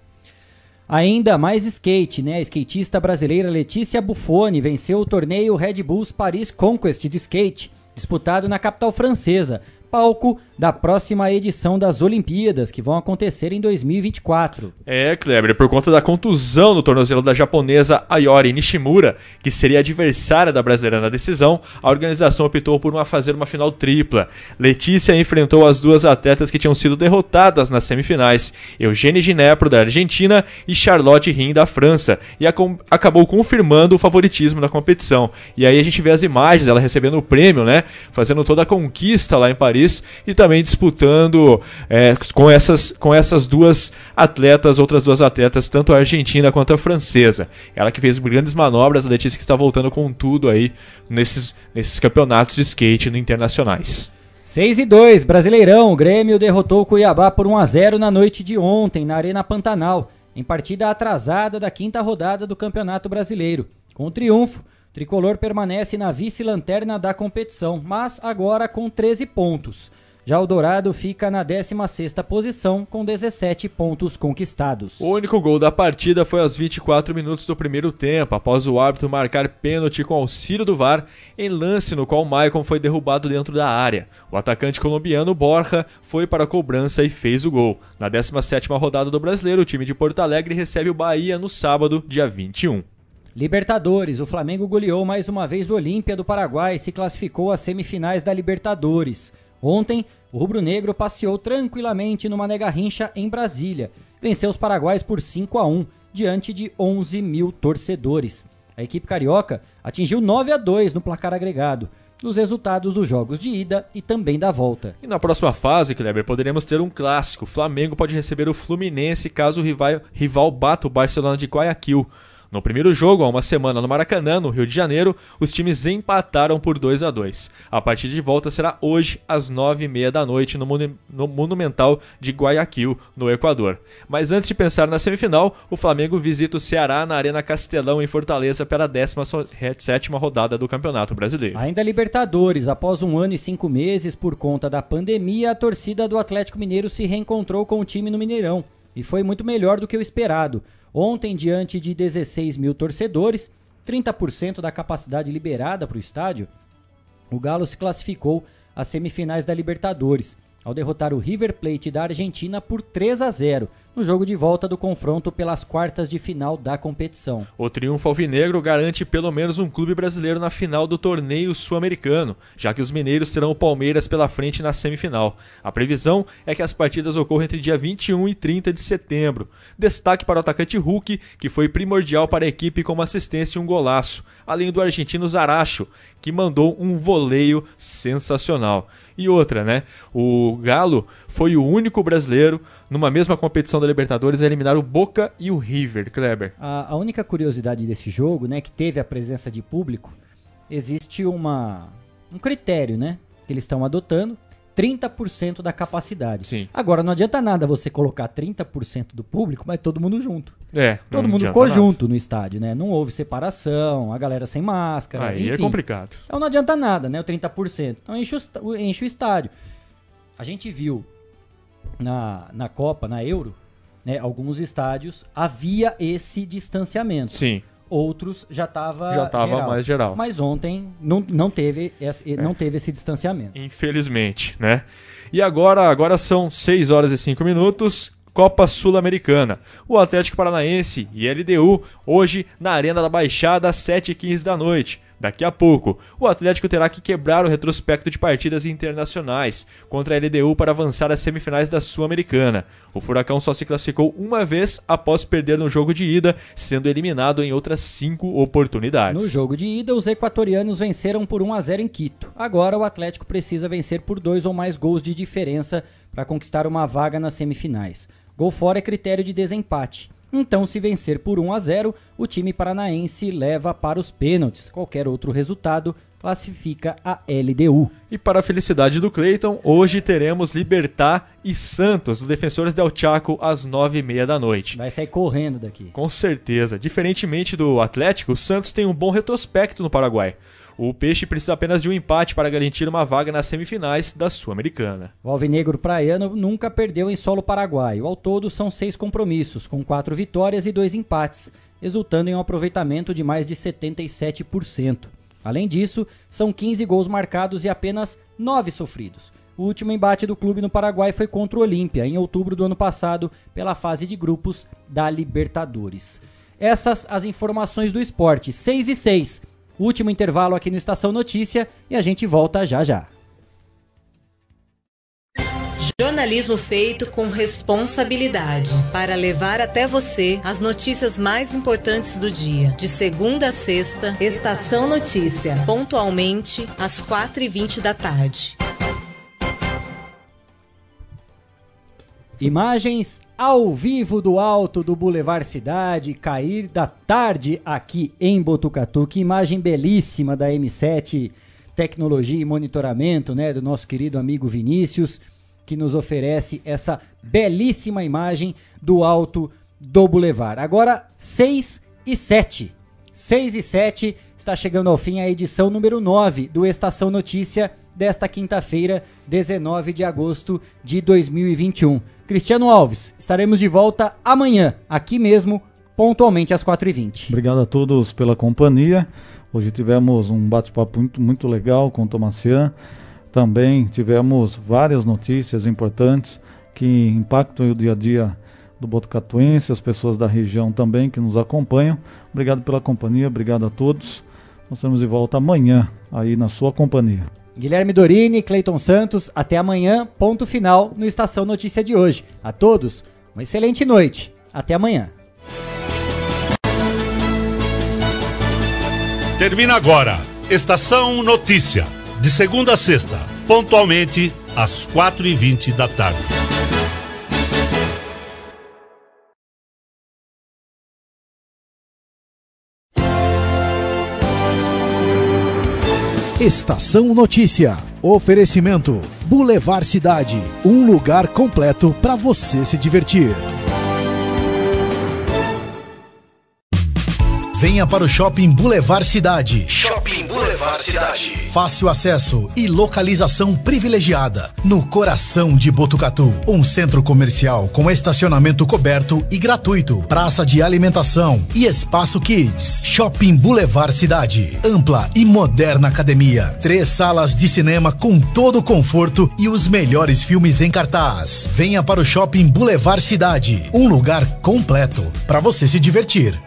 Speaker 3: Ainda mais skate, né? A skatista brasileira Letícia Buffoni venceu o torneio Red Bulls Paris Conquest de skate, disputado na capital francesa, palco da próxima edição das Olimpíadas, que vão acontecer em 2024.
Speaker 15: É, Kleber, por conta da contusão no tornozelo da japonesa Ayori Nishimura, que seria adversária da brasileira na decisão, a organização optou por uma fazer uma final tripla. Letícia enfrentou as duas atletas que tinham sido derrotadas nas semifinais, Eugênie Ginepro da Argentina e Charlotte Rim da França, e acabou confirmando o favoritismo da competição. E aí a gente vê as imagens, ela recebendo o prêmio, né, fazendo toda a conquista lá em Paris e também também disputando é, com, essas, com essas duas atletas, outras duas atletas, tanto a argentina quanto a francesa. Ela que fez grandes manobras, a Letícia que está voltando com tudo aí nesses, nesses campeonatos de skate internacionais.
Speaker 3: 6 e 2, Brasileirão. O Grêmio derrotou o Cuiabá por 1 a 0 na noite de ontem, na Arena Pantanal, em partida atrasada da quinta rodada do Campeonato Brasileiro. Com o triunfo, Tricolor permanece na vice-lanterna da competição, mas agora com 13 pontos. Já o Dourado fica na 16ª posição com 17 pontos conquistados.
Speaker 15: O único gol da partida foi aos 24 minutos do primeiro tempo, após o árbitro marcar pênalti com auxílio do VAR em lance no qual o Maicon foi derrubado dentro da área. O atacante colombiano Borja foi para a cobrança e fez o gol. Na 17ª rodada do Brasileiro, o time de Porto Alegre recebe o Bahia no sábado, dia 21.
Speaker 3: Libertadores, o Flamengo goleou mais uma vez o Olímpia do Paraguai e se classificou às semifinais da Libertadores. Ontem, o rubro-negro passeou tranquilamente no Mané Garrincha em Brasília. Venceu os paraguaios por 5 a 1 diante de 11 mil torcedores. A equipe carioca atingiu 9 a 2 no placar agregado nos resultados dos jogos de ida e também da volta.
Speaker 15: E na próxima fase, Kleber, poderemos ter um clássico. O Flamengo pode receber o Fluminense caso o rival, rival bata o Barcelona de Guayaquil. No primeiro jogo, há uma semana no Maracanã, no Rio de Janeiro, os times empataram por 2 a 2 A partida de volta será hoje, às 9h30 da noite, no, no Monumental de Guayaquil, no Equador. Mas antes de pensar na semifinal, o Flamengo visita o Ceará na Arena Castelão, em Fortaleza, pela 17 rodada do Campeonato Brasileiro.
Speaker 3: Ainda Libertadores, após um ano e cinco meses por conta da pandemia, a torcida do Atlético Mineiro se reencontrou com o time no Mineirão e foi muito melhor do que o esperado. Ontem, diante de 16 mil torcedores, 30% da capacidade liberada para o estádio, o Galo se classificou às semifinais da Libertadores, ao derrotar o River Plate da Argentina por 3 a 0 no jogo de volta do confronto pelas quartas de final da competição.
Speaker 15: O triunfo alvinegro garante pelo menos um clube brasileiro na final do torneio sul-americano, já que os mineiros terão o Palmeiras pela frente na semifinal. A previsão é que as partidas ocorram entre dia 21 e 30 de setembro. Destaque para o atacante Hulk, que foi primordial para a equipe com uma assistência e um golaço, além do argentino Zaracho, que mandou um voleio sensacional. E outra, né? O Galo foi o único brasileiro numa mesma competição da Libertadores a eliminar o Boca e o River, Kleber.
Speaker 3: A, a única curiosidade desse jogo, né, que teve a presença de público, existe uma um critério, né, que eles estão adotando, 30% da capacidade.
Speaker 15: Sim.
Speaker 3: Agora não adianta nada você colocar 30% do público, mas todo mundo junto.
Speaker 15: É.
Speaker 3: Todo mundo ficou nada. junto no estádio, né? Não houve separação, a galera sem máscara.
Speaker 15: Aí é
Speaker 3: enfim.
Speaker 15: é complicado.
Speaker 3: Então não adianta nada, né? O 30%. Então enche o, enche o estádio. A gente viu na, na Copa, na Euro, né, alguns estádios havia esse distanciamento.
Speaker 15: Sim.
Speaker 3: Outros já estava
Speaker 15: já estava mais geral.
Speaker 3: Mas ontem não, não, teve esse, é. não teve esse distanciamento.
Speaker 15: Infelizmente, né? E agora, agora são 6 horas e 5 minutos. Copa Sul-Americana. O Atlético Paranaense e LDU hoje na Arena da Baixada às 7h15 da noite. Daqui a pouco, o Atlético terá que quebrar o retrospecto de partidas internacionais contra a LDU para avançar às semifinais da Sul-Americana. O Furacão só se classificou uma vez após perder no jogo de ida, sendo eliminado em outras cinco oportunidades.
Speaker 3: No jogo de ida, os equatorianos venceram por 1 a 0 em Quito. Agora, o Atlético precisa vencer por dois ou mais gols de diferença para conquistar uma vaga nas semifinais. Gol fora é critério de desempate. Então, se vencer por 1 a 0, o time paranaense leva para os pênaltis. Qualquer outro resultado classifica a LDU.
Speaker 15: E para a felicidade do Cleiton, hoje teremos Libertar e Santos, do Defensores del Chaco, às nove e meia da noite.
Speaker 3: Vai sair correndo daqui.
Speaker 15: Com certeza. Diferentemente do Atlético, o Santos tem um bom retrospecto no Paraguai. O Peixe precisa apenas de um empate para garantir uma vaga nas semifinais da Sul-Americana.
Speaker 3: O Alvinegro Praiano nunca perdeu em solo paraguaio. Ao todo, são seis compromissos, com quatro vitórias e dois empates, resultando em um aproveitamento de mais de 77%. Além disso, são 15 gols marcados e apenas 9 sofridos. O último embate do clube no Paraguai foi contra o Olímpia, em outubro do ano passado, pela fase de grupos da Libertadores. Essas as informações do esporte. 6 e 6. Último intervalo aqui no Estação Notícia e a gente volta já já.
Speaker 5: Jornalismo feito com responsabilidade para levar até você as notícias mais importantes do dia. De segunda a sexta, Estação Notícia, pontualmente às 4h20 da tarde.
Speaker 3: Imagens ao vivo do alto do Boulevard Cidade, cair da tarde aqui em Botucatu. Que imagem belíssima da M7 Tecnologia e Monitoramento, né, do nosso querido amigo Vinícius, que nos oferece essa belíssima imagem do alto do Boulevard. Agora 6 e 7. 6 e 7, está chegando ao fim a edição número 9 do Estação Notícia desta quinta-feira, 19 de agosto de 2021. Cristiano Alves, estaremos de volta amanhã, aqui mesmo, pontualmente às 4h20.
Speaker 4: Obrigado a todos pela companhia. Hoje tivemos um bate-papo muito, muito legal com o Tomacian. Também tivemos várias notícias importantes que impactam o dia a dia do Botucatuense, as pessoas da região também que nos acompanham. Obrigado pela companhia, obrigado a todos. Nós estamos de volta amanhã aí na sua companhia.
Speaker 3: Guilherme Dorini, Cleiton Santos, até amanhã, ponto final no Estação Notícia de hoje. A todos, uma excelente noite. Até amanhã.
Speaker 6: Termina agora. Estação Notícia. De segunda a sexta, pontualmente às quatro e vinte da tarde.
Speaker 1: Estação Notícia. Oferecimento: Boulevard Cidade. Um lugar completo para você se divertir. Venha para o Shopping Boulevard Cidade.
Speaker 19: Shopping Boulevard Cidade.
Speaker 1: Fácil acesso e localização privilegiada. No coração de Botucatu. Um centro comercial com estacionamento coberto e gratuito. Praça de alimentação e espaço kids. Shopping Boulevard Cidade. Ampla e moderna academia. Três salas de cinema com todo o conforto e os melhores filmes em cartaz. Venha para o Shopping Boulevard Cidade. Um lugar completo para você se divertir.